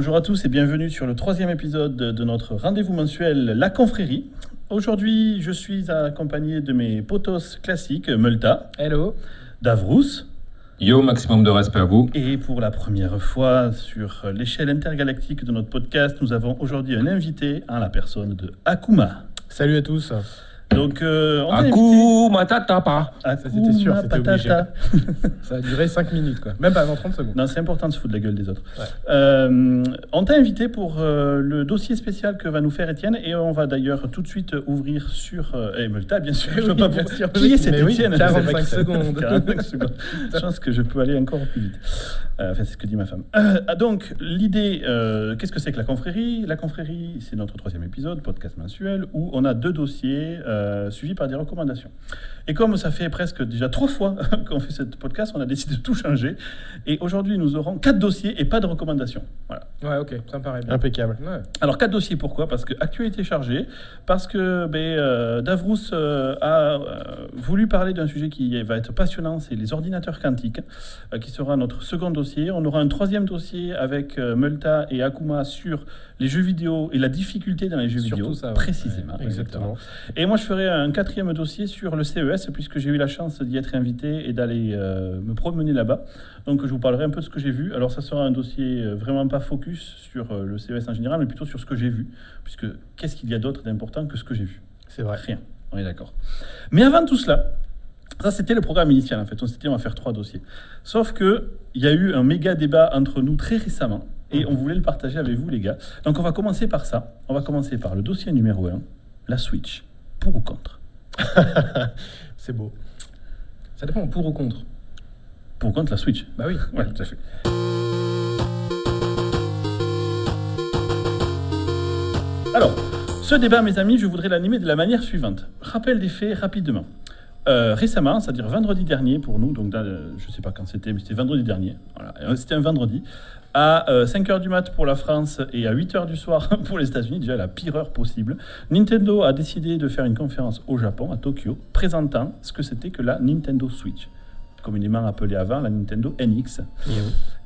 Bonjour à tous et bienvenue sur le troisième épisode de notre rendez-vous mensuel La Confrérie. Aujourd'hui, je suis accompagné de mes potos classiques, Multa, Hello. Davrous, Yo, maximum de respect à vous. et pour la première fois sur l'échelle intergalactique de notre podcast, nous avons aujourd'hui un invité en la personne de Akuma. Salut à tous. Donc, euh, on Aku matata pa. Akuma c'était sûr, c'était Patata. Ça a duré 5 minutes, quoi. Même pas avant 30 secondes. Non, c'est important de se foutre de la gueule des autres. Ouais. Euh, on t'a invité pour euh, le dossier spécial que va nous faire Étienne et on va d'ailleurs tout de suite ouvrir sur euh, et Multa, bien sûr. Eh je vois oui, pas bien pourquoi- sûr. Qui est cet Mais oui, Étienne 45 C'est vrai que c'est- secondes. 45 secondes. Je pense que je peux aller encore plus vite. Euh, enfin, c'est ce que dit ma femme. Euh, ah, donc, l'idée, euh, qu'est-ce que c'est que la confrérie? La confrérie, c'est notre troisième épisode, podcast mensuel, où on a deux dossiers euh, suivis par des recommandations. Et comme ça fait presque déjà trois fois qu'on fait ce podcast, on a décidé de tout changer. Et aujourd'hui, nous aurons quatre dossiers et pas de recommandations. Voilà. Ouais, ok, ça me paraît bien. Impeccable. Ouais. Alors, quatre dossiers, pourquoi? Parce que actualité chargée, parce que ben, euh, Davrous euh, a euh, voulu parler d'un sujet qui va être passionnant, c'est les ordinateurs quantiques, euh, qui sera notre second dossier. On aura un troisième dossier avec euh, Multa et Akuma sur les jeux vidéo et la difficulté dans les jeux Surtout vidéo, ça, ouais. précisément. Exactement. Et moi, je ferai un quatrième dossier sur le CES, puisque j'ai eu la chance d'y être invité et d'aller euh, me promener là-bas. Donc, je vous parlerai un peu de ce que j'ai vu. Alors, ça sera un dossier euh, vraiment pas focus sur euh, le CES en général, mais plutôt sur ce que j'ai vu. Puisque qu'est-ce qu'il y a d'autre d'important que ce que j'ai vu? C'est vrai. Rien. On est d'accord. Mais avant tout cela, ça c'était le programme initial en fait. On s'était dit on va faire trois dossiers. Sauf que il y a eu un méga débat entre nous très récemment et on voulait le partager avec vous les gars. Donc on va commencer par ça. On va commencer par le dossier numéro 1, la Switch. Pour ou contre C'est beau. Ça dépend pour ou contre. Pour ou contre la Switch Bah oui. Ouais, tout à fait. Alors, ce débat, mes amis, je voudrais l'animer de la manière suivante. Rappel des faits rapidement. Euh, récemment, c'est-à-dire vendredi dernier pour nous, donc je ne sais pas quand c'était, mais c'était vendredi dernier. Voilà, Euh, c'était un vendredi. À 5h du mat pour la France et à 8h du soir pour les États-Unis, déjà la pire heure possible, Nintendo a décidé de faire une conférence au Japon, à Tokyo, présentant ce que c'était que la Nintendo Switch, communément appelée avant la Nintendo NX.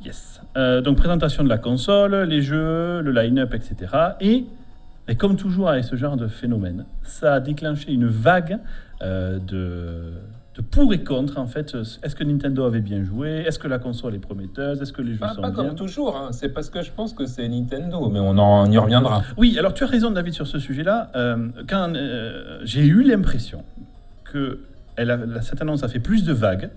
Yes. Euh, donc présentation de la console, les jeux, le line-up, etc. Et, et comme toujours avec ce genre de phénomène, ça a déclenché une vague euh, de, de pour et contre. En fait, est-ce que Nintendo avait bien joué? Est-ce que la console est prometteuse? Est-ce que les jeux Pas, sont pas bien? comme toujours, hein. c'est parce que je pense que c'est Nintendo, mais on en y reviendra. Oui, alors tu as raison, David, sur ce sujet-là. Euh, quand euh, j'ai eu l'impression que elle a- la- cette annonce a fait plus de vagues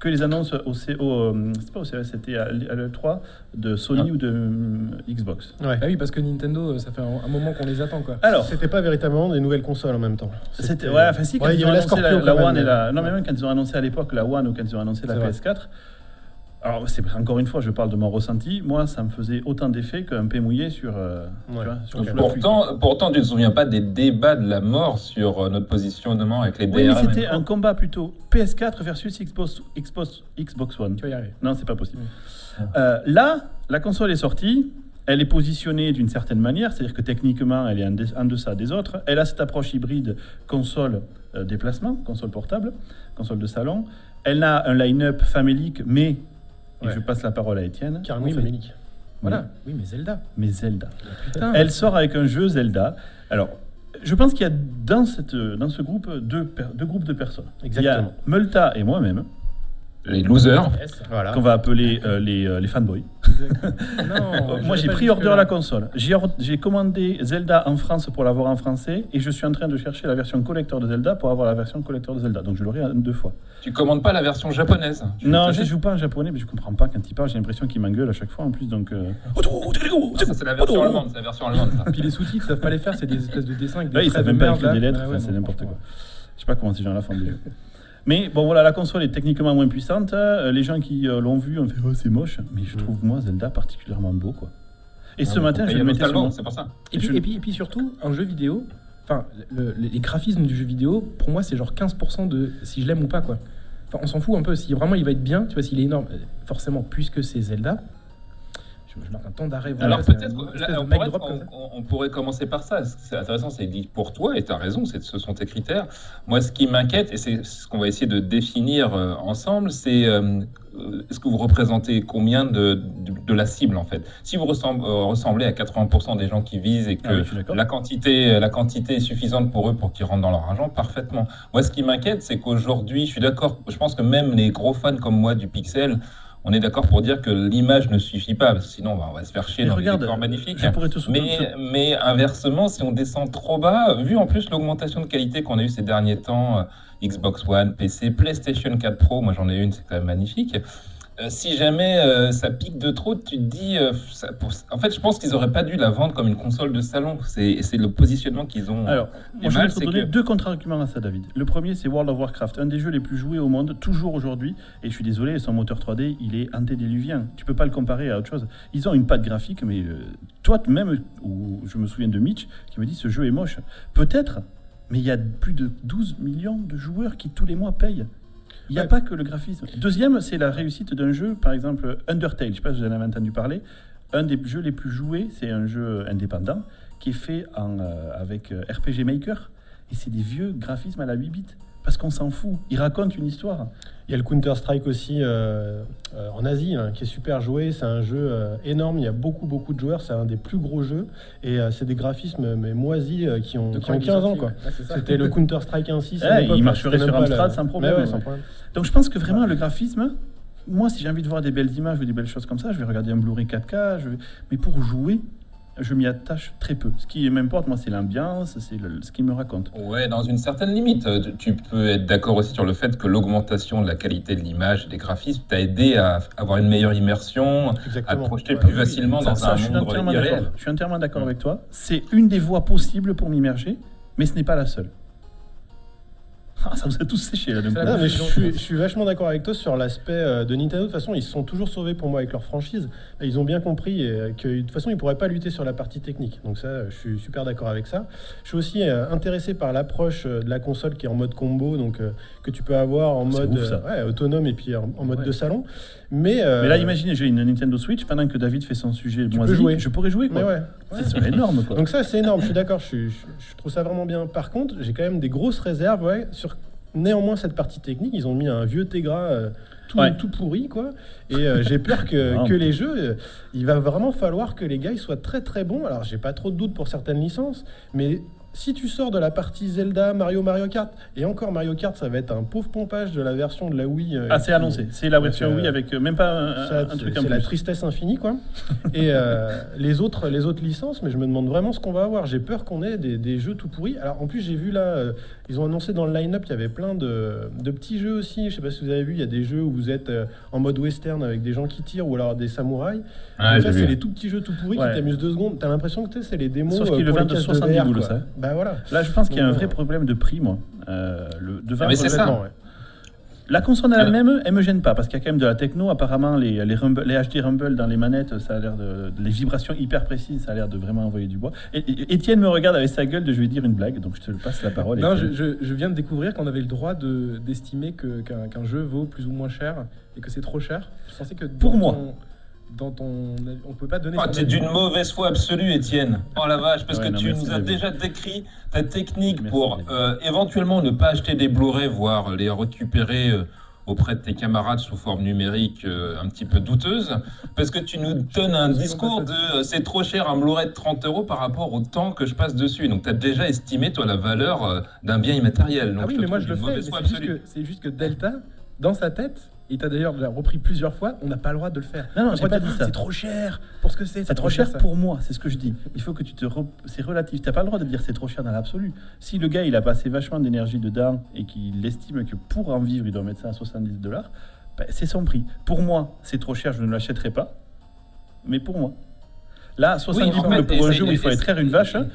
que les annonces au, C- au, euh, c'est pas au CES, c'était à, l- à l'E3 de Sony Ah. ou de euh, Xbox. Ouais. Bah oui, parce que Nintendo, euh, ça fait un, un moment qu'on les attend, quoi. Alors, C'était pas véritablement des nouvelles consoles en même temps. c'était ouais, enfin si quand Ouais, ils ont annoncé la, One et la non mais même quand ils ont annoncé à l'époque la One ou quand ils ont annoncé la C'est vrai. PS4. Alors c'est encore une fois, je parle de mon ressenti. Moi, ça me faisait autant d'effet qu'un paix mouillé sur. euh, tu Ouais. vois, sur. Pourtant, pourtant, tu ne te souviens pas des débats de la mort sur euh, notre positionnement avec les Oui, mais DRM. c'était un combat plutôt PS4 versus Xbox, Xbox, Xbox One. Tu vas y arriver. Non, c'est pas possible. Euh, là, la console est sortie. Elle est positionnée d'une certaine manière, c'est-à-dire que techniquement, elle est en deçà des autres. Elle a cette approche hybride console euh, déplacement, console portable, console de salon. Elle a un line-up famélique, mais, et Ouais. je passe la parole à Étienne, Carrément Oui, mais-. Voilà. Oui, mais Zelda. mais Zelda. Putain. Elle sort avec un jeu Zelda. Alors, je pense qu'il y a dans, cette, dans ce groupe deux, deux groupes de personnes. Exactement. Il y a Multa et moi-même, Les losers. Voilà. qu'on va appeler euh, les, euh, les fanboys. Non, Moi, j'ai pris order là. la console. J'ai commandé Zelda en France pour l'avoir en français et je suis en train de chercher la version collector de Zelda pour avoir la version collector de Zelda. Donc, je l'aurai deux fois. Tu commandes pas la version japonaise. Non, je joue pas en japonais, mais je comprends pas quand il parle. J'ai l'impression qu'il m'engueule à chaque fois en plus. Donc, euh, Ah, ça, c'est la version allemande. C'est la version allemande. ça. Puis les sous-titres, ils savent pas les faire, c'est des espèces de dessins avec des Là, ils traits savent même pas écrire des lettres, Ouais, enfin, ouais, c'est n'importe quoi. Je sais pas comment ces gens-là font des jeux. Mais bon, voilà, la console est techniquement moins puissante. Euh, Les gens qui euh, l'ont vu ont fait Oh, c'est moche. Mais je Mm. trouve, moi, Zelda particulièrement beau. quoi. Et ce Ah, matin, faut je le mettais sur localement, mon- C'est pour ça. Et puis, et, puis, et puis surtout, un jeu vidéo, enfin, le- les, les graphismes du jeu vidéo, pour moi, c'est genre 15% de si je l'aime ou pas, quoi. Enfin, on s'en fout un peu. Si vraiment il va être bien, tu vois, s'il est énorme, euh, forcément, puisque c'est Zelda, Je, marque un temps d'arrêt. voilà, Alors peut-être, que- on, pourrait, on- on- commencer par ça. Ce C'est intéressant, c'est dit pour toi, et tu as raison, c'est- ce sont tes critères. Moi, ce qui m'inquiète, et c'est ce qu'on va essayer de définir euh, ensemble, c'est euh, euh, est-ce que vous représentez combien de, de, de la cible en fait? Si vous ressemble- euh, ressemblez à 80% des gens qui visent et que Ah oui, d'accord. la quantité, la quantité est suffisante pour eux pour qu'ils rentrent dans leur argent, parfaitement. Moi, ce qui m'inquiète, c'est qu'aujourd'hui, je suis d'accord, je pense que même les gros fans comme moi du Pixel, on est d'accord pour dire que l'image ne suffit pas, parce que sinon on va, on va se faire chier Mais dans regarde, des décors magnifiques. Mais, mais inversement, si on descend trop bas, vu en plus l'augmentation de qualité qu'on a eu ces derniers temps, euh, Xbox One, PC, PlayStation 4 Pro, moi j'en ai une, c'est quand même magnifique. Euh, si jamais euh, ça pique de trop, tu te dis. euh, ça- pour- En fait, je pense qu'ils auraient pas dû la vendre comme une console de salon. C'est c'est le positionnement qu'ils ont. Alors, moi, je vais te donner que- deux contre-arguments à ça, David. Le premier, c'est World of Warcraft, un des jeux les plus joués au monde, toujours aujourd'hui. Et je suis désolé, son moteur 3D, il est antédéluvien. Tu peux pas le comparer à autre chose. Ils ont une patte graphique, mais toi, même, ou je me souviens de Mitch, qui me dit ce jeu est moche. Peut-être, mais il y a plus de 12 millions de joueurs qui tous les mois payent. Il n'y a pas que le graphisme. Deuxième, c'est la réussite d'un jeu, par exemple Undertale. Je ne sais pas si vous en avez entendu parler. Un des jeux les plus joués, c'est un jeu indépendant qui est fait euh, avec euh, RPG Maker. Et c'est des vieux graphismes à la 8 bits. Parce qu'on s'en fout. Ils racontent une histoire. Il y a le Counter-Strike aussi euh, euh, en Asie, hein, qui est super joué. C'est un jeu euh, énorme. Il y a beaucoup, beaucoup de joueurs. C'est un des plus gros jeux. Et c'est des graphismes mais moisis qui ont, qui ont il est 15 ans. quoi. ouais. C'était le Counter-Strike 1.6. Eh, il marcherait sur Amstrad la- sans problème, ouais, ouais. sans problème. Donc je pense que vraiment le graphisme, moi si j'ai envie de voir des belles images ou des belles choses comme ça, je vais regarder un Blu-ray 4K. je vais- Mais pour jouer, je m'y attache très peu. Ce qui m'importe, moi, c'est l'ambiance, c'est ce qu'il me raconte. Ouais, dans une certaine limite. Euh, tu- peux être d'accord aussi sur le fait que l'augmentation de la qualité de l'image et des graphismes t'a aidé à avoir une meilleure immersion, à te projeter Ouais. plus facilement Ça, dans ça, un je suis monde entièrement irréel. d'accord. Je suis entièrement d'accord avec toi. C'est une des voies possibles pour m'immerger, mais ce n'est pas la seule. Ah, ça vous a tous séché là Non, mais je suis, je suis vachement d'accord avec toi sur l'aspect euh, de Nintendo. De toute façon, ils se sont toujours sauvés pour moi avec leur franchise. Ils ont bien compris euh, que de toute façon, ils ne pourraient pas lutter sur la partie technique. Donc ça, je suis super d'accord avec ça. Je suis aussi euh, intéressé par l'approche de la console qui est en mode combo, donc que tu peux avoir en mode ouf, ça. ouais, autonome et puis en, en mode Ouais. de salon. Mais, euh, Mais là, imaginez, j'ai une Nintendo Switch pendant que David fait son sujet Tu moisi, peux jouer. Je pourrais jouer, quoi. mais ouais. C'est énorme, quoi. Donc ça, c'est énorme, je suis d'accord, je, suis- je- je trouve ça vraiment bien. Par contre, j'ai quand même des grosses réserves ouais, sur néanmoins cette partie technique. Ils ont mis un vieux Tegra euh, tout, Ouais. tout pourri, quoi. Et euh, j'ai peur que, Non. que les jeux, il va vraiment falloir que les gars ils soient très très bons. Alors j'ai pas trop de doutes pour certaines licences, mais si tu sors de la partie Zelda, Mario, Mario Kart, et encore Mario Kart, ça va être un pauvre pompage de la version de la Wii. euh, Ah, c'est annoncé. C'est la version Donc, euh, Wii avec euh, même pas un, ça, un c'est- truc c'est la tristesse infinie, quoi. Et euh, les, autres, les autres licences, mais je me demande vraiment ce qu'on va avoir. J'ai peur qu'on ait des, des jeux tout pourris. Alors, en plus, j'ai vu là, euh, ils ont annoncé dans le line-up qu'il y avait plein de, de petits jeux aussi. Je sais pas si vous avez vu, il y a des jeux où vous êtes euh, en mode western avec des gens qui tirent ou alors des samouraïs. Donc j'ai ça, c'est les tout petits jeux tout pourris Ouais. qui t'amusent deux secondes. T'as l'impression que c'est les démos. Sauf euh, qu'ils le vendent de 70 VR, boules, ça. Bah voilà. Là, je pense qu'il y a un vrai euh, problème de prix, moi. Euh, le, de Ah, mais c'est ça. Ouais. La console elle-même, elle me gêne pas parce qu'il y a quand même de la techno. Apparemment, les, les, rumble- les HD Rumble dans les manettes, ça a l'air de. Les vibrations hyper précises, ça a l'air de vraiment envoyer du bois. Et, et- Étienne me regarde avec sa gueule de je vais dire une blague, donc je te passe la parole. Non, je, Étienne. je- je viens de découvrir qu'on avait le droit de- d'estimer que- qu'un qu'un jeu vaut plus ou moins cher et que c'est trop cher. Je pensais que Pour moi. ton- on peut pas donner. Oh, t'es avis. d'une mauvaise foi absolue, Étienne. Oh la vache, parce Ouais, que non, tu nous as déjà décrit ta technique Merci, pour euh, éventuellement ne pas acheter des Blu-ray, voire les récupérer euh, auprès de tes camarades sous forme numérique euh, un petit peu douteuse, parce que tu nous donnes un discours de euh, c'est trop cher un Blu-ray de 30 euros par rapport au temps que je passe dessus. Donc tu as déjà estimé, toi, la valeur euh, d'un bien immatériel. Donc, Ah oui, mais moi je le fais. juste, c'est juste que Delta, dans sa tête, il t'a d'ailleurs repris plusieurs fois, on n'a pas le droit de le faire. Non, non, On j'ai pas dire, dit ça. C'est trop cher pour ce que c'est. C'est trop cher ça. pour moi, c'est ce que je dis. Il faut que tu te. re- C'est relatif. T'as pas le droit de dire c'est trop cher dans l'absolu. Si le gars il a passé vachement d'énergie dedans et qu'il estime que pour en vivre il doit mettre ça à 70 dollars, ben, c'est son prix. Pour moi, c'est trop cher, je ne l'achèterai pas. Mais pour moi. Là, 70 en boules fait, pour et un jeu où il faut et aller c'est- traire une vache. hein.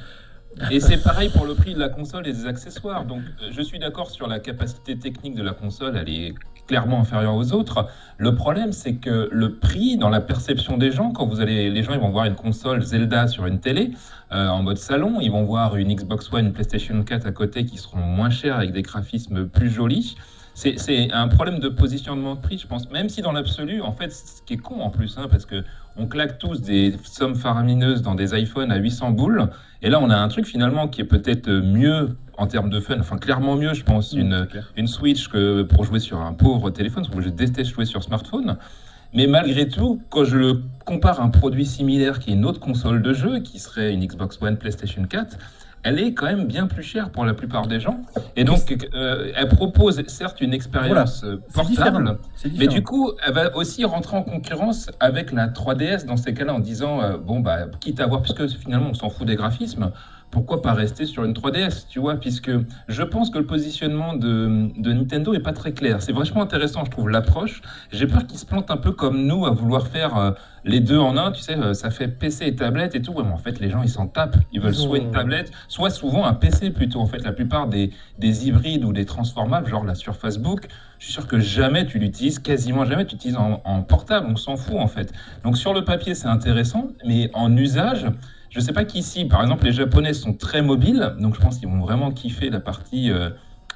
Et c'est pareil pour le prix de la console et des accessoires. Donc, je suis d'accord sur la capacité technique de la console, elle est clairement inférieure aux autres. Le problème, c'est que le prix, dans la perception des gens, quand vous allez, les gens ils vont voir une console Zelda sur une télé euh, en mode salon, ils vont voir une Xbox One, une PlayStation 4 à côté qui seront moins chères avec des graphismes plus jolis. C'est un problème de positionnement de prix, je pense. Même si dans l'absolu, en fait, ce qui est con en plus, hein, parce que on claque tous des sommes faramineuses dans des iPhones à 800 boules, et là on a un truc finalement qui est peut-être mieux en termes de fun, enfin clairement mieux, je pense, Mmh, une, une Switch que pour jouer sur un pauvre téléphone, parce que je déteste jouer sur smartphone. Mais malgré tout, quand je le compare à un produit similaire qui est une autre console de jeu, qui serait une Xbox One, PlayStation 4, elle est quand même bien plus chère pour la plupart des gens. Et donc, euh, elle propose certes une expérience euh, portable, mais du coup, elle va aussi rentrer en concurrence avec la 3DS dans ces cas-là en disant euh, bon bah quitte à voir puisque finalement on s'en fout des graphismes, pourquoi pas rester sur une 3DS, tu vois, puisque je pense que le positionnement de, de Nintendo est pas très clair. C'est vachement intéressant, je trouve l'approche. J'ai peur qu'ils se plantent un peu comme nous à vouloir faire euh, les deux en un, tu sais, euh, ça fait PC et tablette et tout. Ouais, mais en fait, les gens ils s'en tapent. Ils veulent soit une tablette, soit souvent un PC plutôt. En fait, la plupart des, des hybrides ou des transformables, genre la sur Facebook, je suis sûr que jamais tu l'utilises, quasiment jamais tu l'utilises en, en portable, on s'en fout en fait. Donc sur le papier c'est intéressant, mais en usage, je sais pas qu'ici, par exemple les Japonais sont très mobiles, donc je pense qu'ils vont vraiment kiffer la partie euh,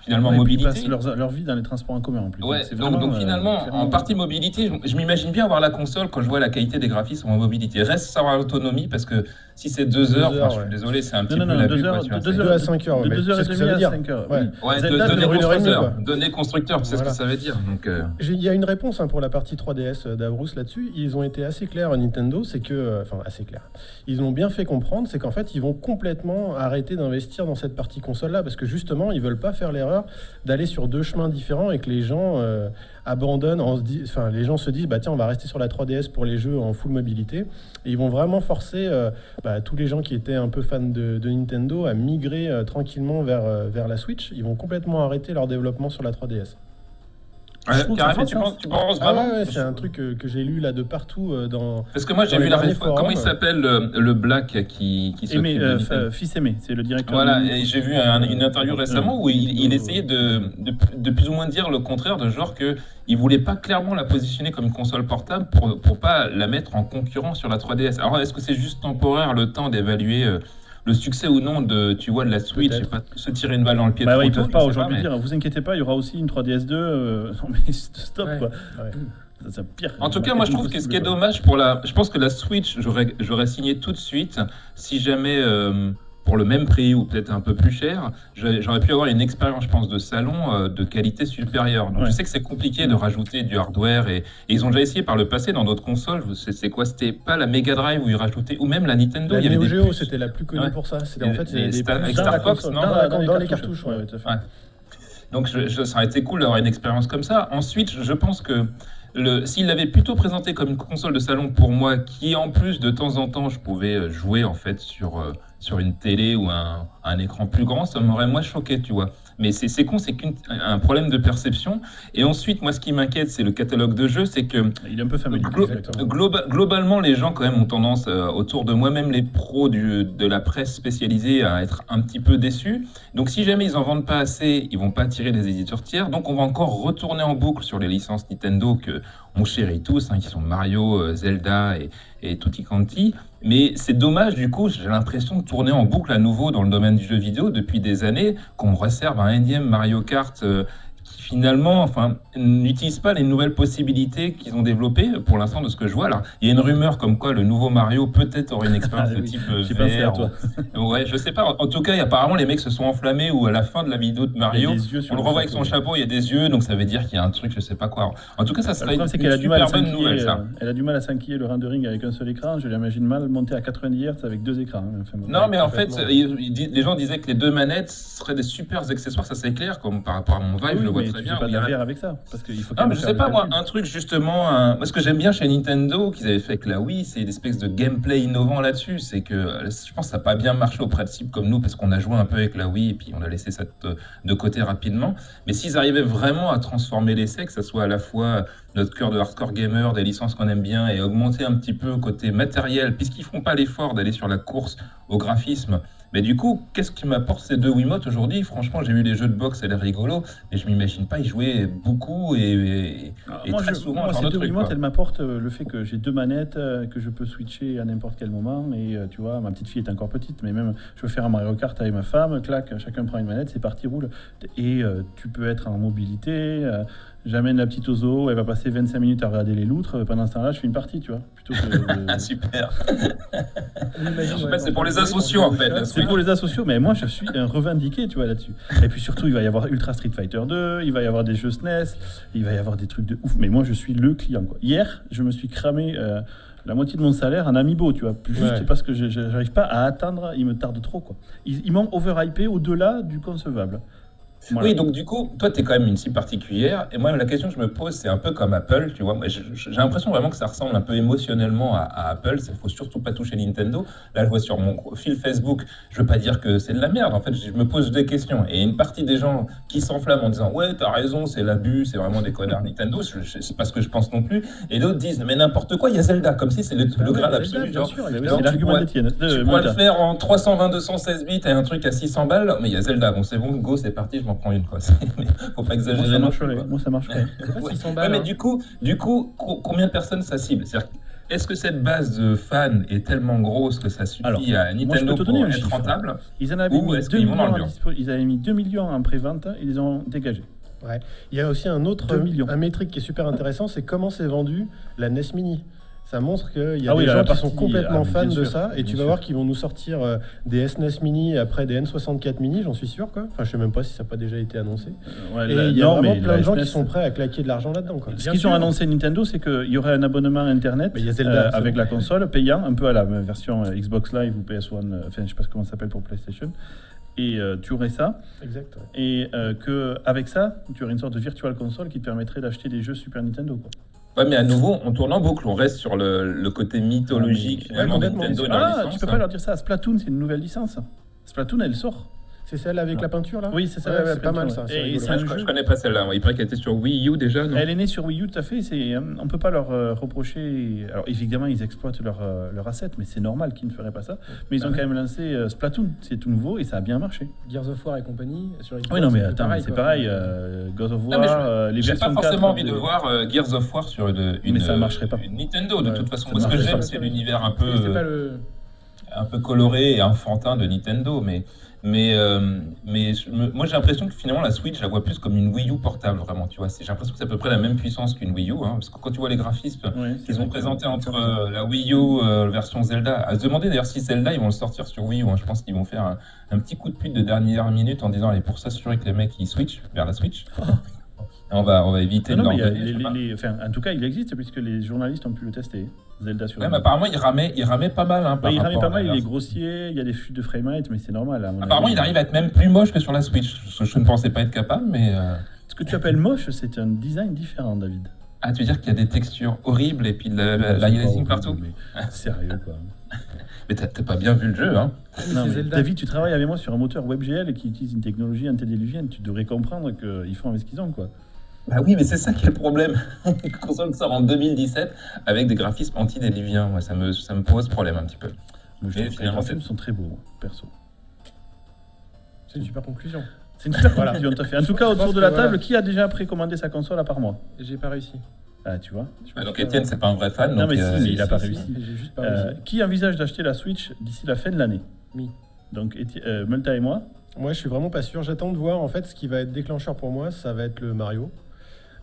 finalement Ouais, puis ils mobilité. passent leur, leur vie dans les transports en commun en plus. Ouais, c'est donc, vraiment, donc euh, finalement, en partie mobilité, je, je m'imagine bien avoir la console quand je vois la qualité des graphismes en mobilité. Reste sur l'autonomie parce que si c'est deux heures, je suis désolé, c'est un petit Non, non, peu l'abus. deux heures, quoi, deux c'est- heures, Deux à cinq heures, de mais deux heures c'est et ce que demie ça veut à dire. cinq heures. Ouais. Ouais, de, c'est ce que ça veut dire. Donc, euh, J'ai- Il y a une réponse hein, pour la partie 3DS d'Abrus là-dessus. Ils ont été assez clairs, Nintendo, c'est que. euh, Enfin, assez clairs. Ils ont bien fait comprendre, c'est qu'en fait, ils vont complètement arrêter d'investir dans cette partie console-là, parce que justement, ils veulent pas faire l'erreur d'aller sur deux chemins différents et que les gens euh, abandonnent. En se Enfin, les gens se disent, bah tiens, on va rester sur la 3DS pour les jeux en full mobilité. Et ils vont vraiment forcer euh, bah, tous les gens qui étaient un peu fans de, de Nintendo à migrer euh, tranquillement vers, euh, vers la Switch. Ils vont complètement arrêter leur développement sur la 3DS. Carrément, tu penses, tu penses Ah vraiment ouais, ouais, c'est un truc euh, que j'ai lu là de partout euh, dans. Parce que moi j'ai vu la réforme. Comment il s'appelle le, le Black qui, qui Aimé, euh, fils aimé, c'est le directeur. Voilà, de- et j'ai vu un- une interview récemment où il, il essayait de, de, de plus ou moins dire le contraire, de genre que il voulait pas clairement la positionner comme une console portable pour, pour pas la mettre en concurrence sur la 3DS. Alors est-ce que c'est juste temporaire le temps d'évaluer euh, le succès ou non de, tu vois, de la Switch pas se tirer une balle dans le pied Bah ouais, ils peuvent je pas aujourd'hui mais- dire, vous inquiétez pas, il y aura aussi une 3DS2. euh, Non mais stop Ouais. quoi. Ouais. Ça, c'est pire. En tout cas, moi je trouve que ce qui est dommage pour la. Je pense que la Switch, j'aurais j'aurais signé tout de suite si jamais, euh, pour le même prix ou peut-être un peu plus cher, j'aurais pu avoir une expérience, je pense, de salon euh, de qualité supérieure. Donc Ouais. je sais que c'est compliqué de rajouter du hardware et, et ils ont déjà essayé par le passé dans d'autres consoles. C'est quoi? C'était pas la Mega Drive où ils rajoutaient, ou même la Nintendo. La il y avait Neo Geo, c'était la plus connue Ouais. pour ça. C'était en fait des Star- avec Star Fox, non? Dans, Dans dans les cartouches. ouais, ouais. tout à fait. Ouais. Donc je, je- ça aurait été cool d'avoir une expérience comme ça. Ensuite, je pense que s'il l'avait plutôt présenté comme une console de salon pour moi, qui en plus de temps en temps je pouvais euh, jouer en fait sur, euh, sur une télé ou un, un écran plus grand, ça m'aurait moins choqué, tu vois. Mais c'est con, c'est qu'un problème de perception. Et ensuite, moi, ce qui m'inquiète, c'est le catalogue de jeux, c'est que Il est un peu familier. Glo- globa- globalement, les gens quand même ont tendance euh, autour de moi, même les pros du- de la presse spécialisée, à être un petit peu déçus. Donc, si jamais ils en vendent pas assez, ils vont pas attirer des éditeurs tiers. Donc, on va encore retourner en boucle sur les licences Nintendo que on chérit tous, hein, qui sont Mario, euh, Zelda et, et Tutti Quanti. Mais c'est dommage, du coup, j'ai l'impression de tourner en boucle à nouveau dans le domaine du jeu vidéo depuis des années, qu'on me réserve un énième Mario Kart euh, finalement enfin, n'utilise pas les nouvelles possibilités qu'ils ont développées pour l'instant de ce que je vois. Alors, il y a une rumeur comme quoi le nouveau Mario peut-être aurait une expérience Ah de oui, type J'ai pensé à VR. toi. ou- Ouais, je sais pas. En tout cas, apparemment, les mecs se sont enflammés ou à la fin de la vidéo de a Mario, yeux on le revoit avec son chapeau, il y a des yeux, donc ça veut dire qu'il y a un truc, je sais pas quoi. En tout cas, ça serait une, problème, a super bonne s'inquiéter. nouvelle, ça. euh, Elle a du mal à s'inquiéter le rendering avec un seul écran. Je l'imagine mal monter à 90 Hz avec deux écrans. hein. Enfin. Non, mais en fait, les gens disaient que les deux manettes seraient des super accessoires, ça c'est clair, comme par rapport à mon Vive, Ah oui, je le vois très tu bien. pas de la VR avec ça. Parce qu'il faut mais je sais pas, moi, un truc justement. un- Moi, ce que j'aime bien chez Nintendo, qu'ils avaient fait avec la Wii, c'est l'espèce de gameplay innovant là-dessus. C'est que je pense que ça n'a pas bien marché auprès de cibles comme nous, parce qu'on a joué un peu avec la Wii et puis on a laissé ça de, de côté rapidement. Mais s'ils arrivaient vraiment à transformer l'essai, que ça soit à la fois notre cœur de hardcore gamer, des licences qu'on aime bien, et augmenter un petit peu côté matériel, puisqu'ils font pas l'effort d'aller sur la course au graphisme, Mais du coup, qu'est-ce qui m'apporte ces deux Wiimotes aujourd'hui? Franchement, j'ai vu les jeux de boxe, ça a l'air rigolo, mais je m'imagine pas y jouer beaucoup et, et- Alors, et moi, très je- souvent moi, ces deux quoi. elles m'apportent euh, le fait que j'ai deux manettes, euh, que je peux switcher à n'importe quel moment. Et euh, tu vois, ma petite fille est encore petite, mais même je veux faire un Mario Kart avec ma femme, clac, chacun prend une manette, c'est parti, roule. Et euh, tu peux être en mobilité. euh, J'amène la petite au zoo, elle va passer 25 minutes à regarder les loutres. Pendant ce temps-là, je fais une partie, tu vois. Plutôt que de- Ah, super. C'est pour le les asociaux, en fait, C'est pour les asociaux, mais moi je suis un revendiqué, tu vois, là-dessus. Et puis surtout, il va y avoir Ultra Street Fighter 2, il va y avoir des jeux SNES, il va y avoir des trucs de ouf. Mais moi, je suis le client, quoi. Hier, je me suis cramé euh, la moitié de mon salaire en Amiibo, tu vois. Juste Ouais. parce que n'arrive pas à atteindre, il me tarde trop, quoi. Ils, ils m'ont overhypé au-delà du concevable. Voilà. Oui, donc du coup, toi, tu es quand même une cible particulière. Et moi, la question que je me pose, c'est un peu comme Apple, tu vois. J'ai l'impression vraiment que ça ressemble un peu émotionnellement à, à Apple. Il faut surtout pas toucher Nintendo. Là, je vois sur mon fil Facebook, je veux pas dire que c'est de la merde. En fait, je me pose des questions. Et une partie des gens qui s'enflamment en disant Ouais, t'as raison, c'est l'abus, c'est vraiment des connards Nintendo. C'est pas ce que je pense non plus. Et d'autres disent Mais n'importe quoi, il y a Zelda, comme si c'est le, Ah le Graal absolu. bien Genre, sûr, oui, c'est tu l'argument pourrais- Malta. le faire en 320, 216 bits et un truc à 600 balles, mais il y a Zelda. Bon, c'est bon, go, c'est parti, je m'en prends une. Quoi. Mais Faut pas Moi, exagérer. ça marcherait. Moi, ça marcherait. C'est pas Ouais. 600 Ouais, balles. mais hein. du coup, du coup, co- combien de personnes ça cible? C'est-à-dire, Est-ce que cette base de fans est tellement grosse que ça suffit Alors, à moi, Nintendo pour être chiffre. rentable? Ils en avaient Ou mis est-ce 2 qu'ils vont dans millions, dispo- ils avaient mis 2 millions en pré-vente, ils les ont dégagés. Il y a aussi un autre un métrique qui est super intéressant, c'est comment s'est vendu la NES Mini. Ça montre qu'il y a Ah des gens qui sont complètement ah, fans de ça, et tu vas sûr. voir qu'ils vont nous sortir euh, des SNES Mini après des N64 Mini, j'en suis sûr quoi. Enfin, je sais même pas si ça n'a pas déjà été annoncé. Ouais, Et il y a non, vraiment plein de gens qui sont prêts à claquer de l'argent là-dedans. Ce qu'ils ont annoncé Nintendo, c'est qu'il y aurait un abonnement Internet Mais il y a Zelda, euh, avec la console payant, un peu à la version euh, Xbox Live ou PS1, euh, enfin je sais pas comment ça s'appelle pour PlayStation. Et euh, tu aurais ça, Exact. ouais. et euh, que avec ça, tu aurais une sorte de virtual console qui te permettrait d'acheter des jeux Super Nintendo. Quoi. Ouais, mais à nouveau, on tourne en boucle, on reste sur le, le côté mythologique Ouais, complètement. Nintendo Ah, licence. tu peux pas leur dire ça. Splatoon, c'est une nouvelle licence. Splatoon, elle sort. C'est celle avec Non. la peinture là Oui, c'est ça. Ouais, la c'est pas mal peinture, ça. Et un je, jeu. je connais pas celle-là. Il paraît qu'elle était sur Wii U déjà, non? Elle est née sur Wii U, tout à fait. C'est, euh, on peut pas leur euh, reprocher. Alors évidemment, ils exploitent leur, euh, leur asset, mais c'est normal qu'ils ne feraient pas ça. Mais ils ont Bah quand même lancé euh, Splatoon. C'est tout nouveau et ça a bien marché. Gears of War et compagnie sur Xbox, Oui, non, mais c'est attends, pareil, c'est quoi. pareil. euh, God of War, mais je- les J'ai pas 4 forcément envie de voir euh, Gears of War sur une, une, ça marcherait pas. une Nintendo de toute façon. ça ce que j'aime, c'est l'univers Mais un peu coloré et enfantin de Nintendo. Mais, mais, euh, mais je me- moi, j'ai l'impression que finalement, la Switch, je la vois plus comme une Wii U portable, vraiment. Tu vois, C'est- j'ai l'impression que c'est à peu près la même puissance qu'une Wii U. hein, parce que quand tu vois les graphismes qu'ils ont présentés entre euh, la Wii U, euh, version Zelda, à se demander d'ailleurs si Zelda, ils vont le sortir sur Wii U. hein. Je pense qu'ils vont faire un, un petit coup de pute de dernière minute en disant, allez, pour s'assurer que les mecs, ils switchent vers la Switch. On va, on va éviter Non, de non, mais leur il y a donner, les- je sais pas. les- les- enfin, en tout cas, il existe puisque les journalistes ont pu le tester. Zelda sur. Ouais, Wii mais U. apparemment, il ramait, il ramait pas mal. Hein, Ouais, par il ramait pas mal, il est grossier, il y a des fuites de framerate, mais c'est normal. mon Apparemment, avis. il arrive à être même plus moche que sur la Switch. Je ne pensais pas être capable, mais. euh, Ce que tu appelles moche, c'est un design différent, David. Ah, tu veux dire qu'il y a des textures horribles et puis de la- partout mais Sérieux, quoi. Mais t'as pas bien vu le jeu, hein Non, c'est mais Zelda. David, tu travailles avec moi sur un moteur WebGL qui utilise une technologie antédiluvienne. Tu devrais comprendre qu'ils font avec ce qu'ils ont, quoi. Bah oui, mais c'est ça qui est le problème. Une console sort en 2017 avec des graphismes anti-déluviens. Moi, ça me, ça me pose problème un petit peu. Mais je Mais que les finalement, graphismes sont très beaux, perso. C'est une super conclusion. C'est une super Voilà. conclusion, tout à fait. En tout cas, autour de la table, voilà. qui a déjà précommandé sa console à part moi? J'ai pas réussi. Ah, tu vois Ah, donc Étienne, c'est pas un vrai fan. Non, donc, mais si, euh, mais il a pas Si, réussi. si, J'ai juste pas Euh, réussi. Qui envisage d'acheter la Switch d'ici la fin de l'année? Oui. Donc, euh, Multa et moi? Moi, je suis vraiment pas sûr. J'attends de voir. En fait, ce qui va être déclencheur pour moi, ça va être le Mario.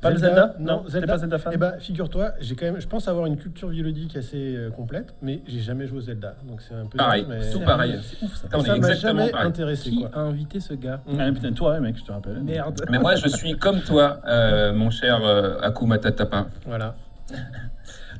Pas le Zelda Non, T'es Zelda. pas Zelda fan Eh ben, figure-toi, j'ai quand même, je pense avoir une culture vidéoludique assez euh, complète, mais j'ai jamais joué au Zelda, donc c'est un peu Pareil, mais tout pareil. C'est ouf, ça. On est ça m'a exactement jamais pareil. intéressé Qui quoi. a invité ce gars Ah, putain, toi, mec, je te rappelle. Merde. Mais moi, je suis comme toi, euh, mon cher euh, Akuma Tatapa. Voilà.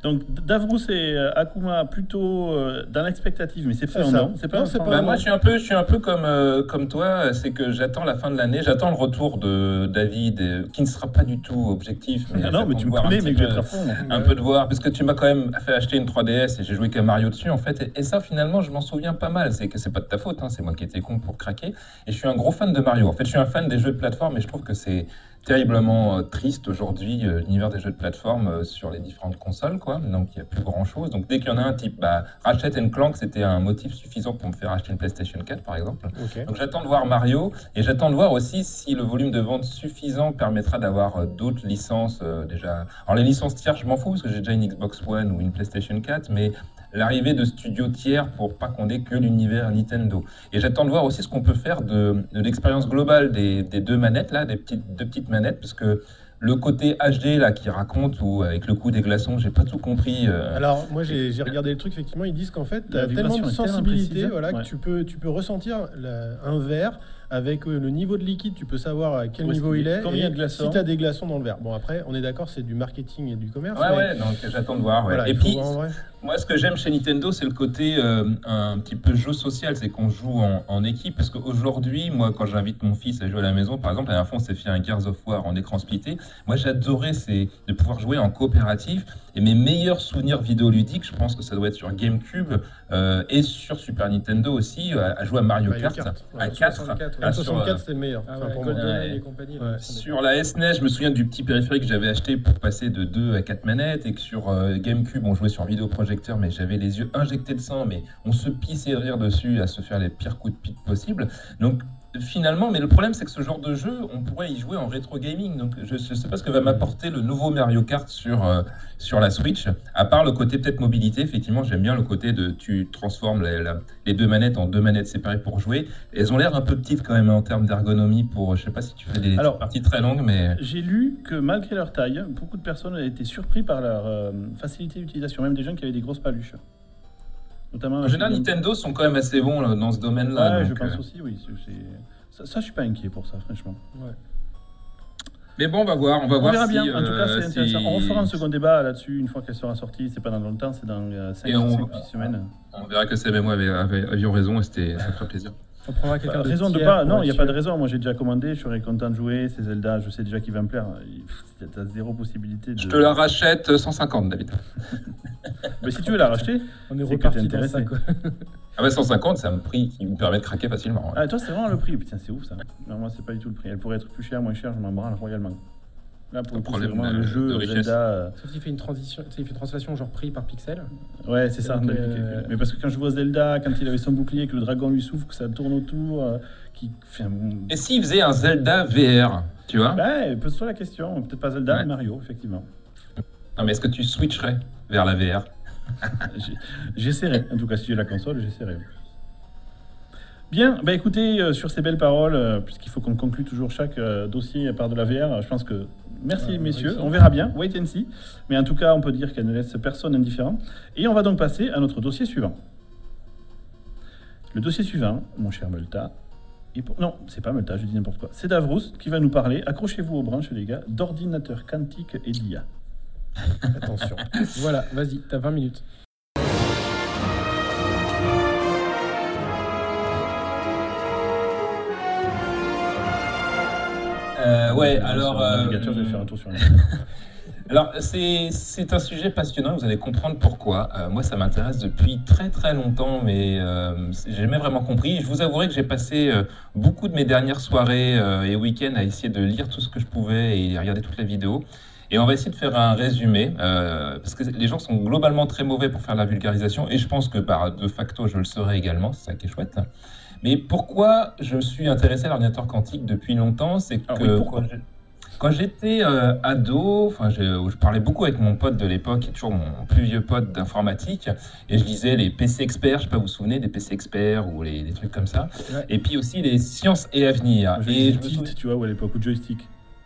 Donc, Davrous et euh, Akuma plutôt euh, dans l'expectative, mais c'est pas un. C'est pas pas Bah, moi, je suis un peu, je suis un peu comme, euh, comme toi, c'est que j'attends la fin de l'année, j'attends le retour de David, euh, qui ne sera pas du tout objectif. Ah non, mais tu me connais, mec, je vais peu- être à fond. moi. un peu de voir, parce que tu m'as quand même fait acheter une 3DS et j'ai joué qu'à Mario dessus en fait. Et, et ça finalement, je m'en souviens pas mal. C'est que c'est pas de ta faute, hein, c'est moi qui étais con pour craquer. Et je suis un gros fan de Mario. En fait, je suis un fan des jeux de plateforme et je trouve que c'est terriblement euh, triste aujourd'hui euh, l'univers des jeux de plateforme euh, sur les différentes consoles, quoi. Donc il n'y a plus grand chose. Donc dès qu'il y en a un type, bah, Ratchet Clank, c'était un motif suffisant pour me faire acheter une PlayStation 4, par exemple. Ok. Donc j'attends de voir Mario et j'attends de voir aussi si le volume de vente suffisant permettra d'avoir d'autres licences euh, déjà. Alors les licences tiers, je m'en fous parce que j'ai déjà une Xbox One ou une PlayStation 4, mais l'arrivée de studios tiers pour pas qu'on ait que l'univers Nintendo. Et j'attends de voir aussi ce qu'on peut faire de, de l'expérience globale des, des deux manettes là, des petites deux petites manettes, parce que le côté HD là qui raconte ou avec le coup des glaçons, j'ai pas tout compris. euh, Alors moi j'ai j'ai regardé le truc effectivement ils disent qu'en fait tu as tellement de sensibilité voilà ouais. que tu peux tu peux ressentir la- un verre avec euh, le niveau de liquide tu peux savoir à quel niveau il est, combien il y a et de glaçons. si tu as des glaçons dans le verre. Bon après on est d'accord c'est du marketing et du commerce Ouais, mais ouais, donc j'attends de voir. ouais. voilà, et puis, voir. Moi, ce que j'aime chez Nintendo, c'est le côté euh, un petit peu jeu social, c'est qu'on joue en, en équipe. Parce qu'aujourd'hui, moi, quand j'invite mon fils à jouer à la maison, par exemple, la dernière fois, on s'est fait un Gears of War en écran splitté. Moi, j'adorais de pouvoir jouer en coopératif. Et mes meilleurs souvenirs vidéoludiques, je pense que ça doit être sur GameCube euh, et sur Super Nintendo aussi, à, à jouer à Mario, Mario Kart, Kart, ouais, à 4. 64, Ah, 64 euh, c'était le meilleur Ah enfin, ouais, pour Ouais. Ouais. Sur la SNES, je me souviens du petit périphérique que j'avais acheté pour passer de 2 à 4 manettes et que sur euh, GameCube, on jouait sur vidéoprojecteur, mais j'avais les yeux injectés de sang, mais on se pissait de rire dessus à se faire les pires coups de pique possibles. Donc finalement, mais le problème c'est que ce genre de jeu, on pourrait y jouer en rétro gaming. Donc je ne sais pas ce que va m'apporter le nouveau Mario Kart sur, euh, sur la Switch, à part le côté peut-être mobilité. Effectivement, j'aime bien le côté de tu transformes les, la- les deux manettes en deux manettes séparées pour jouer. Elles ont l'air un peu petites quand même en termes d'ergonomie pour, je sais pas si tu fais des Alors, parties très longues, mais... J'ai lu que malgré leur taille, beaucoup de personnes avaient été surpris par leur euh, facilité d'utilisation, même des gens qui avaient des grosses paluches. Notamment. En général, Nintendo sont quand même assez bons là, dans ce domaine-là. Ouais, je pense euh, aussi, oui. c'est- c'est- Ça, ça, je suis pas inquiet pour ça, franchement. Mais bon, on va voir. On va On voir verra si, bien. En tout cas, euh, c'est intéressant. On refera un second débat là-dessus une fois qu'elle sera sortie. C'est pas dans longtemps, c'est dans 5 Et on- ou 6 semaines. On verra que Seb et moi avait- avait- avions raison et c'était- ça ferait plaisir. On prendra quelqu'un Bah, raison de tiers pas. Non, il n'y a pas de raison. Moi, j'ai déjà commandé. Je serais content de jouer. C'est Zelda. Je sais déjà qu'il va me plaire. Il- T'as zéro possibilité de. Je te la rachète 150, David. Mais si tu veux la racheter. On est reparti dans ça, quoi. Ah ouais, 150, c'est un prix qui me permet de craquer facilement. ouais. Ah, toi, c'est vraiment le prix. Putain, c'est ouf ça. Non, moi, c'est pas du tout le prix. Elle pourrait être plus chère, moins chère. Je m'en branle royalement. Là, pour le coup, c'est vraiment le jeu richesse. Zelda. euh, Sauf qu'il fait une transition, il fait une translation genre prix par pixel. Ouais, c'est ça. Donc, euh, Mais parce que quand je vois Zelda, quand il avait son bouclier, que le dragon lui souffle, que ça tourne autour, euh, qui fait un. Et s'il faisait un Zelda VR, tu vois Ouais, pose-toi la question. Peut-être pas Zelda, Ouais. mais Mario, effectivement. Non, mais est-ce que tu switcherais vers la VR J'essaierai. En tout cas, si j'ai la console, j'essaierai. Bien, bah écoutez, euh, sur ces belles paroles, euh, puisqu'il faut qu'on conclue toujours chaque euh, dossier par de la VR, euh, je pense que merci messieurs, on verra bien, wait and see. Mais en tout cas, on peut dire qu'elle ne laisse personne indifférent. Et on va donc passer à notre dossier suivant. Le dossier suivant, mon cher Multa, et pour- non, c'est pas Multa, je dis n'importe quoi. C'est Davrous qui va nous parler, accrochez-vous aux branches les gars, d'ordinateurs quantiques et d'IA. Attention. Voilà, vas-y, t'as 20 minutes. Euh, Ouais, alors. le euh, navigateur, je vais faire un tour sur la Alors, c'est un sujet passionnant, vous allez comprendre pourquoi. Euh, moi, ça m'intéresse depuis très très longtemps, mais euh, j'ai jamais vraiment compris. Je vous avouerai que j'ai passé euh, beaucoup de mes dernières soirées euh, et week-ends à essayer de lire tout ce que je pouvais et regarder toutes les vidéos. Et on va essayer de faire un résumé, parce que les gens sont globalement très mauvais pour faire la vulgarisation, et je pense que par de facto, je le serai également, c'est ça qui est chouette. Mais pourquoi je suis intéressé à l'ordinateur quantique depuis longtemps C'est Ah que oui, quand j'étais euh, ado, enfin, je, je parlais beaucoup avec mon pote de l'époque, qui est toujours mon plus vieux pote d'informatique, et je lisais les PC experts, je sais pas, vous vous souvenez des PC experts ou les, des trucs comme ça, Ouais. et puis aussi les sciences et avenir. Et je me Tilt, souviens- tu vois, ou à l'époque, ou joystick.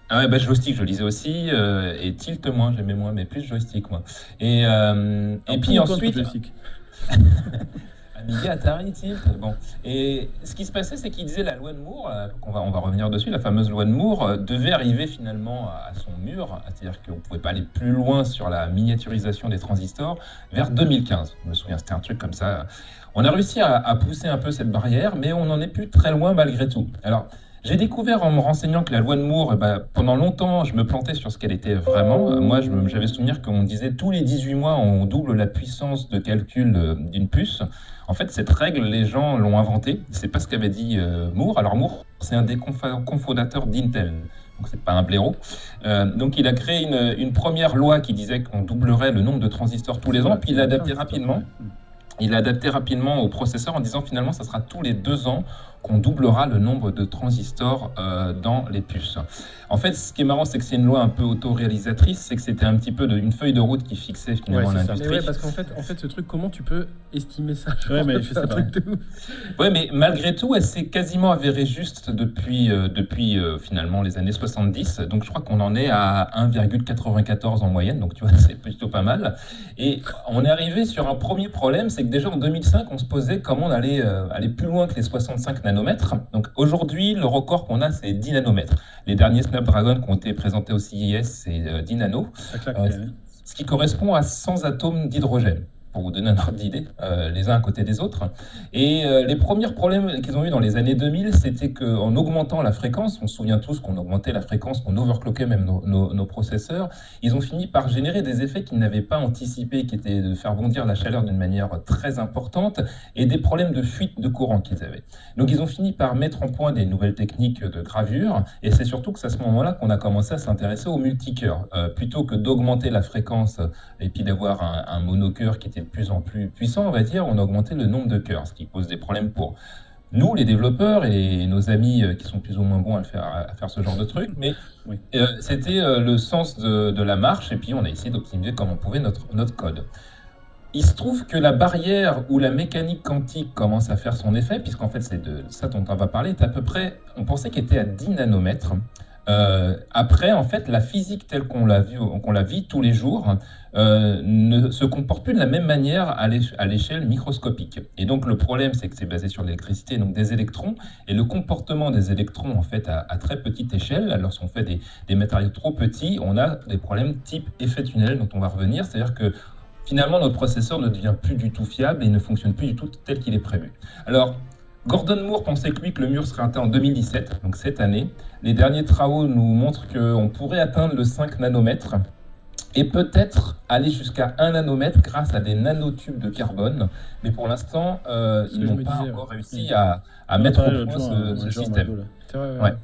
ah ouais, bah, joystick, je lisais aussi, euh, et Tilt moins, j'aimais moins, mais plus joystick, moi. Et, euh, et puis ensuite, Amiga, Atari, Tilt, bon. Et ce qui se passait, c'est qu'il disait la loi de Moore, euh, qu'on va, on va revenir dessus, la fameuse loi de Moore, euh, devait arriver finalement à à son mur, c'est-à-dire qu'on ne pouvait pas aller plus loin sur la miniaturisation des transistors, vers 2015. Je me souviens, c'était un truc comme ça. On a réussi à, à pousser un peu cette barrière, mais on n'en est plus très loin malgré tout. Alors, j'ai découvert en me renseignant que la loi de Moore, eh ben, pendant longtemps, je me plantais sur ce qu'elle était vraiment. Euh, Moi, j'avais souvenir qu'on disait tous les 18 mois, on double la puissance de calcul euh, d'une puce. En fait, cette règle, les gens l'ont inventée. C'est pas ce qu'avait dit euh, Moore. Alors, Moore, c'est un des cofondateurs d'Intel. donc c'est pas un blaireau. Euh, donc il a créé une, une première loi qui disait qu'on doublerait le nombre de transistors tous les ans, puis il l'a adapté rapidement. Il l'a adapté rapidement au processeur en disant finalement ça sera tous les deux ans qu'on doublera le nombre de transistors euh, dans les puces. En fait, ce qui est marrant, c'est que c'est une loi un peu autoréalisatrice, c'est que c'était un petit peu de- une feuille de route qui fixait finalement Ouais, l'industrie. Mais ouais, parce qu'en fait, en fait, ce truc, comment tu peux estimer ça Ouais, mais truc de. Ouais, mais malgré tout, elle s'est quasiment avérée juste depuis, euh, depuis euh, finalement les années 70. Donc je crois qu'on en est à 1,94 en moyenne, donc tu vois, c'est plutôt pas mal. Et on est arrivé sur un premier problème, c'est que déjà en 2005, on se posait comment on allait euh, aller plus loin que les 65 nanomètres. Donc aujourd'hui, le record qu'on a, c'est 10 nanomètres. Les derniers Snapdragon qui ont été présentés au CIS, c'est euh, 10 nanos Ça claque. Ouais. ce qui correspond à 100 atomes d'hydrogène, pour vous donner un ordre d'idée, euh, les uns à côté des autres. Et euh, les premiers problèmes qu'ils ont eu dans les années 2000, c'était qu'en augmentant la fréquence, on se souvient tous qu'on augmentait la fréquence, qu'on overclockait même nos, processeurs, ils ont fini par générer des effets qu'ils n'avaient pas anticipés, qui étaient de faire bondir la chaleur d'une manière très importante, et des problèmes de fuite de courant qu'ils avaient. Donc ils ont fini par mettre en point des nouvelles techniques de gravure, et c'est surtout que c'est à ce moment-là qu'on a commencé à s'intéresser au multicœur. Euh, plutôt que d'augmenter la fréquence et puis d'avoir un, un monocœur qui était de plus en plus puissant, on va dire, on a augmenté le nombre de cœurs, ce qui pose des problèmes pour nous, les développeurs, et nos amis euh, qui sont plus ou moins bons à, faire, à faire ce genre de truc, mais Oui. euh, c'était euh, le sens de, de la marche, et puis on a essayé d'optimiser comme on pouvait notre, notre code. Il se trouve que la barrière où la mécanique quantique commence à faire son effet, puisqu'en fait c'est de ça dont on va parler, est à peu près, on pensait qu'elle était à 10 nanomètres. Euh, après, en fait, la physique telle qu'on la vit, tous les jours euh, ne se comporte plus de la même manière à l'éch- à l'échelle microscopique. Et donc le problème, c'est que c'est basé sur l'électricité, donc des électrons, et le comportement des électrons, en fait, à, à très petite échelle, lorsqu'on fait des, des matériaux trop petits, on a des problèmes type effet tunnel dont on va revenir, c'est-à-dire que finalement notre processeur ne devient plus du tout fiable et ne fonctionne plus du tout tel qu'il est prévu. Alors, Gordon Moore pensait que lui que le mur serait atteint en 2017, donc cette année. Les derniers travaux nous montrent qu'on pourrait atteindre le 5 nanomètres et peut-être aller jusqu'à 1 nanomètre grâce à des nanotubes de carbone. Mais pour l'instant, euh, ils n'ont pas disais, encore réussi à, mettre au point ce, système. Vrai, ouais. Ouais.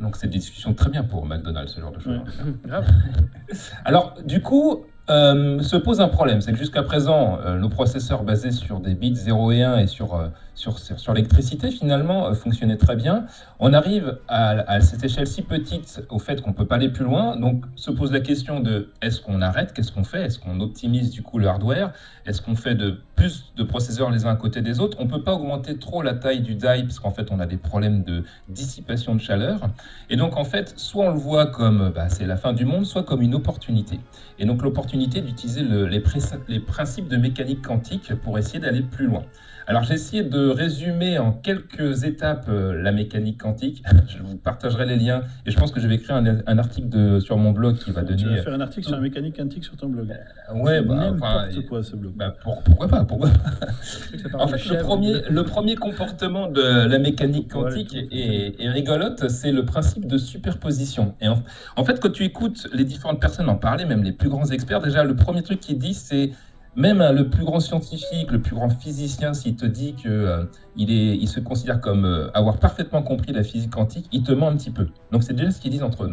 Donc c'est des discussions très bien pour McDonald's, ce genre de choses. Ouais. Alors, du coup, euh, se pose un problème. C'est que jusqu'à présent, euh, nos processeurs basés sur des bits 0 et 1 et sur, euh, sur, sur, sur l'électricité, finalement, fonctionnaient très bien. On arrive à, à cette échelle si petite au fait qu'on ne peut pas aller plus loin. Donc, se pose la question de est-ce qu'on arrête? Qu'est-ce qu'on fait? Est-ce qu'on optimise du coup le hardware? Est-ce qu'on fait de plus de processeurs les uns à côté des autres? On ne peut pas augmenter trop la taille du die parce qu'en fait, on a des problèmes de dissipation de chaleur. Et donc, en fait, soit on le voit comme bah, c'est la fin du monde, soit comme une opportunité. Et donc l'opportunité d'utiliser les, pré- les principes de mécanique quantique pour essayer d'aller plus loin. Alors j'ai essayé de résumer en quelques étapes euh, la mécanique quantique. Je vous partagerai les liens et je pense que je vais écrire un, un article de, sur mon blog qui va Tu donner. vas faire un article sur la mécanique quantique sur ton blog. Ouais, C'est bah, enfin, quoi ce blog. bah, pour- pourquoi pas pourquoi En fait, le premier, de- le premier comportement de la mécanique Ouais, quantique est, est rigolote, c'est le principe de superposition. Et en, en fait, quand tu écoutes les différentes personnes en parler, même les plus grands experts, déjà, le premier truc qu'ils disent, c'est même hein, le plus grand scientifique, le plus grand physicien, s'il te dit que euh, il, se considère comme euh, avoir parfaitement compris la physique quantique, il te ment un petit peu. Donc, c'est déjà ce qu'ils disent entre eux.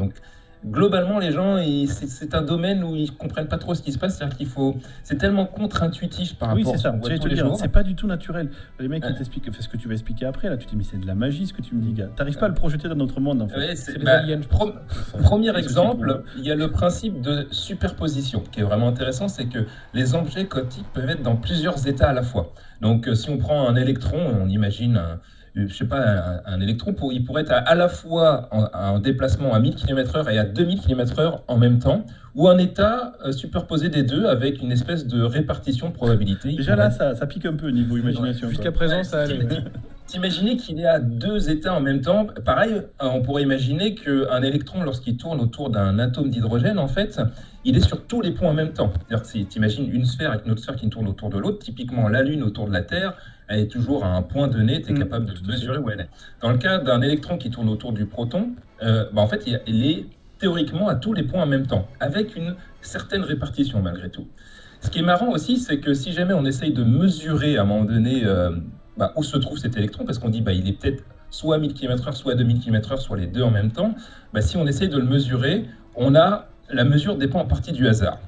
Globalement, les gens, ils- c'est c'est un domaine où ils comprennent pas trop ce qui se passe. C'est-à-dire qu'il faut, c'est tellement contre-intuitif par Oui, rapport c'est à ça. ce te dire, c'est pas du tout naturel. Les mecs qui Ouais. t'expliquent, fais ce que tu vas expliquer après, là, tu te dis, mais c'est de la magie ce que tu me dis, gars. T'arrives pas à le projeter dans notre monde, en fait. Ouais, C'est c'est bah. Premier exemple, il y a le principe de superposition qui est vraiment intéressant, c'est que les objets quantiques peuvent être dans plusieurs états à la fois. Donc, euh, si on prend un électron, on imagine un, je sais pas, un, un électron, pour, il pourrait être à, à la fois en, en déplacement à 1000 km/h et à 2000 km/h en même temps, ou un état euh, superposé des deux avec une espèce de répartition de probabilité. Déjà là, ça, ça pique un peu niveau imagination. Jusqu'à présent, ça allait. ouais. T'imaginez qu'il est à deux états en même temps. Pareil, euh, on pourrait imaginer qu'un électron, lorsqu'il tourne autour d'un atome d'hydrogène, en fait, il est sur tous les points en même temps. C'est-à-dire que si t'imagines une sphère avec une autre sphère qui tourne autour de l'autre, typiquement la Lune autour de la Terre, elle est toujours à un point donné, tu es Mm, capable de mesurer où elle est. Dans le cas d'un électron qui tourne autour du proton, euh, bah, en fait, il, il est théoriquement à tous les points en même temps, avec une certaine répartition malgré tout. Ce qui est marrant aussi, c'est que si jamais on essaye de mesurer à un moment donné euh, bah, où se trouve cet électron, parce qu'on dit bah, il est peut-être soit à 1000 km/h, soit à 2000 km/h, soit les deux en même temps, bah, si on essaye de le mesurer, on a la mesure dépend en partie du hasard.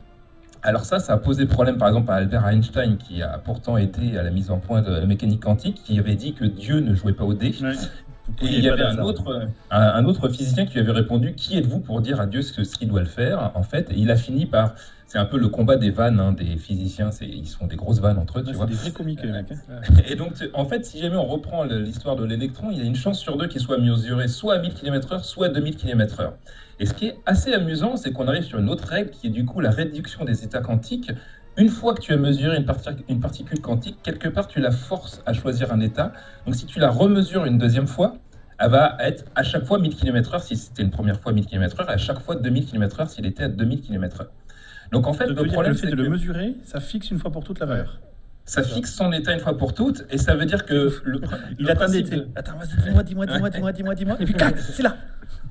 Alors ça, ça a posé problème par exemple à Albert Einstein, qui a pourtant été à la mise en point de la mécanique quantique, qui avait dit que Dieu ne jouait pas au dé. Et il y avait un autre, un, un autre physicien qui lui avait répondu Qui êtes-vous pour dire à Dieu ce qu'il doit le faire? En fait, et il a fini par. C'est un peu le combat des vannes hein, des physiciens. Ils se font des grosses vannes entre eux, Ouais. C'est des vrais comiques, les mecs. hein. Et donc, en fait, si jamais on reprend l'histoire de l'électron, il y a une chance sur deux qu'il soit mesuré soit à 1000 km/h, soit à 2000 km/h. Et ce qui est assez amusant, c'est qu'on arrive sur une autre règle qui est du coup la réduction des états quantiques. Une fois que tu as mesuré une, parti- une particule quantique, quelque part, tu la forces à choisir un état. Donc, si tu la remesures une deuxième fois, elle va être à chaque fois 1000 km/h si c'était une première fois 1000 km/h, à chaque fois 2000 km/h s'il était à 2000 km/h. Donc, en fait, le problème, c'est de le mesurer, ça fixe une fois pour toutes la valeur. ça fixe son état une fois pour toutes, et ça veut dire que le, Il le attendait, principe Attends, vas-y, dis-moi, dis-moi, dis-moi, dis-moi, dis-moi, dis-moi. Et puis, c'est là.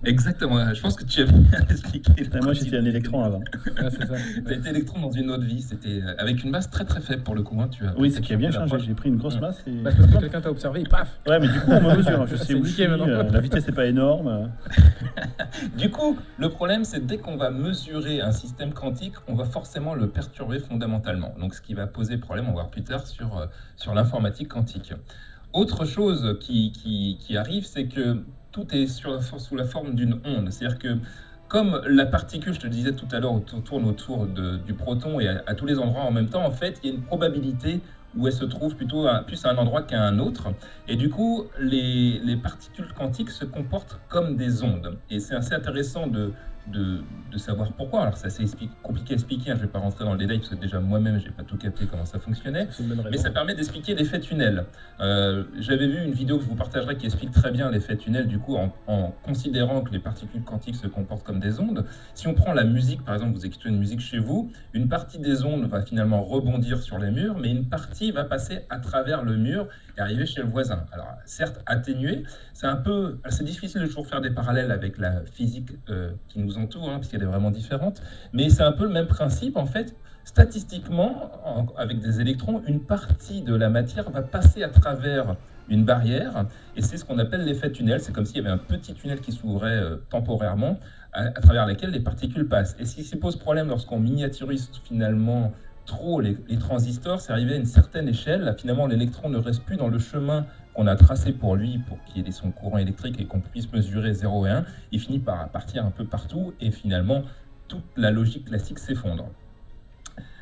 Exactement, je pense que tu as bien expliqué. Moi, j'étais un électron avant. Ah, ça. Été électron dans une autre vie, c'était euh, avec une masse très très faible pour le coup. hein, tu as Oui, c'est qui a bien changé. J'ai pris une grosse Ouais. masse et. Bah, parce que quelqu'un t'a observé et paf Ouais, mais du coup, on me mesure. Je sais où je suis. maintenant. euh, La vitesse n'est pas énorme. Du coup, le problème c'est dès qu'on va mesurer un système quantique, on va forcément le perturber fondamentalement. Donc ce qui va poser problème, on va voir plus tard sur, euh, sur l'informatique quantique. Autre chose qui, qui, qui arrive, c'est que tout est sous la forme d'une onde. C'est-à-dire que comme la particule, je te le disais tout à l'heure, tourne autour du proton et à, tous les endroits en même temps, en fait, il y a une probabilité où elle se trouve plutôt à, plus à un endroit qu'à un autre. Et du coup, les particules quantiques se comportent comme des ondes. Et c'est assez intéressant de, de, de savoir pourquoi. Alors, c'est assez expli- compliqué à expliquer, hein, je ne vais pas rentrer dans le détail, parce que déjà moi-même, je n'ai pas tout capté comment ça fonctionnait. C'est Mais ça permet d'expliquer l'effet tunnel. Euh, J'avais vu une vidéo que je vous partagerai qui explique très bien l'effet tunnel, du coup, en, en considérant que les particules quantiques se comportent comme des ondes. Si on prend la musique, par exemple, vous écoutez une musique chez vous, une partie des ondes va finalement rebondir sur les murs, mais une partie va passer à travers le mur et arriver chez le voisin. Alors, certes, atténué, c'est un peu, c'est difficile de toujours faire des parallèles avec la physique euh, qui nous entoure, hein, puisqu'elle est vraiment différente, mais c'est un peu le même principe, en fait. Statistiquement, en- avec des électrons, une partie de la matière va passer à travers une barrière, et c'est ce qu'on appelle l'effet tunnel. C'est comme s'il y avait un petit tunnel qui s'ouvrait euh, temporairement, à, travers lequel les particules passent. Et ce qui se pose problème lorsqu'on miniaturise finalement trop les, transistors, c'est arrivé à une certaine échelle. Finalement, l'électron ne reste plus dans le chemin qu'on a tracé pour lui, pour qu'il ait son courant électrique et qu'on puisse mesurer 0 et 1. Il finit par partir un peu partout, et finalement, toute la logique classique s'effondre.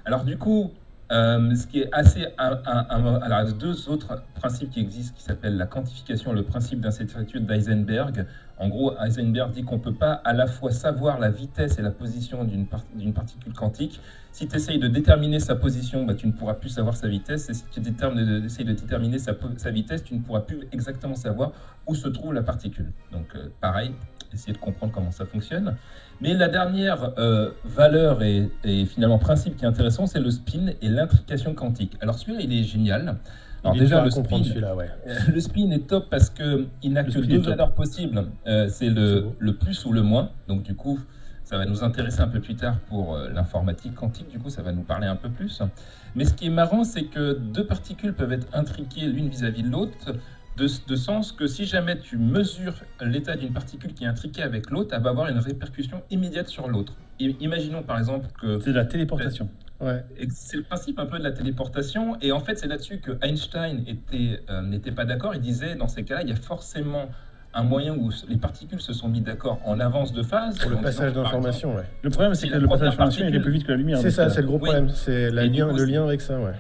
Alors du coup, euh, ce qui est assez... alors, deux autres principes qui existent qui s'appellent la quantification le principe d'incertitude d'Eisenberg. En gros, Heisenberg dit qu'on ne peut pas à la fois savoir la vitesse et la position d'une particule quantique. Si tu essayes de déterminer sa position, bah, tu ne pourras plus savoir sa vitesse. Et si tu de- essayes de déterminer sa, vitesse, tu ne pourras plus exactement savoir où se trouve la particule. Donc euh, pareil, essayer de comprendre comment ça fonctionne. Mais la dernière euh, valeur et, et finalement principe qui est intéressant, c'est le spin et l'intrication quantique. Alors celui-là, il est génial. Alors Il déjà, le spin, ouais. euh, le spin est top parce que il n'a que deux valeurs possibles. Euh, c'est le, le plus ou le moins. Donc du coup, ça va nous intéresser un peu plus tard pour euh, l'informatique quantique. Du coup, ça va nous parler un peu plus. Mais ce qui est marrant, c'est que deux particules peuvent être intriquées l'une vis-à-vis de l'autre. De, de sens que si jamais tu mesures l'état d'une particule qui est intriquée avec l'autre, elle va avoir une répercussion immédiate sur l'autre. Imaginons par exemple que C'est de la téléportation. Ouais. c'est le principe un peu de la téléportation. Et en fait, c'est là-dessus que Einstein euh, n'était pas d'accord. Il disait, dans ces cas-là, il y a forcément un moyen où les particules se sont mis d'accord en avance de phase. Pour le passage d'informations, ouais. Le problème, c'est que le passage d'information, il est plus vite que la lumière. C'est ça, euh, c'est le gros Oui. problème. C'est le lien avec ça, ouais.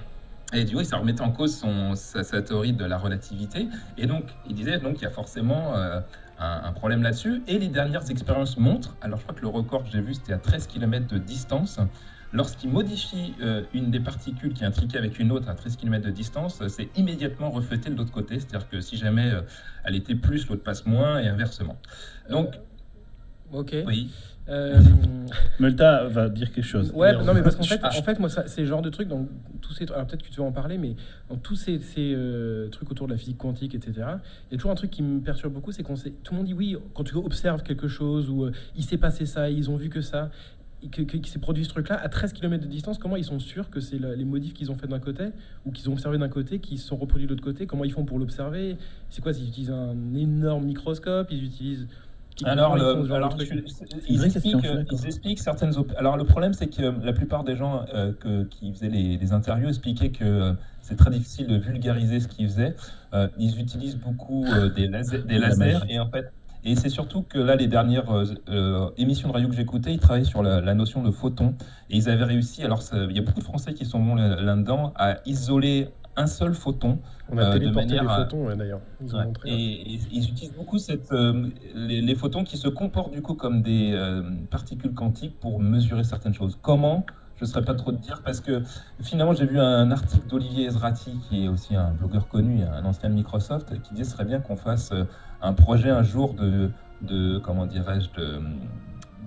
Et du coup, ça remettait en cause son, sa, sa théorie de la relativité. Et donc, il disait donc il y a forcément euh, un, un problème là-dessus. Et les dernières expériences montrent, alors je crois que le record que j'ai vu, c'était à 13 km de distance. Lorsqu'il modifie euh, une des particules qui est intriquée avec une autre à 13 km de distance, euh, c'est immédiatement reflété de l'autre côté. C'est-à-dire que si jamais euh, elle était plus, l'autre passe moins et inversement. Donc, Ok. oui. Euh, Multa va dire quelque chose. Ouais, non, mais parce qu'en fait, en fait, moi, c'est le genre de truc dans tous ces. Alors peut-être que tu vas en parler, mais dans tous ces, ces, euh, trucs autour de la physique quantique, etc. Il y a toujours un truc qui me perturbe beaucoup, c'est qu'on sait. Tout le monde dit oui quand tu observes quelque chose ou euh, il s'est passé ça, ils ont vu que ça. Que- que- qui s'est produit ce truc-là à 13 km de distance, comment ils sont sûrs que c'est les modifs qu'ils ont fait d'un côté ou qu'ils ont observé d'un côté qui se sont reproduits de l'autre côté? Comment ils font pour l'observer? C'est quoi Ils utilisent un énorme microscope? Ils utilisent. Alors, ils alors, tu- expliquent, ils expliquent certaines. op- Alors, le problème, c'est que la plupart des gens euh, que- qui faisaient les, les interviews expliquaient que euh, c'est très difficile de vulgariser ce qu'ils faisaient. Euh, ils utilisent beaucoup euh, des, laser- des La lasers et en fait. Et c'est surtout que là, les dernières euh, euh, émissions de radio que j'écoutais, ils travaillaient sur la, la notion de photon. Et ils avaient réussi, alors il y a beaucoup de Français qui sont bons là- là-dedans, à isoler un seul photon On a Euh, de téléporté manière les photons, ouais, d'ailleurs. Ils Ouais. montré. Et, et ils utilisent beaucoup cette, euh, les, les photons qui se comportent du coup comme des euh, particules quantiques pour mesurer certaines choses. Comment? Je ne saurais pas trop te dire parce que finalement j'ai vu un article d'Olivier Ezrati qui est aussi un blogueur connu, un ancien de Microsoft, qui disait ce serait bien qu'on fasse un projet un jour de, comment dirais-je, euh,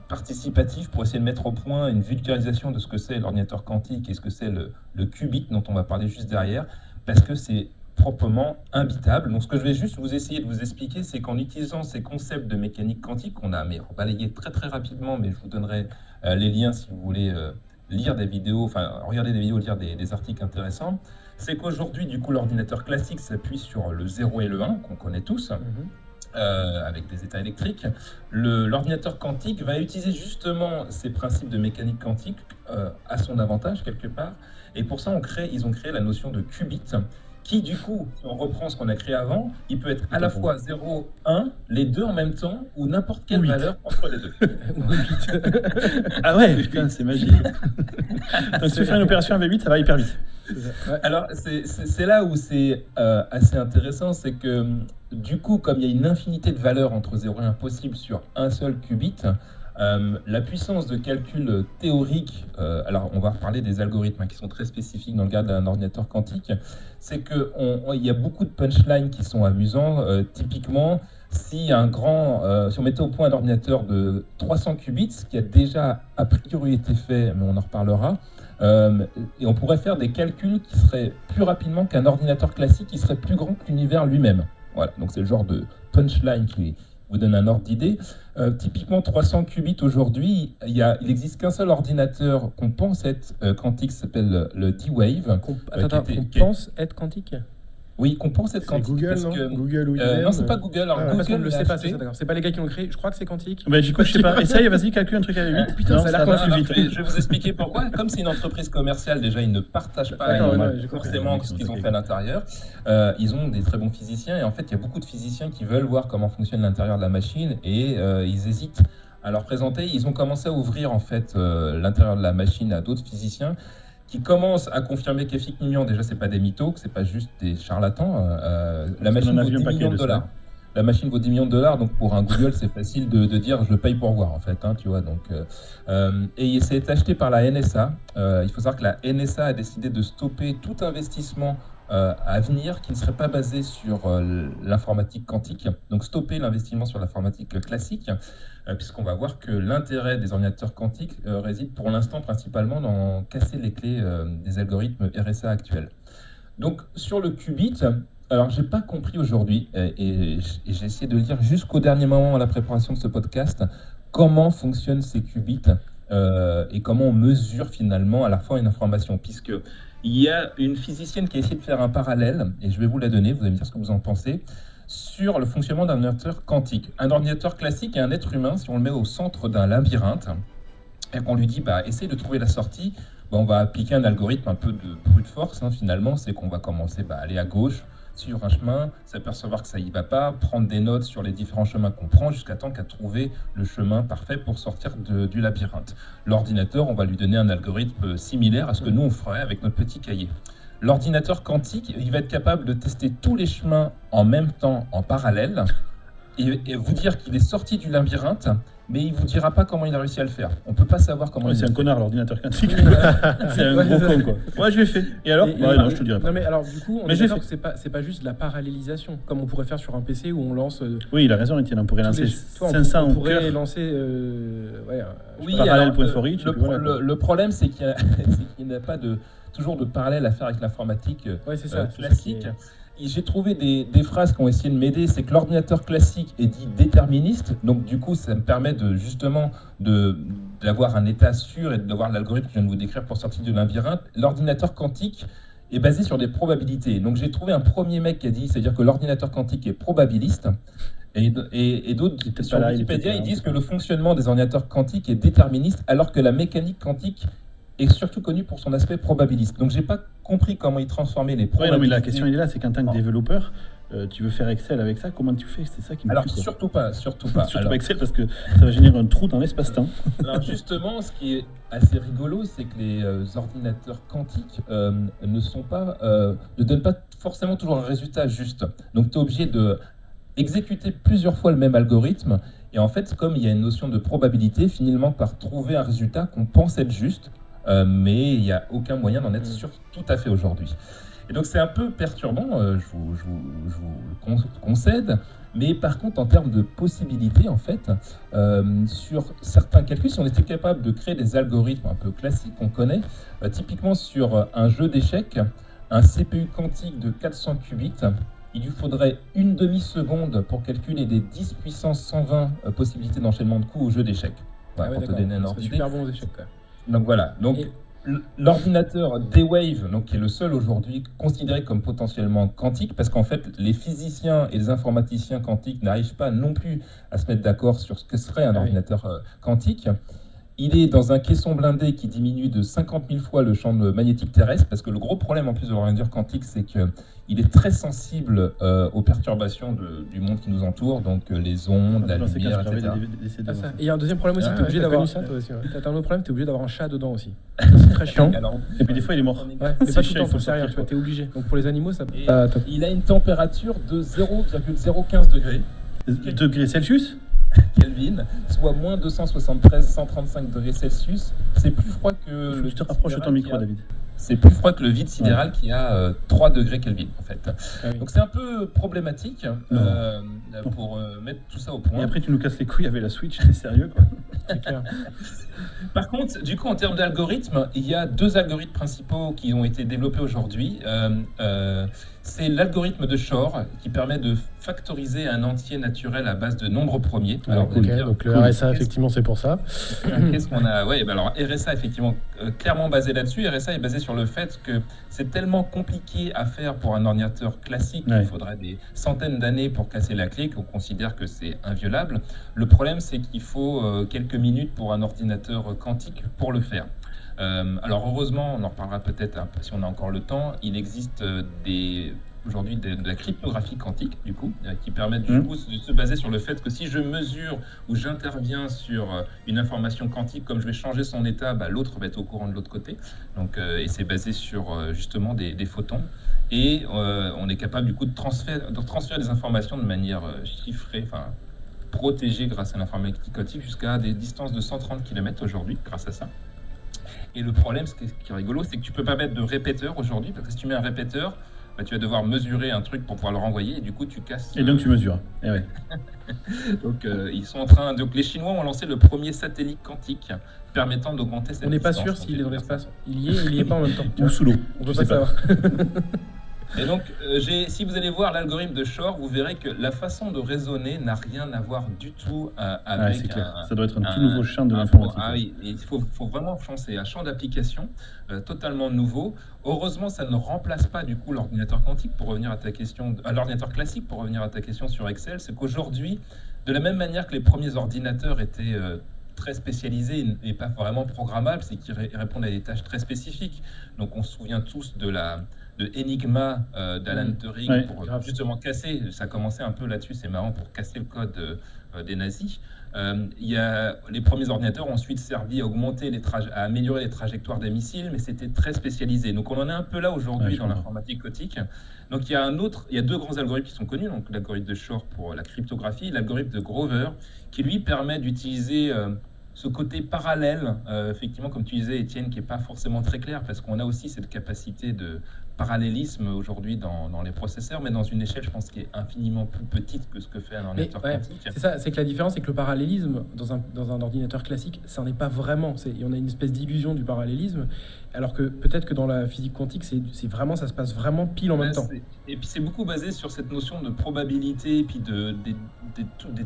participatif pour essayer de mettre au point une vulgarisation de ce que c'est l'ordinateur quantique et ce que c'est le, qubit dont on va parler juste derrière, parce que c'est proprement imbitable. Donc ce que je vais juste vous essayer de vous expliquer, c'est qu'en utilisant ces concepts de mécanique quantique, qu'on a mais balayé très très rapidement, mais je vous donnerai euh, les liens si vous voulez euh, lire des vidéos, enfin regarder des vidéos, lire des, articles intéressants, c'est qu'aujourd'hui, du coup, l'ordinateur classique s'appuie sur le 0 et le 1, qu'on connaît tous, Mhm. Euh, avec des états électriques. Le- L'ordinateur quantique va utiliser justement ces principes de mécanique quantique euh, à son avantage quelque part. Et pour ça, ils ont créé la notion de qubit, qui du coup, si on reprend ce qu'on a créé avant, il peut être à la fois 0, 1, les deux en même temps, ou n'importe quelle valeur entre les deux. Ah ouais, putain, c'est magique. Donc si tu fais une opération avec 8, ça va hyper vite. Ouais. Alors, c'est là où c'est euh, assez intéressant, c'est que du coup, comme il y a une infinité de valeurs entre 0 et 1 possibles sur un seul qubit, euh, la puissance de calcul théorique, euh, alors on va reparler des algorithmes hein, qui sont très spécifiques dans le cadre d'un ordinateur quantique, c'est qu'il y a beaucoup de punchlines qui sont amusants. Euh, typiquement, si si on mettait au point un ordinateur de 300 qubits, ce qui a déjà a priori été fait, mais on en reparlera, et on pourrait faire des calculs qui seraient plus rapidement qu'un ordinateur classique, qui serait plus grand que l'univers lui-même. Voilà, donc c'est le genre de punchline qui vous donne un ordre d'idée. Euh, typiquement, 300 qubits aujourd'hui, il, il existe qu'un seul ordinateur qu'on pense être euh, quantique, s'appelle le D-Wave. Qu'on- qui Attends, attends, qu'on pense être quantique? Oui, qu'on pense être C'est quantique. Google, parce non que- Google ou euh, non, c'est pas Google. Alors, Ah, Google Parce qu'on ne le sait pas, c'est ça, d'accord. C'est pas les gars qui l'ont créé. Je crois que c'est quantique. Bah, du coup, je sais pas. Essaye, vas-y, calcule un truc avec 8. Putain, ça a l'air vite. Je vais- vous expliquer pourquoi. Comme c'est une entreprise commerciale, déjà, ils ne partagent pas ils- forcément Ils ce qu'ils ont fait à l'intérieur. Euh, ils ont des très bons physiciens et en fait, il y a beaucoup de physiciens qui veulent voir comment fonctionne l'intérieur de la machine et euh, ils hésitent à leur présenter. Ils ont commencé à ouvrir en fait euh, l'intérieur de la machine à d'autres physiciens qui commencent à confirmer qu'effectivement, déjà, c'est pas des mythos, que c'est pas juste des charlatans. Euh, euh, la machine vaut vu un 10 paquet millions de ça. dollars. La machine vaut 10 millions de dollars, donc pour un Google, c'est facile de, de dire je paye pour voir en fait, hein, tu vois. Donc, euh, et c'est acheté par la NSA. Euh, il faut savoir que la NSA a décidé de stopper tout investissement à venir qui ne serait pas basé sur l'informatique quantique. Donc stopper l'investissement sur l'informatique classique, puisqu'on va voir que l'intérêt des ordinateurs quantiques euh, réside pour l'instant principalement dans casser les clés euh, des algorithmes RSA actuels. Donc sur le qubit, alors j'ai pas compris aujourd'hui, euh, et, j'ai essayé de lire jusqu'au dernier moment à la préparation de ce podcast, comment fonctionnent ces qubits euh, et comment on mesure finalement à la fois une information, puisque il y a une physicienne qui a essayé de faire un parallèle, et je vais vous la donner, vous allez me dire ce que vous en pensez, sur le fonctionnement d'un ordinateur quantique. Un ordinateur classique et un être humain, si on le met au centre d'un labyrinthe, et qu'on lui dit, bah, essaye de trouver la sortie, bah, on va appliquer un algorithme un peu de brute force, hein, finalement, c'est qu'on va commencer à aller à gauche, suivre un chemin, s'apercevoir que ça y va pas, prendre des notes sur les différents chemins qu'on prend jusqu'à temps qu'à trouver le chemin parfait pour sortir de- du labyrinthe. L'ordinateur, on va lui donner un algorithme similaire à ce que nous on ferait avec notre petit cahier. L'ordinateur quantique, il va être capable de tester tous les chemins en même temps, en parallèle, et, et vous dire qu'il est sorti du labyrinthe, mais il vous dira pas comment il a réussi à le faire. On peut pas savoir comment Ouais, il c'est a un fait. connard, l'ordinateur quantique. c'est un Ouais, gros con, quoi. Ouais, je l'ai fait. Et alors Et- Ouais, et- non, je te dirai pas. Non mais alors du coup, on Mais est d'accord que c'est pas c'est pas juste de la parallélisation comme on pourrait faire sur un PC où on lance euh, Oui, il a raison, Étienne. On pourrait lancer les- tu vois, on, 500 on en pourrait cœur. lancer euh, ouais, euh, Oui, point le- le, voilà, le- problème, c'est qu'il y a- c'est qu'il n'y a pas de, toujours de parallèle à faire avec l'informatique euh, ouais, euh, ça. classique. j'ai trouvé des, des phrases qui ont essayé de m'aider. C'est que l'ordinateur classique est dit déterministe, donc du coup, ça me permet de justement de d'avoir un état sûr et d'avoir l'algorithme que je viens de vous décrire pour sortir du labyrinthe. L'ordinateur quantique est basé sur des probabilités. Donc j'ai trouvé un premier mec qui a dit, c'est-à-dire que l'ordinateur quantique est probabiliste. Et, et, et d'autres, sur là, Wikipédia, ils là. disent que le fonctionnement des ordinateurs quantiques est déterministe, alors que la mécanique quantique est surtout connue pour son aspect probabiliste. Donc j'ai pas compris comment ils transformaient les probabilités. non, mais la question elle est là, c'est qu'en tant que développeur, euh, tu veux faire Excel avec ça, comment tu fais? C'est ça qui me Alors tue, surtout pas, surtout pas. Surtout Alors, pas Excel parce que ça va générer un trou dans l'espace-temps. Alors justement, ce qui est assez rigolo, c'est que les euh, ordinateurs quantiques euh, ne sont pas, ne donnent pas forcément toujours un résultat juste. Donc tu es obligé de exécuter plusieurs fois le même algorithme. Et en fait, comme il y a une notion de probabilité, finalement par trouver un résultat qu'on pense être juste, euh, mais il n'y a aucun moyen d'en être Mm. sûr tout à fait aujourd'hui. Et donc c'est un peu perturbant, euh, je, vous, je vous- je vous le con- concède. Mais par contre, en termes de possibilités, en fait, euh, sur certains calculs, si on était capable de créer des algorithmes un peu classiques qu'on connaît, typiquement sur un jeu d'échecs, un CPU quantique de 400 qubits, il lui faudrait une demi-seconde pour calculer des 10 puissance 120 euh, possibilités d'enchaînement de coups au jeu d'échecs. Voilà, Ah ouais, pour te donner super bon aux échecs. quoi. Donc voilà. Donc Et- l'ordinateur D-Wave, donc qui est le seul aujourd'hui considéré comme potentiellement quantique, parce qu'en fait les physiciens et les informaticiens quantiques n'arrivent pas non plus à se mettre d'accord sur ce que serait un Ah ordinateur euh, quantique. Il est dans un caisson blindé qui diminue de 50 000 fois le champ magnétique terrestre, parce que le gros problème en plus de l'ordinateur quantique, c'est qu'il est très sensible euh, aux perturbations de- du monde qui nous entoure, donc euh, les ondes, la quand lumière, etc. des des Ah. Et il y a un deuxième problème aussi, Ah t'es ouais, obligé d'avoir. un autre problème, t'es obligé d'avoir un chat dedans aussi. C'est très chiant. Alors, Et puis des fois il est mort. Ouais, mais C'est pas tout chiant, le il temps, faut sortir, tu vois, t'es obligé. Donc pour les animaux, ça. Et- Ah. Il a une température de 0,015 degrés Degrés Celsius? Kelvin, soit moins 273 135 degrés Celsius. C'est plus froid que le te vide rapproches de ton micro, a- David. C'est plus froid que le vide sidéral qui a euh, 3 degrés Kelvin en fait. Ah oui. Donc c'est un peu problématique euh, pour euh, mettre tout ça au point. Et après tu nous casses les couilles avec la Switch, t'es sérieux quoi C'est clair. Par contre, du coup, en termes d'algorithmes, il y a deux algorithmes principaux qui ont été développés aujourd'hui. Euh, euh, c'est l'algorithme de Shor qui permet de factoriser un entier naturel à base de nombres premiers. Alors, dire, donc le cool. RSA, effectivement, c'est pour ça. Qu'est-ce qu'on a? Ouais, bah alors RSA effectivement euh, clairement basé là-dessus. RSA est basé sur le fait que c'est tellement compliqué à faire pour un ordinateur classique Ouais. qu'il faudrait des centaines d'années pour casser la clé qu'on considère que c'est inviolable. Le problème c'est qu'il faut euh, quelques minutes pour un ordinateur quantique pour le faire. Euh, alors heureusement, on en reparlera peut-être si on a encore le temps. Il existe euh, des aujourd'hui de, de la cryptographie quantique du coup euh, qui permettent du Mhm. coup de se baser sur le fait que si je mesure ou j'interviens sur une information quantique, comme je vais changer son état, bah, l'autre va être au courant de l'autre côté. Donc, euh, et c'est basé sur euh, justement des, des photons. Et on est capable du coup de transférer, de transférer des informations de manière chiffrée, enfin protégée grâce à l'informatique quantique jusqu'à des distances de 130 km aujourd'hui grâce à ça. Et le problème, ce qui est, rigolo, c'est que tu peux pas mettre de répéteur aujourd'hui, parce que si tu mets un répéteur, bah, tu vas devoir mesurer un truc pour pouvoir le renvoyer, et du coup tu casses. Et donc tu mesures. Et ouais. Donc euh, ils sont en train. Donc les Chinois ont lancé le premier satellite quantique permettant d'augmenter cette On n'est pas sûr s'il est dans l'espace. Il y est, il y est pas en même temps. Ou sous l'eau. On Je peut pas pas. savoir. Et donc, euh, si vous allez voir l'algorithme de Shor, vous verrez que la façon de raisonner n'a rien à voir du tout euh, Ouais, avec c'est clair. un, Ça doit être un tout nouveau champ de l'informatique. Ah oui, il faut, faut vraiment penser à un champ d'application euh, totalement nouveau. Heureusement, ça ne remplace pas du coup l'ordinateur quantique pour revenir à ta question, à l'ordinateur classique pour revenir à ta question sur Excel. C'est qu'aujourd'hui, de la même manière que les premiers ordinateurs étaient euh, très spécialisés et pas vraiment programmables, c'est qu'ils ré- répondent à des tâches très spécifiques. Donc, on se souvient tous de la de Enigma euh, d'Alan. Turing Ouais, pour grave. justement casser. Ça commençait un peu là-dessus, c'est marrant pour casser le code euh, des nazis. Euh, y a, les premiers ordinateurs ont ensuite servi à augmenter les à améliorer les trajectoires des missiles, mais c'était très spécialisé. Donc on en est un peu là aujourd'hui dans l'informatique quantique. Donc il y a un autre, il y a deux grands algorithmes qui sont connus, donc l'algorithme de Shor pour la cryptographie, l'algorithme de Grover, qui lui permet d'utiliser euh, ce côté parallèle, euh, effectivement, comme tu disais, Étienne, qui n'est pas forcément très clair, parce qu'on a aussi cette capacité de parallélisme aujourd'hui dans, dans les processeurs, mais dans une échelle, je pense, qui est infiniment plus petite que ce que fait un ordinateur ouais, quantique. C'est ça, c'est que la différence, c'est que le parallélisme, dans un, dans un ordinateur classique, ça n'est pas vraiment. C'est- On a une espèce d'illusion du parallélisme, alors que peut-être que dans la physique quantique, c'est vraiment, ça se passe vraiment pile en même temps. Et puis c'est beaucoup basé sur cette notion de probabilité, et puis de, des-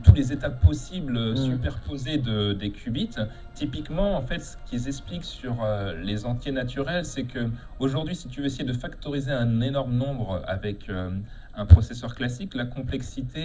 tous les états possibles euh, Mm. superposés de, des qubits. Typiquement, en fait, ce qu'ils expliquent sur euh, les entiers naturels, c'est que aujourd'hui, si tu veux essayer de factoriser un énorme nombre avec euh, un processeur classique, la complexité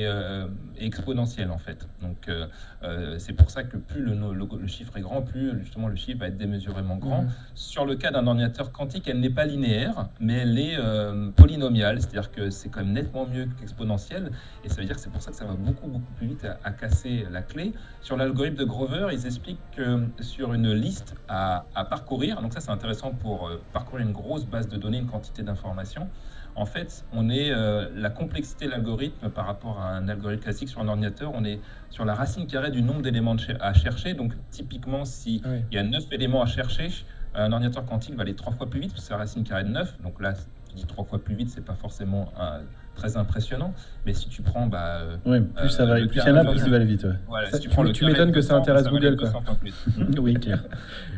est, euh, est exponentielle en fait. Donc euh, euh, c'est pour ça que plus le, le- le chiffre est grand, plus justement le chiffre va être démesurément grand. Mhm. Sur le cas d'un ordinateur quantique, elle n'est pas linéaire, mais elle est euh, polynomiale, c'est-à-dire que c'est quand même nettement mieux qu'exponentielle, et ça veut dire que c'est pour ça que ça va beaucoup beaucoup plus vite à, à casser la clé. Sur l'algorithme de Grover, ils expliquent que sur une liste à, à parcourir, donc ça c'est intéressant pour parcourir une grosse base de données, une quantité d'informations. En fait, on est euh, la complexité de l'algorithme par rapport à un algorithme classique sur un ordinateur, on est sur la racine carrée du nombre d'éléments cher- à chercher. Donc typiquement, si Ouais. il y a 9 éléments à chercher. Un ordinateur quantique va aller trois fois plus vite parce que c'est la racine carrée de 9. Donc là, je dis trois fois plus vite, c'est pas forcément euh, très impressionnant. Mais si tu prends. Bah, euh, Oui, plus Euh, ça va, le plus il y en a, plus il va aller vite. ouais. voilà, Ça, si tu tu tu m'étonnes que ça 200, intéresse va Google, 200 quoi. plus. oui, clair.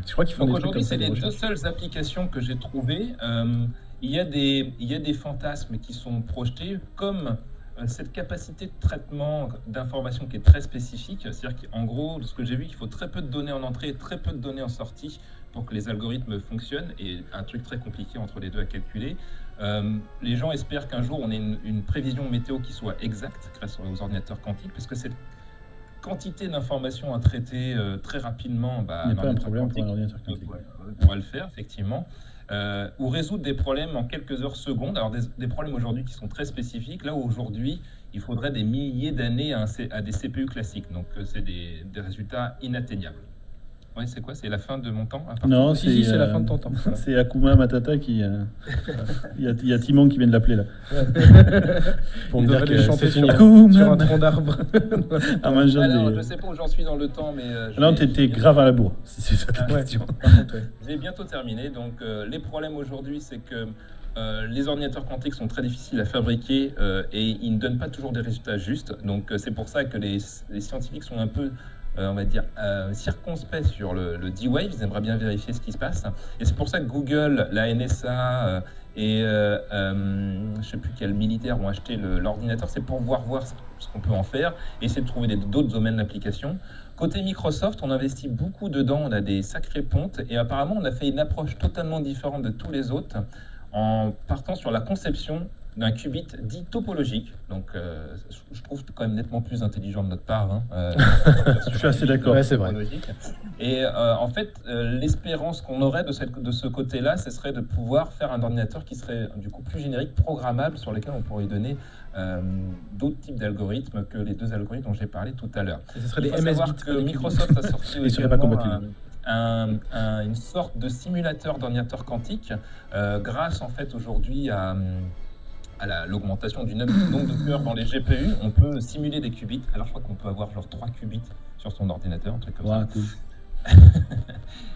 Je crois qu'ils font aujourd'hui, ça. c'est les deux seules applications que j'ai trouvées. Euh, il, y a des, il y a des fantasmes qui sont projetés comme euh, cette capacité de traitement d'informations qui est très spécifique. C'est-à-dire qu'en gros, de ce que j'ai vu, il faut très peu de données en entrée et très peu de données en sortie pour que les algorithmes fonctionnent et un truc très compliqué entre les deux à calculer. Euh, les gens espèrent qu'un jour on ait une, une prévision météo qui soit exacte grâce aux ordinateurs quantiques parce que cette quantité d'informations à traiter euh, très rapidement, bah, Ce n'est un pas un problème pour un ordinateur quantique. on pourrait le faire, effectivement. Euh, ou résoudre des problèmes en quelques heures secondes. Alors, des, problèmes aujourd'hui qui sont très spécifiques, là où aujourd'hui, il faudrait des milliers d'années à, des CPU classiques. Donc, euh, c'est des résultats inatteignables. Oui, c'est quoi C'est la fin de mon temps Non, Si, si, c'est la euh, fin de ton temps. Voilà. C'est Akuma Matata qui. euh, Il y, a, il y a Timon qui vient de l'appeler là. Pour On lui dire que les chanter c'est sur, sur un tronc d'arbre. Alors, des- je sais pas où j'en suis dans le temps, mais. euh, Non, t'es grave à la bourre, si c'est ça ta Ah, question. Ouais. J'ai bientôt terminé. Donc, euh, les problèmes aujourd'hui, c'est que euh, les ordinateurs quantiques sont très difficiles à fabriquer euh, et ils ne donnent pas toujours des résultats justes. Donc, euh, c'est pour ça que les, les scientifiques sont un peu, on va dire, euh, circonspects sur le, D-Wave. Ils aimeraient bien vérifier ce qui se passe. Et c'est pour ça que Google, la NSA euh, et euh, euh, je ne sais plus quel militaire ont acheté l'ordinateur. C'est pour voir, voir ce qu'on peut en faire et essayer de trouver d'autres domaines d'application. Côté Microsoft, on investit beaucoup dedans, on a des sacrées pontes et apparemment on a fait une approche totalement différente de tous les autres en partant sur la conception d'un qubit dit topologique. Donc euh, je trouve quand même nettement plus intelligent de notre part. hein, euh, Je suis assez d'accord. Ouais, c'est vrai. topologique. Et euh, en fait, euh, l'espérance qu'on aurait de, cette- de ce côté-là, ce serait de pouvoir faire un ordinateur qui serait du coup plus générique, programmable, sur lequel on pourrait donner euh, d'autres types d'algorithmes que les deux algorithmes dont j'ai parlé tout à l'heure. Et ce serait Il des MS savoir que. Microsoft a sorti Ils seraient pas également compatibles. un- un- un- une sorte de simulateur d'ordinateur quantique euh, grâce en fait aujourd'hui à, à la- l'augmentation du nombre nombre de cœurs dans les GPU. On peut simuler des qubits. Alors je crois qu'on peut avoir genre 3 qubits sur son ordinateur, un truc comme ça. Cool.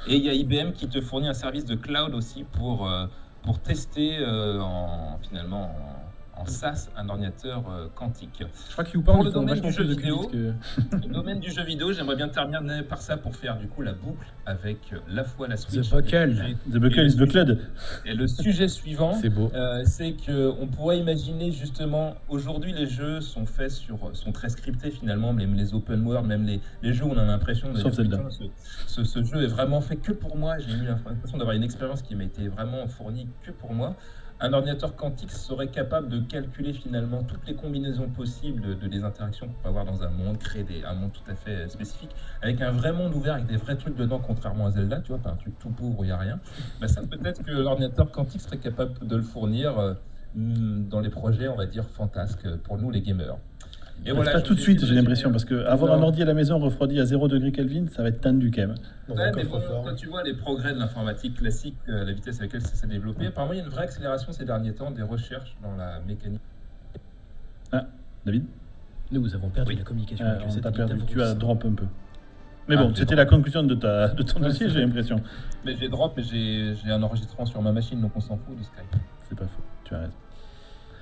Et il y a IBM qui te fournit un service de cloud aussi pour, euh, pour tester euh, en, finalement en, en SaaS un ordinateur euh, quantique. Je crois que YouPorn, Pour le domaine du jeu de vidéo, que... Le domaine du jeu vidéo, j'aimerais bien terminer par ça pour faire du coup la boucle avec euh, la fois la Switch. The Buckle. The Buckle is buckled. Et le sujet suivant, C'est beau. euh, c'est que on pourrait imaginer justement aujourd'hui les jeux sont faits sur sont très scriptés finalement même les open world même les, les jeux où on a l'impression de Sauf dire, Zelda. putain, ce, ce- ce jeu est vraiment fait que pour moi j'ai eu l'impression d'avoir une expérience qui m'a été vraiment fournie que pour moi un ordinateur quantique serait capable de calculer finalement toutes les combinaisons possibles de, de des interactions qu'on peut avoir dans un monde, créer un monde tout à fait spécifique, avec un vrai monde ouvert, avec des vrais trucs dedans, contrairement à Zelda, tu vois, pas un truc tout pauvre où il n'y a rien. Bah, ça, peut-être que l'ordinateur quantique serait capable de le fournir euh, mm, dans les projets, on va dire, fantasques pour nous, les gamers. Et C'est voilà, pas tout de suite, j'ai l'impression, parce que avoir un ordi à la maison refroidi à 0 degré Kelvin, ça va être tendu quand même. Ouais, mais bon, quand tu vois les progrès de l'informatique classique, euh, la vitesse à laquelle ça s'est développé, apparemment il y a une vraie accélération ces derniers temps des recherches dans la mécanique. David? Nous avons perdu Oui. la communication Euh, avec On perdu, tu as drop un peu. Mais Ah, bon, c'était la conclusion de, ta, de ton Ouais, dossier, j'ai l'impression. Mais j'ai drop, mais j'ai un enregistrement sur ma machine, donc on s'en fout de Skype. C'est pas faux, tu as raison.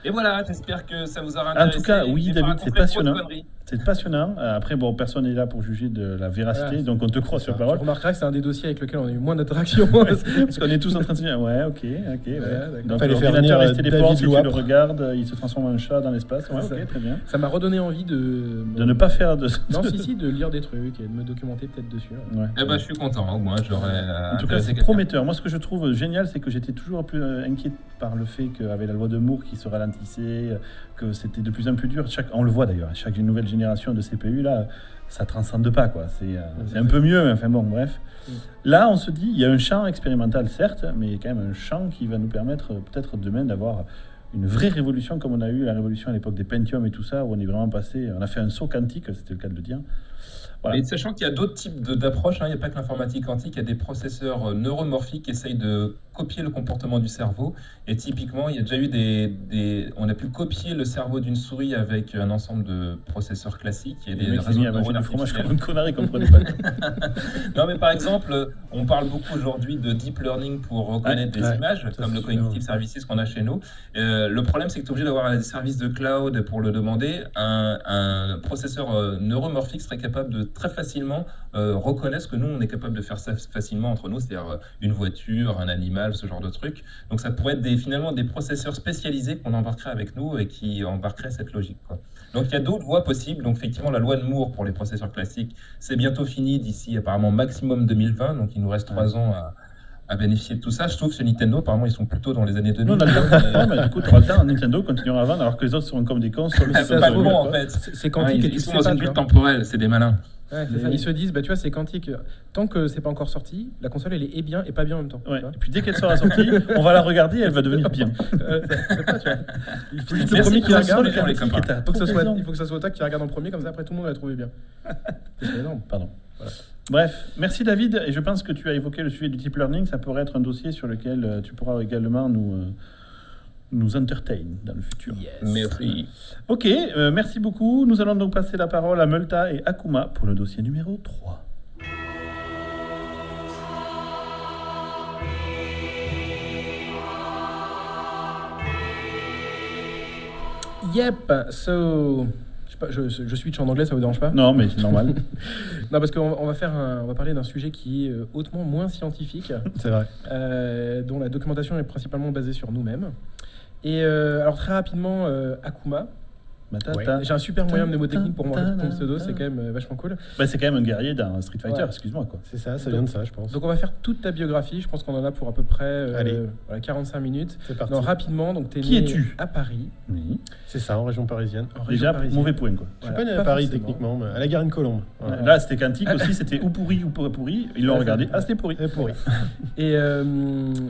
Et voilà, j'espère que ça vous aura En intéressé. tout cas, oui, David, c'est passionnant. C'est passionnant. Euh, Après, bon, personne n'est là pour juger de la véracité, donc on te croit sur Tu parole. remarqueras que c'est un des dossiers avec lequel on a eu moins d'interactions. Parce qu'on est tous en train de se dire, ouais, ok, ok. Ouais, d'accord. Donc Fallait faire l'ordinateur venir, est euh, téléport, David si tu le regardes, il se transforme en chat dans l'espace. Ouais, ok, ça. très bien. ça m'a redonné envie de. De ne pas faire de... Non, si, si, de lire des trucs et de me documenter peut-être dessus. Ouais. Eh ben, je suis content, au moins, j'aurais. En tout cas, c'est prometteur. Moi, ce que je trouve génial, c'est que j'étais toujours un peu euh, inquiet par le fait qu'avec la loi de Moore qui se ralentissait, euh, que c'était de plus en plus dur. Chaque, on le voit d'ailleurs, chaque nouvelle génération de CPU, là, ça transcende pas. quoi. C'est euh, un peu mieux, mais enfin bon, bref. Mm. Là, on se dit, il y a un champ expérimental, certes, mais il y a quand même un champ qui va nous permettre euh, peut-être demain d'avoir une vraie révolution comme on a eu la révolution à l'époque des Pentium et tout ça, où on est vraiment passé, on a fait un saut quantique, c'était le cas de le dire. Voilà. Et sachant qu'il y a d'autres types d'approches, hein, il n'y a pas que l'informatique quantique, il y a des processeurs euh, neuromorphiques qui essayent de copier le comportement du cerveau. Et typiquement, il y a déjà eu des, des- on a pu copier le cerveau d'une souris avec un ensemble de processeurs classiques et des réseaux de neurones du fromage comme une connerie, comprenez pas. Non, mais par exemple, on parle beaucoup aujourd'hui de deep learning pour reconnaître Ouais, des ouais, images, comme le cognitive services qu'on a chez nous. Euh, le problème, c'est que tu es obligé d'avoir des services de cloud pour le demander. Un, un processeur euh, neuromorphique serait capable de très facilement euh, reconnaître ce que nous, on est capable de faire ça facilement entre nous, c'est-à-dire une voiture, un animal, ce genre de truc. Donc, ça pourrait être des, finalement des processeurs spécialisés qu'on embarquerait avec nous et qui embarqueraient cette logique. Quoi. Donc, il y a d'autres voies possibles. Donc, effectivement, la loi de Moore pour les processeurs classiques, c'est bientôt fini d'ici apparemment maximum 2020, donc il nous reste trois ans à, à bénéficier de tout ça. Je trouve que Nintendo, apparemment, ils sont plutôt dans les années 2000. Nous, on a le temps. Non, mais du coup, tu le temps. Nintendo continuera à vendre alors que les autres seront comme des cons sur le site. c'est pas bon, en fait. C'est c'est Ouais, quantique ils, et ils tu sont sais dans une bulle temporelle, c'est des malins. Ouais, c'est Mais ça. oui. Ils se disent, bah, tu vois, c'est quantique. Tant que c'est pas encore sorti, la console, elle est bien et pas bien en même temps. Ouais. Et puis dès qu'elle sera sortie, on va la regarder et elle va devenir bien. Euh, pas, tu vois. Il faut le premier qui la regarde. copains. T'as faut que trop soit, il faut que ça soit toi qui la regarde en premier, comme ça après tout le monde va la trouver bien. C'est énorme. Pardon. Bref, merci David. Et je pense que tu as évoqué le sujet du deep learning. Ça pourrait être un dossier sur lequel euh, tu pourras également nous, euh, nous entertain dans le futur. Merci. Ok, euh, merci beaucoup. Nous allons donc passer la parole à Multa et Akuma pour le dossier numéro 3. Yep, so. Je, sais pas, je, je switch en anglais, ça vous dérange pas? Non, mais c'est normal. Non, parce qu'on on va faire un- on va parler d'un sujet qui est euh, hautement moins scientifique, C'est vrai. euh, dont la documentation est principalement basée sur nous-mêmes. Et euh, alors très rapidement, euh, Akuma. Matata. J'ai un super moyen mnémotechnique pour moi ton pseudo, c'est quand même euh, vachement cool. Bah, c'est quand même un guerrier dans Street Fighter, Ouais. excuse-moi quoi. C'est ça, ça vient de ça, je pense. Donc on va faire toute ta biographie. Je pense qu'on en a pour à peu près euh, Allez. voilà, 45 minutes. C'est parti. Non, rapidement, donc t'es Qui né es-tu? à Paris. Oui. C'est ça, en région parisienne. en région Déjà, parisienne. mauvais point quoi. Je suis Voilà, pas né à Paris forcément. techniquement, mais à la Garenne Colombe. Voilà. Là, c'était quantique aussi, c'était ou pourri ou pas pourri. Ils l'ont regardé. Ah, c'était pourri. Pourri. Et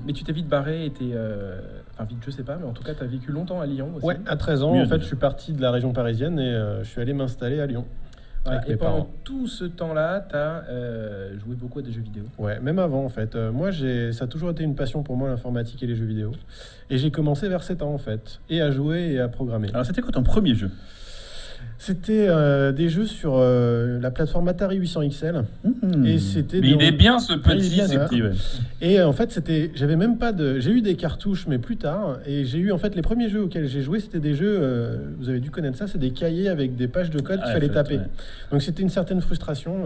mais tu t'es vite barré et t'es, enfin vite, je sais pas, mais en tout cas, t'as vécu longtemps à Lyon aussi. Ouais, à 13 ans, Mieux en fait, je suis parti de la région parisienne et euh, je suis allé m'installer à Lyon. Et pendant parents. tout ce temps-là, t'as euh, joué beaucoup à des jeux vidéo. Ouais, même avant en fait. Euh, moi, j'ai, ça a toujours été une passion pour moi l'informatique et les jeux vidéo. Et j'ai commencé vers 7 ans en fait, et à jouer et à programmer. Alors, c'était quoi ton premier jeu? C'était euh, des jeux sur euh, la plateforme Atari 800 XL, Mhm. et c'était. Il est bien ce est petit. bien, c'est ça. Petit, ouais. Et euh, en fait, c'était, j'avais même pas de, j'ai eu des cartouches, mais plus tard. Et j'ai eu en fait les premiers jeux auxquels j'ai joué, c'était des jeux. euh, vous avez dû connaître ça, c'est des cahiers avec des pages de code qu'il Ah, fallait fait, taper. ouais. Donc c'était une certaine frustration.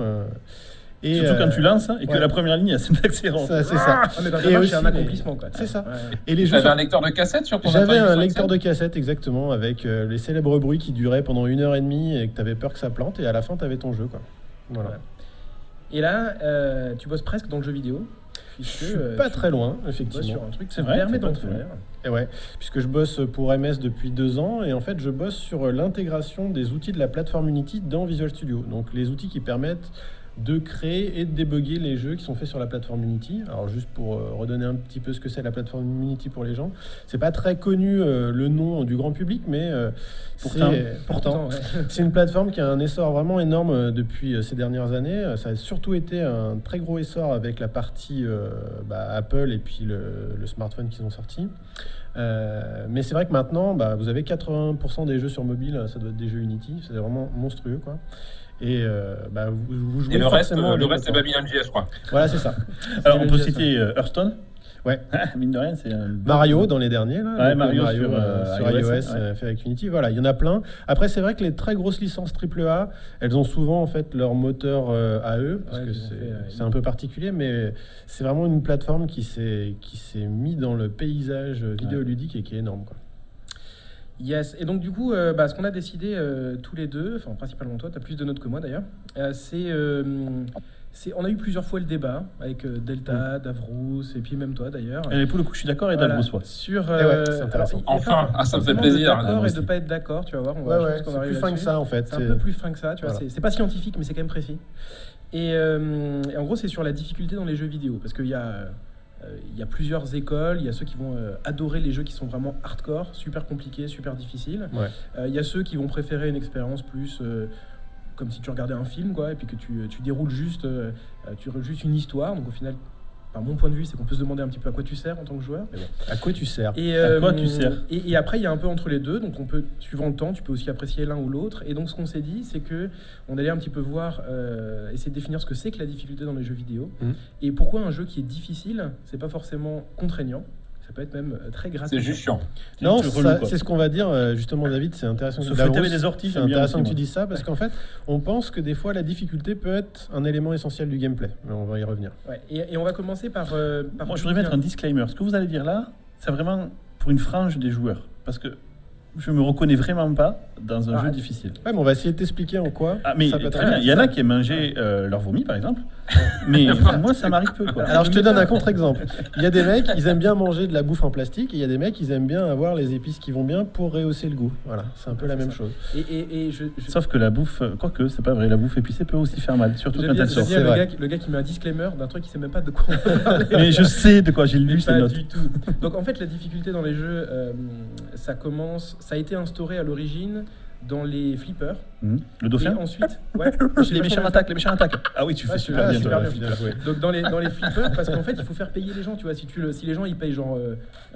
Euh, et Surtout quand euh, tu lances et que ouais. la première ligne, c'est une accélérante. ça, c'est ça. Ah, mais Et aussi c'est un accomplissement quoi. C'est ça. Ouais. Et les jeux. J'avais un lecteur de cassette sur ton J'avais un 800 lecteur de cassette exactement avec euh, les célèbres bruits qui duraient pendant une heure et demie et que tu avais peur que ça plante et à la fin tu avais ton jeu quoi. Voilà. Ouais. Et là, euh, tu bosses presque dans le jeu vidéo. Je puisque, suis euh, pas très loin effectivement. sur un truc C'est vrai, permet d'en faire. Et ouais, puisque je bosse pour MS depuis deux ans et en fait je bosse sur l'intégration des outils de la plateforme Unity dans Visual Studio. Donc les outils qui permettent de créer et de débugger les jeux qui sont faits sur la plateforme Unity. Alors juste pour euh, redonner un petit peu ce que c'est la plateforme Unity pour les gens, c'est pas très connu euh, le nom du grand public, mais euh, Pourtant. c'est- pourtant, ouais. c'est une plateforme qui a un essor vraiment énorme depuis ces dernières années. Ça a surtout été un très gros essor avec la partie euh, bah, Apple et puis le, le smartphone qu'ils ont sorti. Euh, mais c'est vrai que maintenant, bah, vous avez 80% des jeux sur mobile, ça doit être des jeux Unity. C'est vraiment monstrueux, quoi. Et euh, bah, vous, vous jouez Et le reste, euh, le même reste c'est. Babylon JS, je crois. Voilà, c'est ça. Alors, on peut citer euh, Hearthstone. Ouais. Mine de rien, c'est un. Mario dans les derniers, là. Ouais, Mario sur, euh, sur iOS, iOS, ouais. fait avec Unity. Voilà, il y en a plein. Après, c'est vrai que les très grosses licences AAA, elles ont souvent en fait leur moteur euh, à eux, parce Ouais, que euh, c'est un peu particulier, mais c'est vraiment une plateforme qui s'est qui s'est mis dans le paysage vidéoludique et qui est énorme. Quoi. Yes, et donc du coup, euh, bah, ce qu'on a décidé euh, tous les deux, enfin principalement toi, tu as plus de notes que moi d'ailleurs, euh, c'est, euh, c'est, on a eu plusieurs fois le débat avec euh, Delta, Davrous, et puis même toi d'ailleurs. Et pour le coup, je suis d'accord Voilà, Davros. ouais. Sur, Eh ouais, c'est intéressant. Enfin, ah, ça me fait plaisir, D'accord et de aussi. pas être d'accord, tu vas voir. On va, Ouais, c'est plus fin que ça en fait. C'est un peu plus fin que ça, tu vois. Voilà. C'est, c'est pas scientifique, mais c'est quand même précis. Et, euh, et en gros, c'est sur la difficulté dans les jeux vidéo, parce qu'il y a, euh, il y a plusieurs écoles. Il y a ceux qui vont euh, adorer les jeux qui sont vraiment hardcore, super compliqués, super difficiles. Ouais. Euh, il y a ceux qui vont préférer une expérience plus euh, comme si tu regardais un film, quoi, et puis que tu, tu déroules juste, euh, euh, tu juste une histoire. Donc au final, mon point de vue, c'est qu'on peut se demander un petit peu à quoi tu sers en tant que joueur. Mais bon. À quoi tu sers Et, À quoi euh, tu sers et, et après, il y a un peu entre les deux. Donc, on peut, suivant le temps, tu peux aussi apprécier l'un ou l'autre. Et donc, ce qu'on s'est dit, c'est que on allait un petit peu voir, euh, essayer de définir ce que c'est que la difficulté dans les jeux vidéo Mhm. et pourquoi un jeu qui est difficile, c'est pas forcément contraignant. Ça peut être même euh, très gratuit. C'est juste chiant. Non, C'est ce qu'on va dire euh, justement, David. C'est intéressant. Se que fouetter des orties, C'est intéressant que tu dises ça parce qu'en fait, on pense que des fois la difficulté peut être un élément essentiel du gameplay. Mais on va y revenir. Ouais, et, et on va commencer par. euh, par Moi, je voudrais mettre un disclaimer. Ce que vous allez dire là, c'est vraiment pour une frange des joueurs. Parce que je me reconnais vraiment pas dans un Ah, jeu difficile. Ouais, mais on va essayer de t'expliquer en quoi. Ah, mais ça peut être très bien. Il y en a qui aiment manger euh, leur vomi, par exemple. Mais moi, ça m'arrive peu. Quoi. Alors je te donne un contre-exemple. Il y a des mecs, ils aiment bien manger de la bouffe en plastique, et il y a des mecs, ils aiment bien avoir les épices qui vont bien pour rehausser le goût. Voilà, c'est un peu la même chose. Et, et, et je, je- Sauf que la bouffe, euh, quoique, c'est pas vrai, la bouffe épicée peut aussi faire mal, surtout quand elle sort. c'est le, vrai. gars, qui- le gars qui met un disclaimer d'un truc qui sait même pas de quoi on va parler. Mais je sais de quoi j'ai lu Mais ces pas du tout. Donc en fait, la difficulté dans les jeux, euh, ça commence, ça a été instauré à l'origine dans les flippers. Hum, Le Et dauphin ensuite, ouais, Les méchants attaquent, les méchants attaquent. Ah oui, tu fais Ah, super bien. super toi. bien. bien joué. Donc dans les, dans les flippers, parce qu'en fait, il faut faire payer les gens, tu vois. Si, tu le, si les gens ils payent genre euh,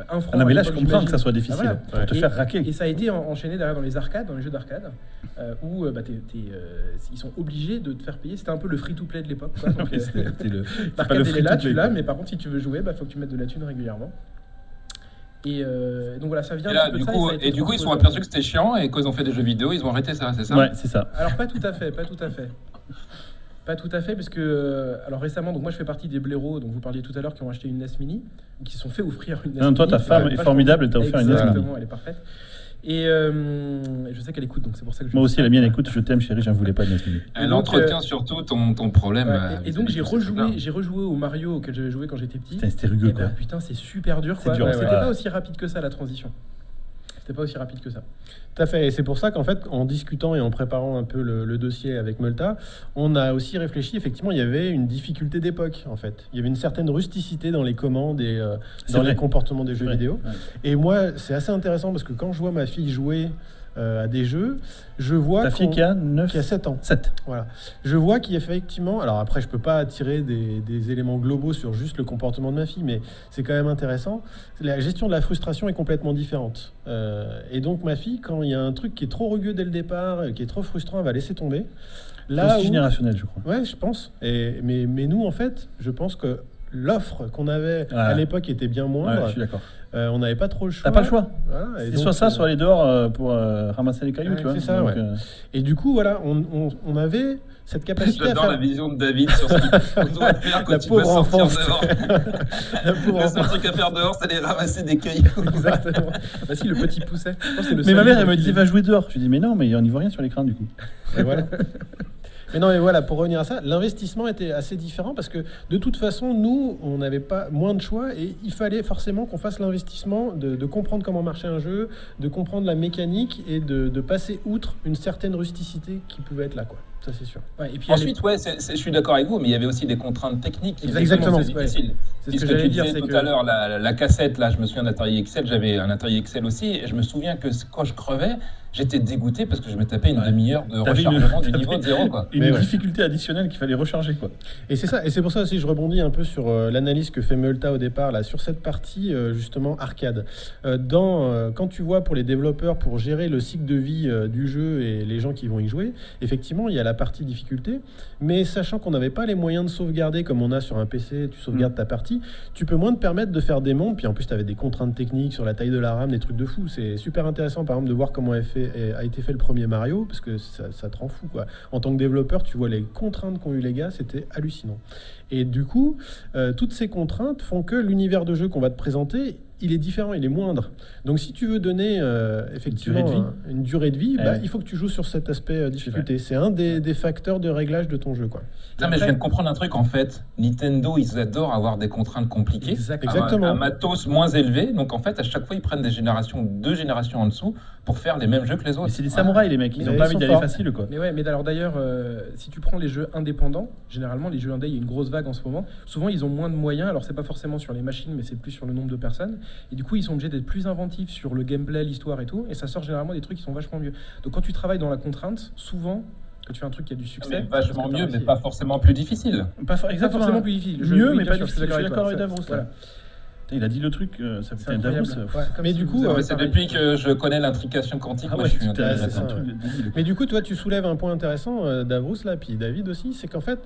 un franc. Ah non, mais là, je comprends que ça soit difficile. Ah, voilà. Pour te Et- faire raquer. Et ça a été en- enchaîné derrière dans les arcades, dans les jeux d'arcade, euh, où euh, bah, euh, ils sont obligés de te faire payer. C'était un peu le free-to-play de l'époque. Oui, c'était- le- L'arcade, il est là, tu l'as, mais par contre, si tu veux jouer, bah, faut que tu mettes de la thune régulièrement. Et euh, donc voilà, ça vient Et, là, du de coup, ça et du coup, ils sont aperçus que c'était chiant et quand ils ont fait des jeux vidéo, ils ont arrêté ça, c'est ça Ouais, c'est ça. Alors pas tout à fait, pas tout à fait. Pas tout à fait, parce que euh, alors récemment, donc moi je fais partie des blaireaux dont vous parliez tout à l'heure qui ont acheté une NES Mini, qui se sont fait offrir une NES Non, toi, Mini. ta femme est formidable, elle t'a offert une NES Exactement, Mini. elle est parfaite. Et euh, je sais qu'elle écoute, donc c'est pour ça que je Moi aussi, la mienne écoute, je t'aime, chérie, j'en voulais pas de. Elle donc, entretient euh, surtout ton, ton problème. Ouais, euh, et, et donc j'ai rejoué, j'ai rejoué au Mario auquel j'avais joué quand j'étais petit. Putain, c'était rugueux, ben, quoi. putain, c'est super dur. Quoi. dur, Ouais, ouais, C'était ouais. pas aussi rapide que ça la transition. C'était pas aussi rapide que ça. Tout à fait. Et c'est pour ça qu'en fait, en discutant et en préparant un peu le, le dossier avec Multa, on a aussi réfléchi. Effectivement, il y avait une difficulté d'époque, en fait. Il y avait une certaine rusticité dans les commandes et euh, dans vrai. les comportements des jeux vrai. vidéo. Ouais. Et moi, c'est assez intéressant parce que quand je vois ma fille jouer euh, à des jeux, je vois Ta fille qui a 9, qui a 7 ans. 7. Voilà. Je vois qu'effectivement, alors après, je peux pas tirer des, des éléments globaux sur juste le comportement de ma fille, mais c'est quand même intéressant. La gestion de la frustration est complètement différente. Euh, et donc, ma fille, quand il y a un truc qui est trop rugueux dès le départ, euh, qui est trop frustrant, elle va laisser tomber. Là où- générationnel, je crois. Ouais, je pense. Et, mais, mais nous, en fait, je pense que l'offre qu'on avait à l'époque était bien Ouais, moindre. je suis d'accord. Euh, on n'avait pas trop le choix. T'as pas le choix. Voilà, et C'est soit ça, euh, soit aller dehors euh, pour euh, ramasser les cailloux, Ouais, tu vois. c'est ça, Donc, ouais. euh, Et du coup, voilà, on, on- on avait cette capacité à J'adore faire la vision de David sur ce qu'il doit faire quand La pauvre sortir enfance. dehors. la pauvre Le seul truc à faire dehors, c'est aller ramasser des cailloux. Exactement. bah si, le petit pousset. Mais ma mère, elle me disait, va jouer dehors. Je lui dis, mais non, mais on n'y voit rien sur l'écran, du coup. Et voilà. Mais non, mais voilà, pour revenir à ça, l'investissement était assez différent parce que de toute façon, nous, on n'avait pas moins de choix et il fallait forcément qu'on fasse l'investissement de, comprendre comment marchait un jeu, de comprendre la mécanique et de, de passer outre une certaine rusticité qui pouvait être là, quoi. Ça, c'est sûr. Ouais, et puis elle est- Ensuite, ouais, je suis d'accord avec vous, mais il y avait aussi des contraintes techniques qui faisaient Exactement. que c'est difficile. C'est ce que que j'allais tu dire, tout que à l'heure, la, la cassette, là, je me souviens d'Atari Excel, j'avais un Atari Excel aussi, et je me souviens que quand je crevais, j'étais dégoûté parce que je me tapais une Ouais. demi-heure de une- rechargement du niveau de zéro, quoi. Une ouais. difficulté additionnelle qu'il fallait recharger, quoi. Et c'est ça, et c'est pour ça aussi je rebondis un peu sur euh, l'analyse que fait Multa au départ, là, sur cette partie euh, justement arcade. Euh, dans, euh, quand tu vois pour les développeurs, pour gérer le cycle de vie euh, du jeu et les gens qui vont y jouer, effectivement, il y a la partie difficulté, mais sachant qu'on n'avait pas les moyens de sauvegarder comme on a sur un PC, tu sauvegardes ta partie, tu peux moins te permettre de faire des mondes, puis en plus tu avais des contraintes techniques sur la taille de la RAM, des trucs de fou. C'est super intéressant par exemple de voir comment a, fait- a été fait le premier Mario, parce que ça, ça te rend fou quoi. En tant que développeur, tu vois les contraintes qu'ont eu les gars, c'était hallucinant. Et du coup, euh, toutes ces contraintes font que l'univers de jeu qu'on va te présenter, il est différent, il est moindre. Donc si tu veux donner euh, effectivement durée de vie. un- une durée de vie, Eh bah, ouais. il faut que tu joues sur cet aspect euh, difficulté. C'est un des, des facteurs de réglage de ton jeu. Quoi. Non, mais je viens de comprendre un truc, en fait. Nintendo, ils adorent avoir des contraintes compliquées. Exactement. Exactement. Un, un matos moins élevé. Donc, en fait, à chaque fois, ils prennent des générations, deux générations en dessous pour faire les mêmes jeux que les Mais autres. c'est des samouraïs, les mecs. Ils Mais ont ils pas envie d'aller facile, quoi. Mais ouais, mais alors d'ailleurs, euh, si tu prends les jeux indépendants, généralement les jeux indés, il y a une grosse vague en ce moment. Souvent, ils ont moins de moyens. Alors, c'est pas forcément sur les machines, mais c'est plus sur le nombre de personnes. Et du coup, ils sont obligés d'être plus inventifs sur le gameplay, l'histoire et tout. Et ça sort généralement des trucs qui sont vachement mieux. Donc, quand tu travailles dans la contrainte, souvent, que tu fais un truc qui a du succès, Mais vachement mieux, mais pas forcement plus difficile. Pas, for- Pas exactement. forcément plus difficile. Mieux, mais pas difficile. Je suis d'accord avec toi. Davros. Voilà. Il a dit le truc, euh, ça incroyable. euh, Ouais, Mais du coup, euh, c'est depuis que je connais l'intrication quantique, Ah moi je suis un truc de. Mais du coup, toi, tu soulèves un point intéressant, euh, Davros, là, puis David aussi, c'est qu'en fait,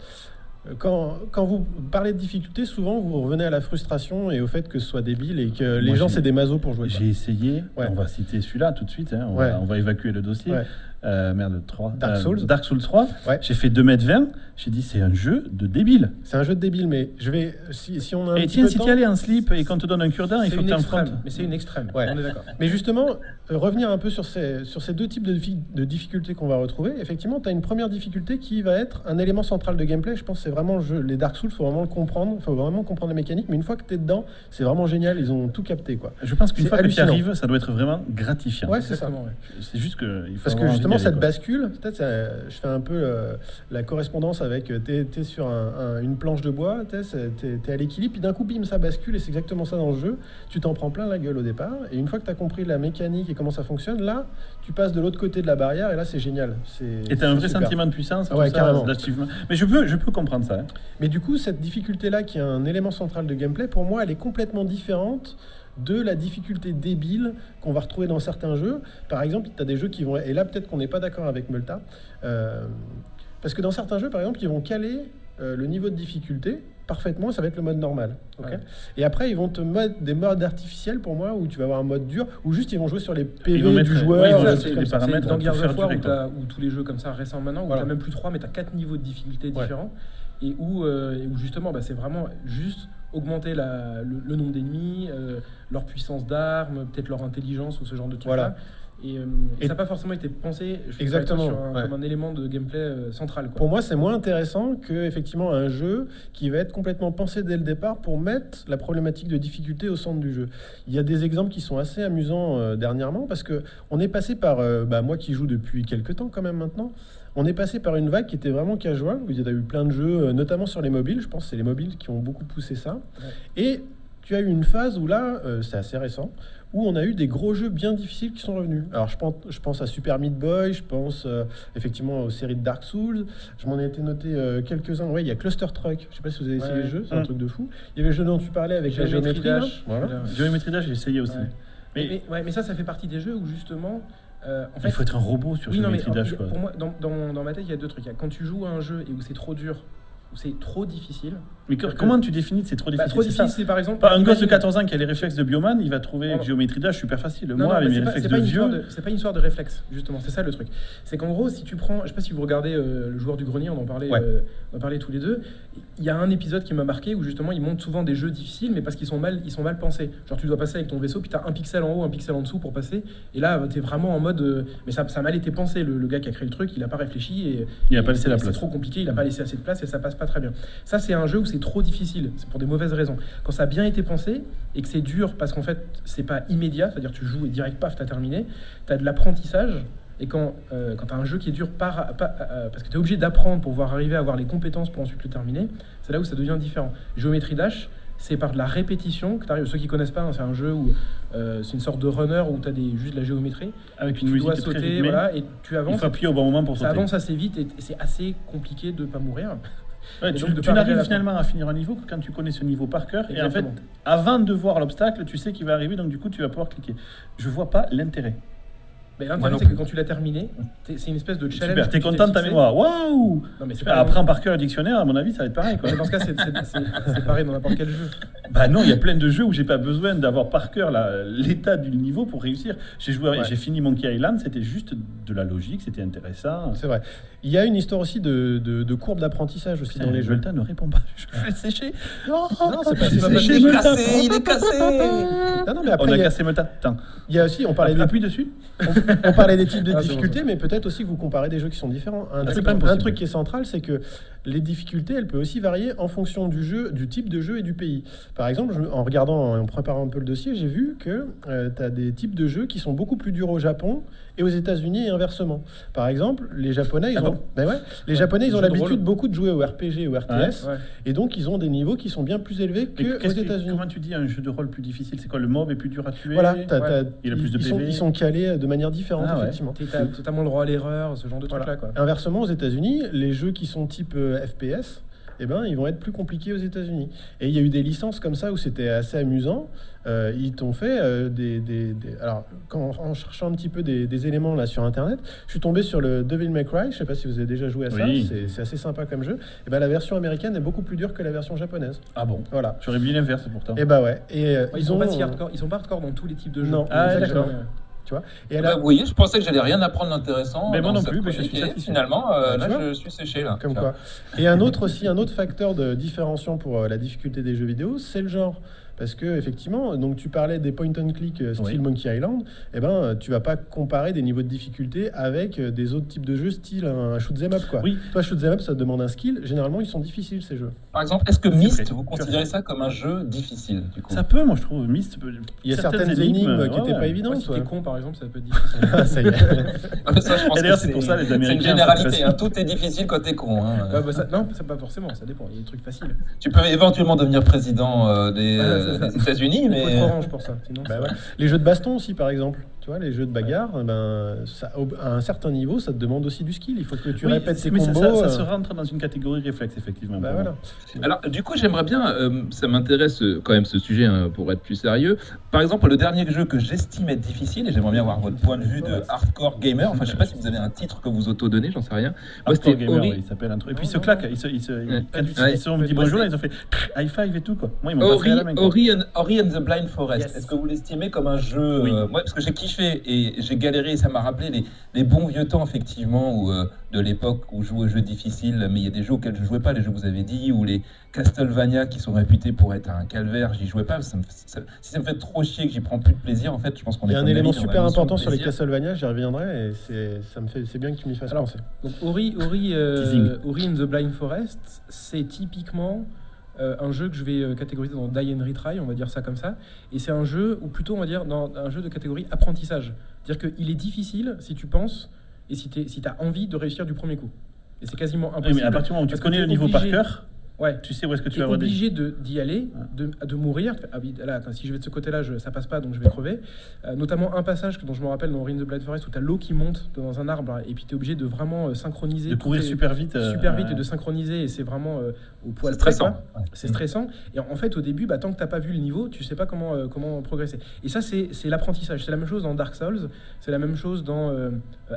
euh, quand, quand vous parlez de difficulté, souvent vous revenez à la frustration et au fait que ce soit débile et que les Moi, gens, c'est des masos pour jouer. J'ai essayé, Ouais. on va citer celui-là tout de suite, hein, on, Ouais. va, on va évacuer le dossier. Ouais. Euh, merde, 3. Dark Souls. Dark Souls 3. Ouais. J'ai fait 2m20, j'ai dit c'est un jeu de débile. C'est un jeu de débile, mais je vais. Si, si on a un Et tiens, si tu allais en slip et qu'on te donne un cure-dent, il faut que tu extrême, mais c'est une extrême. Ouais. On est d'accord. Mais justement, euh, revenir un peu sur ces, sur ces deux types de, de difficultés qu'on va retrouver, effectivement, tu as une première difficulté qui va être un élément central de gameplay. Je pense que c'est vraiment le jeu. Les Dark Souls, il faut vraiment le comprendre, il faut vraiment comprendre les mécaniques, mais une fois que tu es dedans, c'est vraiment génial, ils ont tout capté. quoi. Je pense qu'une fois que tu arrives, ça doit être vraiment gratifiant. Ouais, c'est ça. Ouais. C'est juste que il faut Parce que justement, cette bascule, peut-être ça- je fais un peu euh, la correspondance avec euh, t'es es sur un- un- une planche de bois, t'es es, à l'équilibre, puis d'un coup, bim, ça bascule, et c'est exactement ça dans le jeu. Tu t'en prends plein la gueule au départ, et une fois que tu as compris la mécanique et comment ça fonctionne, là, tu passes de l'autre côté de la barrière, et là, c'est génial. C'est- Et t'as un c'est vrai super. sentiment de puissance, ouais, tout ça, carrément. d'achievement. Mais je peux, je peux comprendre ça. hein. Mais du coup, cette difficulté-là, qui est un élément central de gameplay, pour moi, elle est complètement différente de la difficulté débile qu'on va retrouver dans certains jeux. Par exemple, tu as des jeux qui vont... Et là, peut-être qu'on n'est pas d'accord avec Multa. euh, parce que dans certains jeux, par exemple, ils vont caler euh, le niveau de difficulté parfaitement, ça va être le mode normal. Ouais. Et après, ils vont te mettre des modes artificiels pour moi, où tu vas avoir un mode dur, où juste ils vont jouer sur les PV Ils vont mettre- du ouais, joueur. ils vont des paramètres dans Gears faire of War où tous les jeux comme ça récents maintenant, où Voilà. tu même plus 3 mais tu as 4 niveaux de difficulté Ouais. différents, et où, euh, où justement bah, c'est vraiment juste augmenter la- le, le nombre d'ennemis, euh, leur puissance d'armes, peut-être leur intelligence ou ce genre de trucs Voilà. Et, euh, et Et- ça n'a pas forcément été pensé je Exactement, d'accord, sur un- ouais. comme un élément de gameplay euh, central. Quoi. Pour moi, c'est moins intéressant que effectivement un jeu qui va être complètement pensé dès le départ pour mettre la problématique de difficulté au centre du jeu. Il y a des exemples qui sont assez amusants euh, dernièrement parce que on est passé par, bah, moi qui joue depuis quelques temps quand même maintenant, on est passé par une vague qui était vraiment casual où il y a eu plein de jeux, euh, notamment sur les mobiles. Je pense que c'est les mobiles qui ont beaucoup poussé ça. Et tu as eu une phase où là, euh, c'est assez récent, où on a eu des gros jeux bien difficiles qui sont revenus. Alors je pense, je pense à Super Meat Boy, je pense euh, effectivement aux séries de Dark Souls, je m'en ai été noté euh, quelques-uns. Oui, il y a Cluster Truck, je sais pas si vous avez essayé Ouais. le jeu, c'est un Mm. truc de fou. Il y avait le jeu dont tu parlais avec la géométrie. là. Voilà. ouais. Géométrie j'ai essayé aussi. Ouais. Mais, Mais, mais- ouais, mais ça, ça fait partie des jeux où justement, euh, en fait, il faut être un robot sur Oui, non, mais en- a- pour moi, dans, dans- dans ma tête, il y a deux trucs. Il y a Quand tu joues à un jeu et où c'est trop dur, c'est trop difficile. Mais que- comment tu définis que c'est trop Bah, difficile trop c'est difficile, c'est par exemple. Un gosse de imagine- 14 ans qui a les réflexes de Bioman, il va trouver Voilà. que Géométrie d'âge super facile. Non, Moi, non, avec mes c'est pas- réflexes c'est de vieux. C'est pas une histoire de réflexe, justement. C'est ça le truc. C'est qu'en gros, si tu prends, je sais pas si vous regardez euh, le joueur du grenier, on en parlait, Ouais. euh, on en parlait tous les deux. Il y a un épisode qui m'a marqué où justement ils montrent souvent des jeux difficiles, mais parce qu'ils sont mal, ils sont mal pensés. Genre tu dois passer avec ton vaisseau, puis t'as un pixel en haut, un pixel en dessous pour passer. Et là, t'es vraiment en mode, euh, mais ça, ça a mal été pensé. Le, le gars qui a créé le truc, il a pas réfléchi et Il a et pas laissé c'est- la C'est place. trop compliqué, il a pas laissé assez de place et ça passe pas très bien. Ça, c'est un jeu où c'est trop difficile. C'est pour des mauvaises raisons. Quand ça a bien été pensé et que c'est dur parce qu'en fait c'est pas immédiat, c'est-à-dire tu joues et direct paf t'as terminé, t'as de l'apprentissage. Et quand, euh, quand tu as un jeu qui est dur par, par- euh, parce que tu es obligé d'apprendre pour pouvoir arriver à avoir les compétences pour ensuite le terminer, c'est là où ça devient différent. Géométrie Dash, c'est par de la répétition que tu arrives. Ceux qui connaissent pas, hein, c'est un jeu où euh, c'est une sorte de runner où tu as des, juste de la géométrie. Avec Tu une musique dois sauter, rythmée. voilà, et tu Il avances. faut appuyer au bon moment pour Ça sauter. avance assez vite et c'est assez compliqué de pas mourir. Ouais, tu n'arrives finalement à finir un niveau que quand tu connais ce niveau par cœur. Et en fait, avant de voir l'obstacle, tu sais qu'il va arriver, donc du coup, tu vas pouvoir cliquer. Je vois pas l'intérêt. Mais l'intérêt, non c'est que quand tu l'as terminé, c'est une espèce de challenge. Super, t'es content de ta mémoire. Waouh Non, apprends par cœur le dictionnaire, à mon avis, ça va être pareil. Quoi. Mais dans ce cas, c'est- pareil dans n'importe quel jeu. Bah non, il y a plein de jeux où j'ai pas besoin d'avoir par cœur l'état du niveau pour réussir. J'ai joué, Ouais. j'ai fini Monkey Island, c'était juste de la logique, c'était intéressant. C'est vrai. Il y a une histoire aussi de, de, de courbe d'apprentissage aussi dans les jeux. Volta ne répond pas. Je vais sécher. Non, c'est pas C'est pas chez Il est cassé, il est cassé Non, non, mais On après, y, a, cassé. Attends, il y a aussi, on parlait, appuie dessus. on parlait des types de Ah, bon, difficultés, mais peut-être aussi que vous comparez des jeux qui sont différents. Un, Ah, truc, un qui est central, c'est que les difficultés, elles peuvent aussi varier en fonction du jeu, du type de jeu et du pays. Par exemple, je- en regardant, en préparant un peu le dossier, j'ai vu que tu as des types de jeux qui sont beaucoup plus durs au Japon et aux États-Unis et inversement. Par exemple, les Japonais, ils Ah ont, bon ben ouais, les Ouais, Japonais, ils ont l'habitude beaucoup de jouer au RPG, au RTS, Ouais. et donc ils ont des niveaux qui sont bien plus élevés que aux qu'est-ce que- États-Unis. comment tu dis un jeu de rôle plus difficile? C'est quoi Le mob est plus dur à tuer? Voilà, Il a plus de ils, sont, PV. ils sont calés de manière différente, Ah ouais. effectivement. T'es- T'as totalement le droit à l'erreur, ce genre de Voilà. trucs-là. quoi. Inversement, aux États-Unis, les jeux qui sont type euh, FPS, eh ben, ils vont être plus compliqués aux États-Unis. Et il y a eu des licences comme ça où c'était assez amusant. Euh, ils t'ont fait euh, des, des- des- Alors, quand, en cherchant un petit peu des, des éléments là sur Internet, je suis tombé sur le Devil May Cry. Je sais pas si vous avez déjà joué à ça. Oui. C'est- assez sympa comme jeu. Et ben, la version américaine est beaucoup plus dure que la version japonaise. Ah bon? Voilà. J'aurais vu l'inverse pourtant. Et bah ouais. Et euh, Ouais, ils, ils sont ont. pas si hardcore, ils sont pas hardcore dans tous les types de jeux. Non. Ah, Et elle Bah, a- vous voyez, je pensais que j'allais rien apprendre d'intéressant. Mais moi non plus, mais je suis satisfait. Finalement, euh, Tu là, vois je suis séché. Là. Comme Tiens. quoi. Et un autre aussi, un autre facteur de différenciant pour euh, la difficulté des jeux vidéo, c'est le genre. Parce que effectivement, donc tu parlais des point and click euh, style Oui. Monkey Island, eh ben euh, tu vas pas comparer des niveaux de difficulté avec euh, des autres types de jeux style un shoot 'em up quoi. Oui. Toi shoot 'em up ça te demande un skill. Généralement ils sont difficiles ces jeux. Par exemple, est-ce que Myst, vous considérez ça comme un jeu difficile du coup? Ça peut, moi je trouve. Myst peut- Il y a certaines, énigmes, qui ouais, étaient pas ouais. évidentes. Ouais, si t'es con, par exemple, ça peut être difficile. Ah, ça y est. Ça, je pense Et d'ailleurs, que c'est pour ça, les C'est Américains, une c'est généralité. facile. hein. Tout est difficile quand t'es con. hein. Ouais, bah, ça- non, pas forcément, ça dépend. Il y a des trucs faciles. Tu peux éventuellement devenir président euh, des, Ouais, c'est ça. des États-Unis, Il faut mais être orange pour ça. Sinon, Bah c'est- ouais. Les jeux de baston aussi par exemple. Tu vois les jeux de bagarre, ben ça, à un certain niveau ça te demande aussi du skill. Il faut que tu Oui, répètes tes mais ça- combos. ça, ça, euh, se rentre dans une catégorie réflexe, effectivement. bah voilà. Alors, du coup, j'aimerais bien, euh, ça m'intéresse euh, quand même ce sujet hein, pour être plus sérieux. Par exemple, le dernier jeu que j'estime être difficile, et j'aimerais bien avoir votre point de vue de hardcore gamer. Enfin, je sais pas si vous avez un titre que vous auto-donnez, j'en sais rien. Moi, Hardcore Gamer, il s'appelle un truc. Et puis ils se claquent, ils se, ils se, Ouais. quand ils, Ouais. ils se sont dit bonjour, ils ont fait high five et tout quoi. Moi ils m'ont pas Ori, fait la main. quoi. Ori, and, Ori and the Blind Forest. Yes. Est-ce que vous l'estimez comme un jeu Oui. euh, parce que j'ai kiffé et j'ai galéré et ça m'a rappelé les, les bons vieux temps effectivement où, euh, de l'époque où je jouais aux jeux difficiles, mais il y a des jeux auxquels je jouais pas, les jeux que vous avez dit, ou les Castlevania qui sont réputés pour être un calvaire, j'y jouais pas. Ça me- ça- si ça me fait trop chier que j'y prends plus de plaisir, en fait, je pense qu'on Il est y a un élément super important sur les. Castlevania, j'y reviendrai, et c'est, ça me fait, c'est bien que tu m'y fasses Alors, penser. Donc Ori, Ori, euh. Ori and the Blind Forest, c'est typiquement euh, un jeu que je vais euh, catégoriser dans Die and Retry, on va dire ça comme ça. Et c'est un jeu, ou plutôt on va dire dans un jeu de catégorie apprentissage. C'est-à-dire qu'il est difficile si tu penses et si tu si as envie de réussir du premier coup. Et c'est quasiment Oui, impossible. mais à partir du moment où tu connais le niveau obligé- par cœur, Ouais. tu sais où est-ce que tu Tu es vas avoir des. obligé de- d'y aller, de, de mourir. Tu Ah oui, là, attends, si je vais de ce côté-là, ça passe pas, donc je vais crever. Euh, notamment un passage dont je me rappelle dans Ring the Blind Forest où tu as l'eau qui monte dans un arbre et puis tu es obligé de vraiment euh, synchroniser. De courir super vite. euh, super vite et de synchroniser et c'est vraiment au poil C'est stressant. Ouais. C'est stressant. Et en fait, au début, bah, tant que t'as pas vu le niveau, tu sais pas comment, comment progresser. Et ça, c'est l'apprentissage. C'est la même chose dans Dark Souls. C'est la même chose dans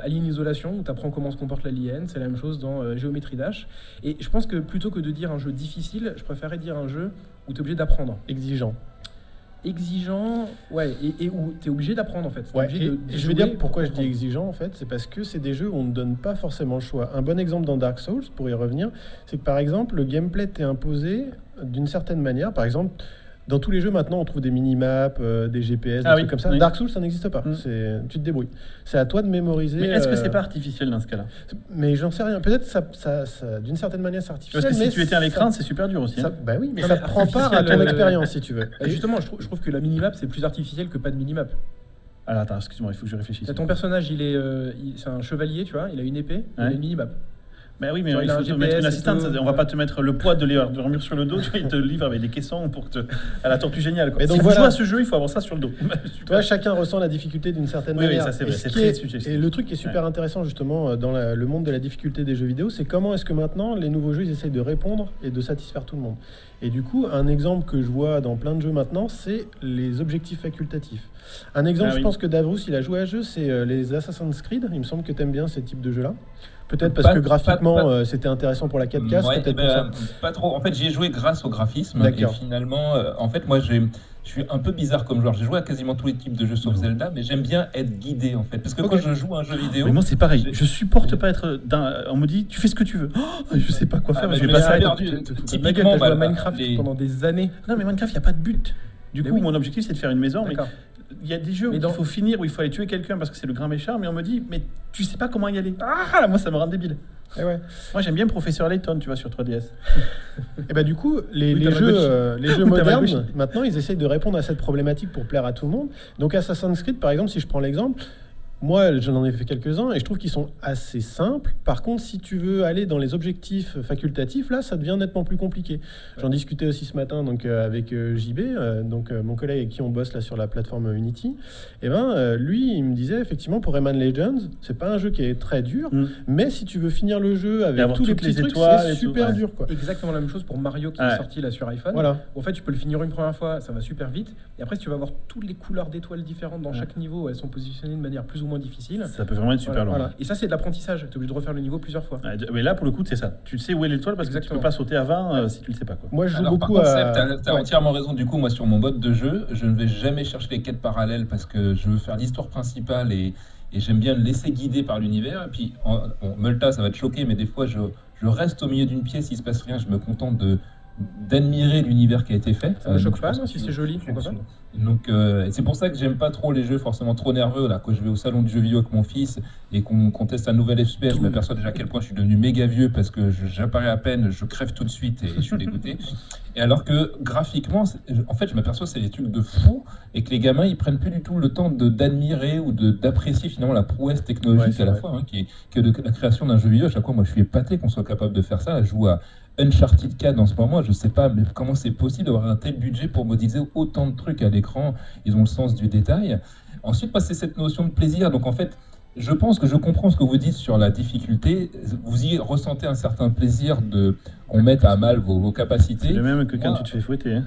Alien Isolation, où tu apprends comment se comporte l'alien. C'est la même chose dans Geometry Dash. Et je pense que plutôt que de dire un jeu difficile, je préférais dire un jeu où tu es obligé d'apprendre. Exigeant. Exigeant, ouais, et, et où tu es obligé d'apprendre en fait. T'es Ouais, obligé et, de- et de je vais dire pourquoi pour je dis exigeant en fait, c'est parce que c'est des jeux où on ne donne pas forcément le choix. Un bon exemple dans Dark Souls, pour y revenir, c'est que par exemple le gameplay t'est imposé d'une certaine manière. Par exemple, dans tous les jeux maintenant, on trouve des mini-maps, euh, des GPS, des Ah trucs oui, comme ça. oui. Dark Souls, ça n'existe pas. Mm. C'est, tu te débrouilles. C'est à toi de mémoriser. Mais est-ce que euh, c'est pas artificiel dans ce cas-là? Mais j'en sais rien. Peut-être ça, ça, ça- d'une certaine manière, c'est artificiel. Parce que si tu étais à l'écran, ça- c'est super dur aussi. ça- hein. bah oui, mais ça prend part à ton euh, expérience si tu veux. Bah, justement, je trouve, je trouve que la minimap c'est plus artificiel que pas de minimap. Alors attends, excuse-moi, il faut que je réfléchisse. Ton personnage, il est, euh, c'est un chevalier, tu vois, il a une épée, il a Ouais. une minimap. Mais oui, mais il faut te mettre une assistante. On va pas te mettre le poids de l'armure sur le dos. Tu te livre avec des caissons pour te... à la tortue géniale. Quoi. Donc si voilà. vous jouez à ce jeu, il faut avoir ça sur le dos. Tu vois, chacun ressent la difficulté d'une certaine Oui, oui, manière. ça, c'est vrai, ce c'est très suggestif. Et le truc qui est super intéressant justement euh, dans la- le monde de la difficulté des jeux vidéo, c'est comment est-ce que maintenant les nouveaux jeux ils essayent de répondre et de satisfaire tout le monde. Et du coup, un exemple que je vois dans plein de jeux maintenant, c'est les objectifs facultatifs. Un exemple, Ah je pense que Davrous, il a joué à jeu, c'est euh, les Assassin's Creed. Il me semble que tu aimes bien ces types de jeux-là. Peut-être parce Pas- que graphiquement, euh, c'était intéressant pour la 4K, Ouais, peut-être eh pour ça. ben, pas trop. En fait, j'y ai joué grâce au graphisme. Et D'accord. finalement, euh, en fait, moi, j'ai. Je suis un peu bizarre comme joueur. J'ai joué à quasiment tous les types de jeux sauf. Zelda, mais j'aime bien être guidé en fait. Parce que quand je joue à un jeu vidéo, Mais moi, c'est pareil. Je supporte pas être. On me dit, tu fais ce que tu veux. Oh, je sais pas quoi Ah, faire. mais je vais passer à ma typiquement, gueule, t'as joué à Minecraft pendant des années. Non, mais Minecraft, il n'y a pas de but. Du coup, oui. mon objectif, c'est de faire une maison. Mais. Il y a des jeux Mais où dans- il faut finir, où il faut aller tuer quelqu'un parce que c'est le grand méchant. Mais on me dit, mais tu sais pas comment y aller. Ah, moi, ça me rend débile. Eh ouais. Moi, j'aime bien Professeur Layton, tu vois, sur 3DS. Et bah du coup, les, Oui, les jeux, euh, les jeux modernes, maintenant, ils essayent de répondre à cette problématique pour plaire à tout le monde. Donc Assassin's Creed, par exemple, si je prends l'exemple, moi, j'en ai fait quelques-uns et je trouve qu'ils sont assez simples. Par contre, si tu veux aller dans les objectifs facultatifs, là, ça devient nettement plus compliqué. J'en discutais aussi ce matin donc, euh, avec euh, JB, euh, donc, euh, mon collègue avec qui on bosse là sur la plateforme Unity. Et ben, euh, lui, il me disait effectivement pour Rayman Legends, c'est pas un jeu qui est très dur, Mm. mais si tu veux finir le jeu avec tous les toutes les petits trucs, étoiles c'est super ouais. dur. Quoi. Exactement la même chose pour Mario qui Ouais. est sorti là sur iPhone. Voilà. En fait, tu peux le finir une première fois, ça va super vite. Et après, si tu vas avoir toutes les couleurs d'étoiles différentes dans Ouais. chaque niveau, elles sont positionnées de manière plus ou moins difficile. Ça peut vraiment être super Voilà, long. voilà. Et ça, c'est de l'apprentissage. Tu es obligé de refaire le niveau plusieurs fois. Ouais, Mais là, pour le coup, c'est ça. Tu sais où est l'étoile parce que tu Exactement. peux pas sauter avant euh, si tu le sais pas. Quoi. Moi, je joue Alors, par beaucoup à. T'as, t'as entièrement raison. Du coup, moi, sur mon mode de jeu, je ne vais jamais chercher les quêtes parallèles parce que je veux faire l'histoire principale et, et j'aime bien me laisser guider par l'univers. Et puis, en, bon, Multa, ça va te choquer, mais des fois, je, je reste au milieu d'une pièce, il se passe rien, je me contente de d'admirer l'univers qui a été fait. Ça Euh, choque donc, pas, si c'est joli, donc euh, c'est pour ça que j'aime pas trop les jeux forcément trop nerveux là quand je vais au salon du jeu vidéo avec mon fils et qu'on teste un nouvel FPS je m'aperçois déjà à quel point je suis devenu méga vieux parce que j'apparais à peine je crève tout de suite et je suis dégoûté et alors que graphiquement en fait je m'aperçois que c'est des trucs de fou et que les gamins ils prennent plus du tout le temps de d'admirer ou d'apprécier finalement la prouesse technologique à la vrai. fois hein, qui est que de la création d'un jeu vidéo à chaque fois moi je suis épaté qu'on soit capable de faire ça je joue à Uncharted 4 en ce moment, je sais pas mais comment c'est possible d'avoir un tel budget pour modéliser autant de trucs à l'écran? Ils ont le sens du détail. Ensuite, passer cette notion de plaisir. Donc en fait, je pense que je comprends ce que vous dites sur la difficulté. Vous y ressentez un certain plaisir de qu'on mette à mal vos, vos C'est capacités. le même que quand Moi- tu te fais fouetter. hein.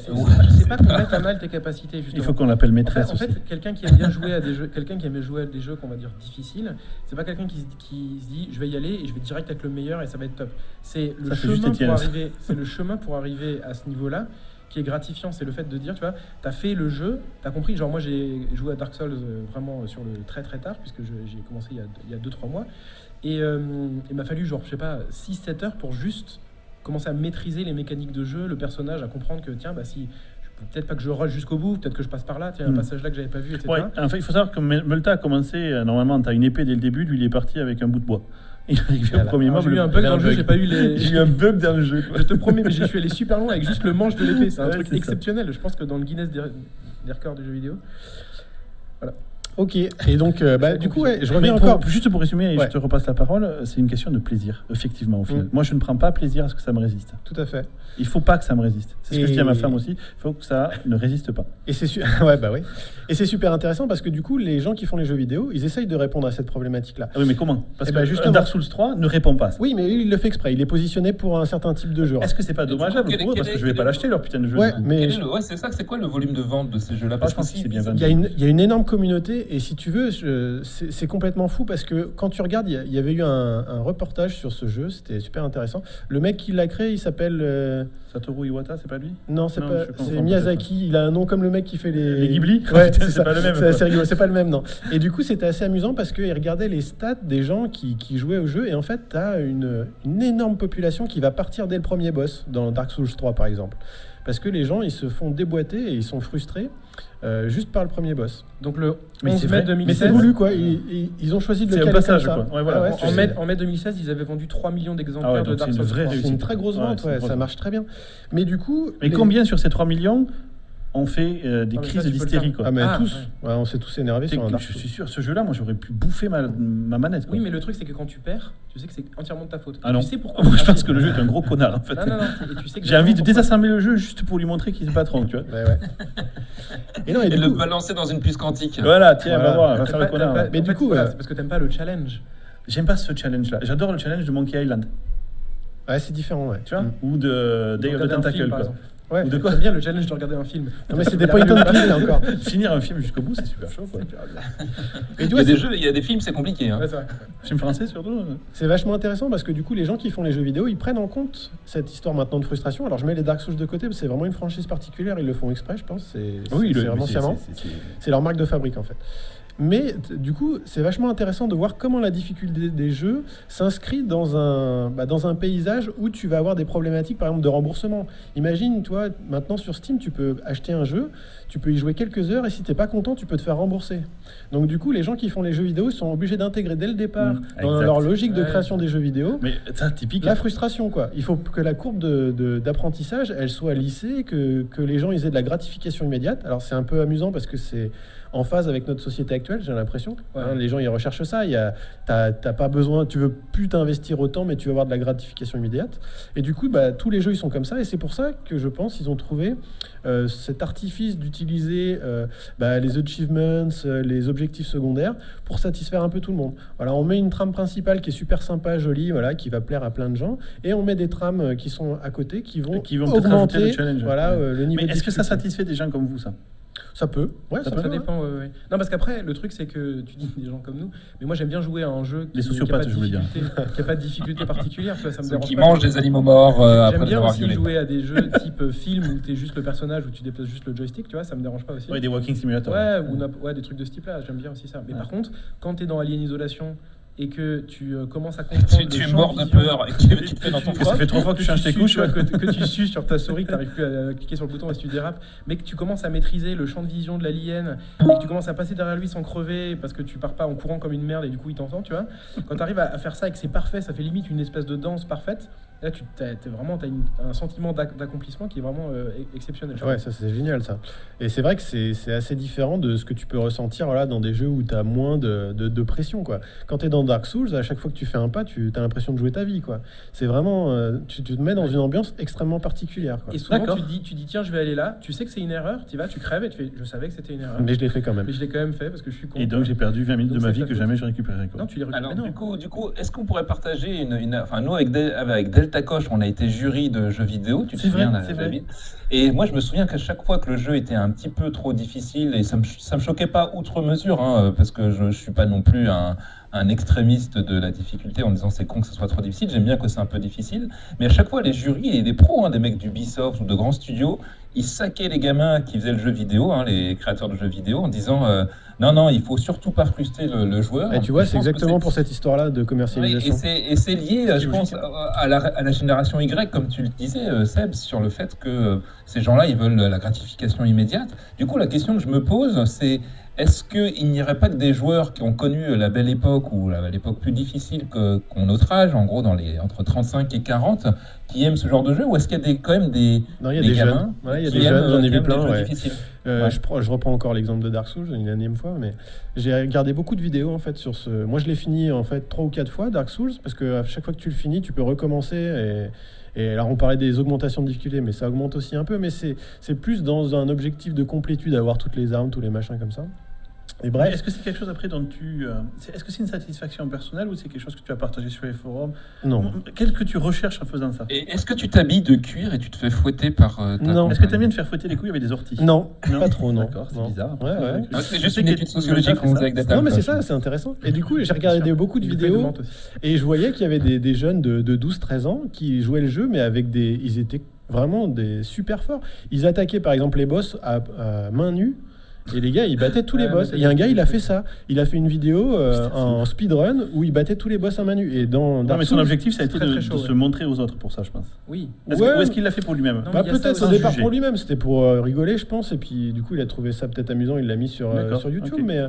C'est pas qu'on mette à mal tes capacités, justement. Il faut qu'on l'appelle En fait, maîtresse en fait, quelqu'un qui aime bien jouer à des jeux, quelqu'un qui aime jouer à des jeux qu'on va dire difficiles, c'est pas quelqu'un qui, se- qui se dit je vais y aller et je vais direct être le meilleur et ça va être top. C'est le Ça, chemin pour arriver, c'est le chemin pour arriver à ce niveau-là qui est gratifiant. C'est le fait de dire tu vois, t'as fait le jeu, t'as compris. Genre moi j'ai joué à Dark Souls euh, vraiment euh, sur le très très tard puisque j'ai commencé il y a il y a 2-3 mois et euh, il m'a fallu genre je sais pas 6-7 heures pour juste commencer à maîtriser les mécaniques de jeu, le personnage, à comprendre que tiens bah si peut-être pas que je rush jusqu'au bout, peut-être que je passe par là, tiens, un Mm. passage là que j'avais pas vu, etc. Ouais, en fait, il faut savoir que Multa a commencé, euh, normalement, tu as une épée dès le début, lui, il est parti avec un bout de bois. Il Voilà. au premier mob. j'ai eu un bug dans le jeu, j'ai pas eu les. J'ai eu un bug dans le jeu. Je te promets, mais j'ai suis allé super loin avec juste le manche de l'épée. C'est un Ouais, truc ça. exceptionnel. Je pense que dans le Guinness des, des records du jeu vidéo. Ok. Et donc, euh, bah, du coup, ouais, je reviens pour- encore. juste pour résumer, et Ouais. je te repasse la parole, c'est une question de plaisir, effectivement, au final. Mm. Moi, je ne prends pas plaisir à ce que ça me résiste. Tout à fait. Il faut pas que ça me résiste. C'est ce que je dis à ma femme aussi. Il faut que ça ne résiste pas. Et c'est su- ouais, bah oui. Et c'est super intéressant parce que du coup, les gens qui font les jeux vidéo, ils essayent de répondre à cette problématique-là. Ah oui, mais comment? Parce Eh que un justement. Dark Souls 3 ne répond pas à ça. Oui, mais il le fait exprès. Il est positionné pour un certain type de jeu. Est-ce que c'est pas dommageable pour eux Parce que je vais pas l'acheter leur putain de jeu. Ouais, mais c'est ça, c'est quoi le volume de vente de ces jeux-là? Ah, je pense que c'est bien il y a une énorme communauté et si tu veux, c'est complètement fou parce que quand tu regardes, il y, avait eu un, un reportage sur ce jeu, c'était super intéressant. Le mec qui l'a créé, il s'appelle... euh, Satoru Iwata, c'est pas lui? Non, c'est pas, c'est. Miyazaki. Il a un nom comme le mec qui fait les... Les Ghibli? Ouais, c'est pas le même, C'est quoi. assez rigolo, c'est pas le même, non. Et du coup, c'était assez amusant parce qu'il regardait les stats des gens qui, qui jouaient au jeu et en fait, tu as une, une énorme population qui va partir dès le premier boss dans Dark Souls 3 par exemple. Parce que les gens, ils se font déboîter et ils sont frustrés euh, juste par le premier boss. Donc le Mais 11 c'est mai vrai. Mais c'est 2016. voulu quoi, ils, ont choisi de le C'est un passage, quoi. Ouais, voilà. Ah ouais, En mai, en mai 2016, ils avaient vendu 3 millions d'exemplaires Ah ouais, de Dark c'est une Souls vraie 3. c'est une très grosse vente, une ça marche très bien. Mais du coup... Mais les- combien sur ces 3 millions ont fait euh, des Ah, ça, crises d'hystérie. faire. quoi. Ah, mais Ah, tous, ouais. Ouais, on s'est tous énervés sur un je suis sûr, ce jeu-là, moi j'aurais pu bouffer ma, ma manette. quoi. Oui, mais le truc, c'est que quand tu perds, tu sais que c'est entièrement de ta faute. Ah non. Tu sais pourquoi. Je pense que le jeu est un gros connard en fait. Non, non, non. Et tu sais J'ai envie de désassembler le jeu juste pour lui montrer qu'il est patron, tu vois. Ouais, ouais. Et non, et Et le coup, balancer dans une puce quantique. Voilà, tiens, Voilà. va voir, va T'aimes faire pas- le connard. Mais du coup, c'est parce que t'aimes pas le challenge. J'aime pas ce challenge-là. J'adore le challenge de Monkey Island, ouais, c'est différent, ouais. tu vois, Mm. ou de Day of the Tentacle. quoi. Ouais. Ou de quoi J'aime bien le challenge de regarder un film. Non, mais c'est des point and click, là, encore. Finir un film jusqu'au bout, c'est super chaud. Quoi. Et tu Il y a des jeux, il y a des films, c'est compliqué. hein. Ouais, vrai. Film français surtout. euh. C'est vachement intéressant parce que du coup, les gens qui font les jeux vidéo, ils prennent en compte cette histoire maintenant de frustration. Alors, je mets les Dark Souls de côté, parce que c'est vraiment une franchise particulière. Ils le font exprès, je pense. C'est Oui, vraiment sciemment. C'est leur marque de fabrique en fait. Mais du coup, c'est vachement intéressant de voir comment la difficulté des jeux s'inscrit dans un, bah, dans un paysage où tu vas avoir des problématiques, par exemple, de remboursement. Imagine, toi, maintenant sur Steam, tu peux acheter un jeu, tu peux y jouer quelques heures, et si t'es pas content, tu peux te faire rembourser. Donc du coup, les gens qui font les jeux vidéo sont obligés d'intégrer dès le départ, Mmh, dans leur logique de Ouais. création des jeux vidéo, Mais ça, typique. la frustration, quoi. Il faut que la courbe de- de- d'apprentissage, elle soit lissée, que, que les gens ils aient de la gratification immédiate. Alors c'est un peu amusant parce que c'est en phase avec notre société actuelle, j'ai l'impression. Ouais. Hein, les gens ils recherchent ça. Il y a, t'as, t'as pas besoin, tu veux plus t'investir autant, mais tu veux avoir de la gratification immédiate. Et du coup, bah, tous les jeux ils sont comme ça. Et c'est pour ça que je pense ils ont trouvé euh, cet artifice d'utiliser euh, bah, les achievements, euh, les objectifs secondaires pour satisfaire un peu tout le monde. Voilà, on met une trame principale qui est super sympa, jolie, voilà, qui va plaire à plein de gens, et on met des trames qui sont à côté, qui vont, Qui vont augmenter, le challenge. voilà, Ouais. euh, le niveau. Mais est-ce que ça satisfait des gens comme vous, ça? Ça peut, ouais, ça, Ça peut. Ça dépend, ouais, ouais. Non, parce qu'après, le truc, c'est que tu dis des gens comme nous, mais moi j'aime bien jouer à un jeu qui Les sociopathes, je pas de voulais dire. difficulté- qui a pas de difficulté particulière, tu vois, ça me Ceux dérange qui pas. mangent des animaux morts euh, J'aime bien aussi jouer à des jeux type euh, film où t'es juste le personnage, où tu déplaces juste le joystick, tu vois, ça me dérange pas aussi. Ouais, des walking simulators. Ouais, ou des trucs de ce type-là, j'aime bien aussi ça. Mais Ouais. par contre, quand tu es dans Alien Isolation et que tu euh, commences à comprendre. Tu, le tu es mort de peur et que tu te fais dans ton Que ça fait trois fois que tu changes tes couches. ouais. que, que tu sues sur ta souris, que tu n'arrives plus à, à cliquer sur le bouton et tu dérapes, mais que tu commences à maîtriser le champ de vision de l'alien, et que tu commences à passer derrière lui sans crever parce que tu pars pas en courant comme une merde et du coup il t'entend, tu vois. Quand tu arrives à, à faire ça et que c'est parfait, ça fait limite une espèce de danse parfaite, là tu as, vraiment t'as une- un sentiment d'ac- d'accomplissement qui est vraiment euh, e- exceptionnel. Ouais, ça c'est génial ça. Et c'est vrai que c'est c'est assez différent de ce que tu peux ressentir voilà, dans des jeux où tu as moins de, de- de pression. Quoi. Quand tu es dans Dark Souls, à chaque fois que tu fais un pas, tu as l'impression de jouer ta vie. quoi. C'est vraiment. euh, tu, tu te mets dans une ambiance extrêmement particulière. Quoi. Et souvent tu dis, tu dis tiens je vais aller là, tu sais que c'est une erreur, tu vas, tu crèves et tu fais je savais que c'était une erreur. Mais je l'ai fait quand même. Mais je l'ai quand même fait parce que je suis con. Et donc j'ai perdu 20 minutes Donc de ma vie que jamais je récupérerai. Quoi. Non, tu les récupères. Alors, non. du coup, du coup est-ce qu'on pourrait partager une, une- Enfin, nous, avec, Del- avec Delta Coche, on a été jury de jeux vidéo, tu te vrai, souviens, David? Et moi, je me souviens qu'à chaque fois que le jeu était un petit peu trop difficile, et ça me, ça me choquait pas outre mesure, hein, parce que je, je suis pas non plus un, un extrémiste de la difficulté en disant c'est con que ce soit trop difficile, j'aime bien que c'est un peu difficile, mais à chaque fois, les jurys et les pros, hein, des mecs d'Ubisoft ou de grands studios, ils saquaient les gamins qui faisaient le jeu vidéo, hein, les créateurs de jeux vidéo, en disant euh, non, non, il faut surtout pas frustrer le, le joueur. Et tu vois, c'est exactement pour cette histoire-là de commercialisation. et c'est lié, je pense, à à la, à la génération Y, comme tu le disais, euh, Seb, sur le fait que euh, ces gens-là, ils veulent la gratification immédiate. Du coup, la question que je me pose, c'est est-ce qu'il n'y aurait pas que des joueurs qui ont connu la belle époque ou l'époque plus difficile que- qu'ont notre âge, en gros dans les entre 35 et 40, qui aiment ce genre de jeu, ou est-ce qu'il y a des, quand même des, non, il y a des des jeunes. Ouais, il y a des jeunes, j'en euh, ai qui vu plein. ouais. Euh, Ouais. je, prends- je reprends encore l'exemple de Dark Souls une énième fois, mais j'ai regardé beaucoup de vidéos en fait sur ce. Moi, je l'ai fini en fait trois ou quatre fois Dark Souls parce que à chaque fois que tu le finis, tu peux recommencer. Et, et alors, on parlait des augmentations de difficulté, mais ça augmente aussi un peu. Mais c'est c'est plus dans un objectif de complétude, avoir toutes les armes, tous les machins comme ça. Et bref, Est-ce que c'est quelque chose après dont tu. euh, Est-ce que c'est une satisfaction personnelle ou c'est quelque chose que tu as partagé sur les forums? Non. Quel que tu recherches en faisant ça? Est-ce que tu t'habilles de cuir et tu te fais fouetter par euh, ta Non. Est-ce que tu aimes bien te faire fouetter les couilles avec des orties? Non, Non pas trop, non. D'accord, c'est bizarre. Ouais, ouais. Ah, C'est Je juste une que étude tu- sociologique qu'on avec. Data Non, mais c'est ça, c'est intéressant. Et du coup, j'ai regardé beaucoup de vidéos. Et je voyais qu'il y avait des, des jeunes de, de 12-13 ans qui jouaient le jeu, mais avec des. Ils étaient vraiment des super forts. Ils attaquaient par exemple les boss à, à main nue. Et les gars, ils battaient tous les boss. Il y a un gars, il a fait ça. Il a fait une vidéo euh, en speedrun où il battait tous les boss à main nue. Et dans Non, Dark mais son Souls- objectif, ça a été très, de, très chaud, de ouais. se montrer aux autres pour ça, je pense. Oui. Est-ce Ouais. que- Ou est-ce qu'il l'a fait pour lui-même Non, Bah, peut-être au départ pour lui-même, c'était pour euh, rigoler, je pense. Et puis du coup, il a trouvé ça peut-être amusant, il l'a mis sur, euh, sur YouTube. Mais euh,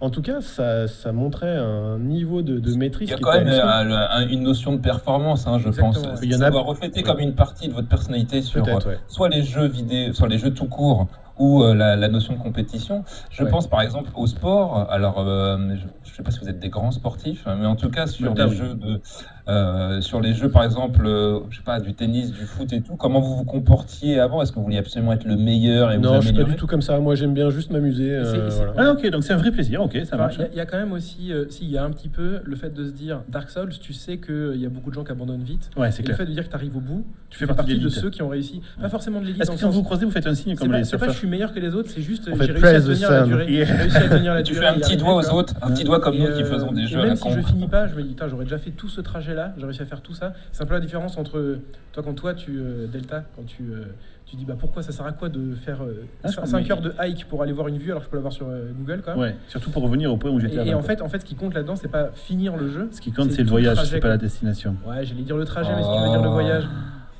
en tout cas, ça, ça montrait un niveau de, de maîtrise Il y a qui quand même euh, un- une notion de performance, hein, je Exactement. pense. Il y en a- refléter comme une partie de votre personnalité sur ouais. soit les jeux vidéo, soit les jeux tout court, ou euh, la, la notion de compétition. Je Ouais. pense par exemple au sport. Alors, euh, je ne sais pas si vous êtes des grands sportifs, hein, mais en tout cas sur les jeux de, euh, sur les jeux par exemple, euh, je sais pas, du tennis, du foot et tout. Comment vous vous comportiez avant? Est-ce que vous vouliez absolument être le meilleur et vous Non, je suis pas du tout comme ça. Moi, j'aime bien juste m'amuser. euh, voilà. Ah, ok, donc c'est un vrai plaisir, ok, ça Enfin, marche. Il y a- il y, a quand même aussi, euh, si, il y a un petit peu le fait de se dire Dark Souls, tu sais qu'il y a beaucoup de gens qui abandonnent vite. Ouais, c'est Et le clair. fait de dire que tu arrives au bout, Tu fais partie de partie de l'élite. ceux qui ont réussi. Pas forcément de l'élite. Est-ce dans que quand vous croisez, vous faites un signe comme les surfeurs? Suis meilleur que les autres, c'est juste j'ai réussi à tenir la durée. Yeah. J'ai réussi à tenir la Tu fais un petit doigt aux autres, un petit doigt comme Et, nous qui euh, faisons des et jeux à la Même si con. je finis pas, je me dis, putain, j'aurais déjà fait tout ce trajet-là, j'ai réussi à faire tout ça. C'est un peu la différence entre toi, quand toi, tu, euh, Delta, quand tu, euh, tu dis, bah pourquoi ça sert à quoi de faire Ah, je 5 comprends. heures de hike pour aller voir une vue alors que je peux l'avoir sur euh, Google, quoi. Ouais, surtout pour revenir au point où j'étais Et, et en fait, en fait, ce qui compte là-dedans, c'est pas finir le jeu. ce qui compte, c'est le voyage, c'est pas la destination. Ouais, j'allais dire le trajet, mais si tu veux dire le Oh. voyage,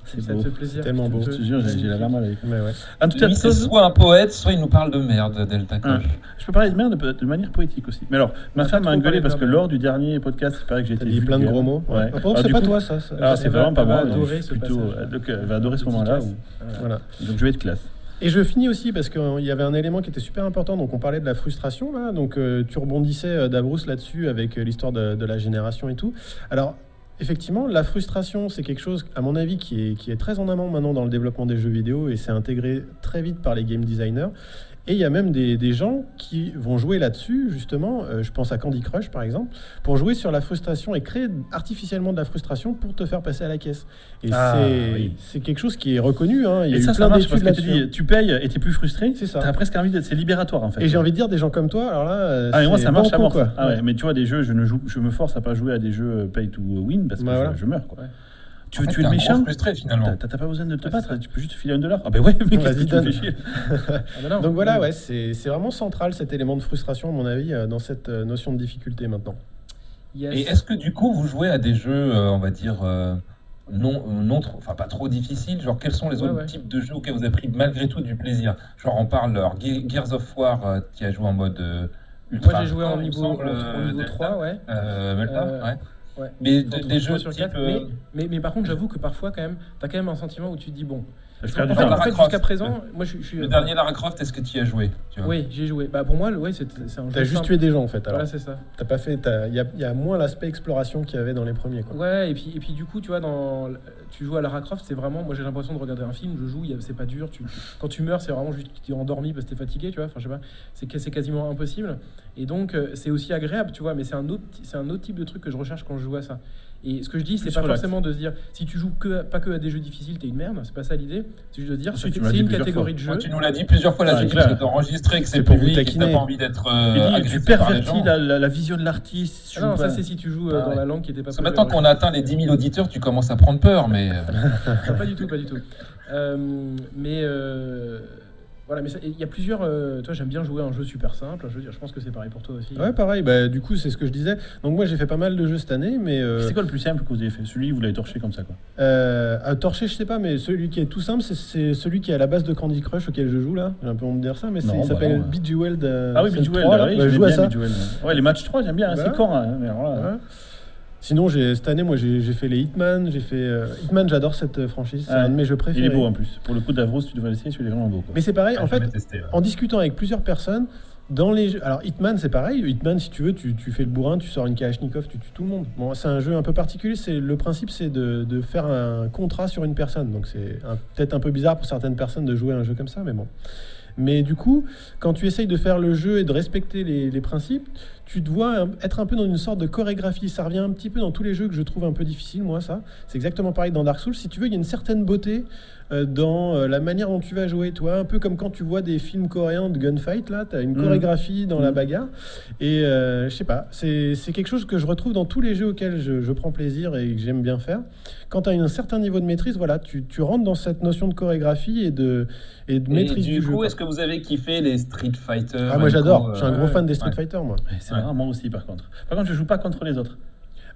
C'est ça beau. te fait plaisir. C'est tellement beau. Je te jure, j'ai la larme à l'œil. Mais ouais. En tout cas, c'est soit un poète, soit il nous parle de merde, Delta Hein. Coche. je peux parler de merde de, manière poétique aussi. Mais alors, ma a femme m'a engueulé parce que lors du dernier podcast, c'est pareil que j'ai dit plein de gros mots. Ouais. Ah, Alors, c'est pas toi, ça. Alors, c'est Elle va- vraiment pas elle moi. adorer je suis ce plutôt, passage. euh, donc, elle va adorer ce moment-là. Voilà. Donc, je vais être classe. Et je finis aussi parce qu'il y avait un élément qui était super important. Donc, on parlait de la frustration, là. Donc, euh, tu rebondissais, euh, Dabrous, là-dessus, avec euh, l'histoire de, de la génération et tout. Alors, effectivement, la frustration, c'est quelque chose, à mon avis, qui est, très en amont maintenant dans le développement des jeux vidéo et c'est intégré très vite par les game designers. Et il y a même des, des gens qui vont jouer là-dessus, justement. euh, je pense à Candy Crush, par exemple, pour jouer sur la frustration et créer artificiellement de la frustration pour te faire passer à la caisse. Et Ah, c'est oui. quelque chose qui est reconnu. hein. Il y a Et eu ça, ça plein marche parce que tu dis, tu payes et t'es plus frustré. C'est ça. T'as presque envie de. C'est libératoire en fait. Et j'ai envie de dire des gens comme toi, alors là, Ah, mais moi ça marche à mort. quoi. ça. Ah ouais, Ouais. mais tu vois, des jeux, je, ne joue, je me force à pas jouer à des jeux euh, pay to win parce que Bah, je, voilà. je meurs. Quoi. Ouais. Tu veux fait, tuer le méchant frustré finalement. T'as pas besoin de te battre, tu peux juste filer un dollar. Ah ben ouais, mais qu'est-ce que Vas-y, tu fais chier Ah, bah. Donc voilà, ouais, c'est c'est vraiment central cet élément de frustration, à mon avis, euh, dans cette euh, notion de difficulté maintenant. Et est-ce que du coup vous jouez à des jeux, euh, on va dire, non, non trop, enfin pas trop difficiles? Genre quels sont les autres types de jeux auxquels vous avez pris malgré tout du plaisir? Genre on parle alors, Ge- Gears of War qui a joué en mode ultra. Moi j'ai joué en niveau, semble, en- au euh, niveau Delta. 3, ouais. Ouais. Mais de- des 3 jeux sur type. 4, euh, mais, mais, mais par contre, j'avoue que parfois, quand même, t'as quand même un sentiment où tu te dis, bon. En fait, en fait, Croft. jusqu'à présent, moi je suis. je suis- Le dernier Lara Croft, est-ce que tu y as joué tu vois? Oui, j'ai joué. Bah, pour moi, ouais, c'est un jeu. T'as juste tué des gens, en fait. Alors, Voilà, c'est ça. t'as pas fait. Il y a, y a moins l'aspect exploration qu'il y avait dans les premiers. Quoi. Ouais, et puis, et puis du coup, tu vois, dans, tu joues à Lara Croft, c'est vraiment, moi j'ai l'impression de regarder un film, je joue, c'est pas dur. Tu, quand tu meurs, c'est vraiment juste que tu es endormi parce que t'es fatigué, tu vois. Enfin, je sais pas, c'est quasiment impossible. Et donc, euh, c'est aussi agréable, tu vois, mais c'est un, autre, c'est un autre type de truc que je recherche quand je joue à ça. Et ce que je dis, c'est pas relax. forcément de se dire, si tu joues que, pas que à des jeux difficiles, t'es une merde, c'est pas ça l'idée. C'est juste de dire, c'est dit une catégorie de Moi, jeux. tu nous l'as dit plusieurs fois là-dessus clair. parce que t'as enregistré que c'est C'est pour vous public que t'as pas envie d'être. Euh, dit, tu pervertis la, la- la vision de l'artiste. Ah non, ça c'est si tu joues euh, Ah dans ouais. la langue qui était pas Parce que maintenant qu'on a atteint les 10 000 auditeurs, tu commences à prendre peur, mais. euh, pas du tout, pas du tout. Euh, mais euh, voilà, mais il y a plusieurs. euh, toi, j'aime bien jouer à un jeu super simple. Je pense que c'est pareil pour toi aussi. Ouais, pareil. Bah, du coup, c'est ce que je disais. Donc, moi, j'ai fait pas mal de jeux cette année, mais. euh, C'est quoi le plus simple que vous avez fait? Celui où vous l'avez torché comme ça quoi. Euh, à torcher, je sais pas, mais celui qui est tout simple, c'est- celui qui est à la base de Candy Crush auquel je joue là. J'ai un peu honte de dire ça, mais Non, il bah s'appelle. Bejeweled. euh, Ah oui, Bejeweled, 3, là. oui, je joue à ça. Ouais, les matchs 3, j'aime bien, hein, Bah c'est con. hein, mais alors là, Ouais. Sinon, cette année, moi, j'ai fait les Hitman. J'ai fait euh, Hitman. J'adore cette euh, franchise. C'est Ouais. un de mes jeux préférés. Il est beau en plus. Pour le coup d'Avros, tu devrais l'essayer, celui-là est vraiment beau. Quoi. Mais c'est pareil. ah, en fait, en discutant avec plusieurs personnes, dans les jeux. Alors, Hitman, c'est pareil. Hitman, si tu veux, tu, tu fais le bourrin, tu sors une Kalachnikov, tu tues tout le monde. Bon, c'est un jeu un peu particulier. C'est Le principe, c'est de, de faire un contrat sur une personne. Donc, c'est peut-être un peu bizarre pour certaines personnes de jouer à un jeu comme ça, mais bon. Mais du coup, quand tu essayes de faire le jeu et de respecter les, les principes, tu te vois un- être un peu dans une sorte de chorégraphie. Ça revient un petit peu dans tous les jeux que je trouve un peu difficiles, moi, ça. C'est exactement pareil dans Dark Souls. Si tu veux, il y a une certaine beauté euh, dans euh, la manière dont tu vas jouer, toi. Un peu comme quand tu vois des films coréens de gunfight, là. Tu as une Mhm. chorégraphie dans la Mhm. bagarre. Et euh, je sais pas, c'est c'est quelque chose que je retrouve dans tous les jeux auxquels je, je prends plaisir et que j'aime bien faire. Quand tu as un certain niveau de maîtrise, voilà, tu, tu rentres dans cette notion de chorégraphie et de, et de Et maîtrise du du, jeu. coup, quoi. est-ce que vous avez kiffé les Street Fighter Ah, moi j'adore, je suis un euh, gros fan des Street ouais. Fighter, moi. Ouais, Ouais. vrai, moi aussi par contre. Par contre, je joue pas contre les autres.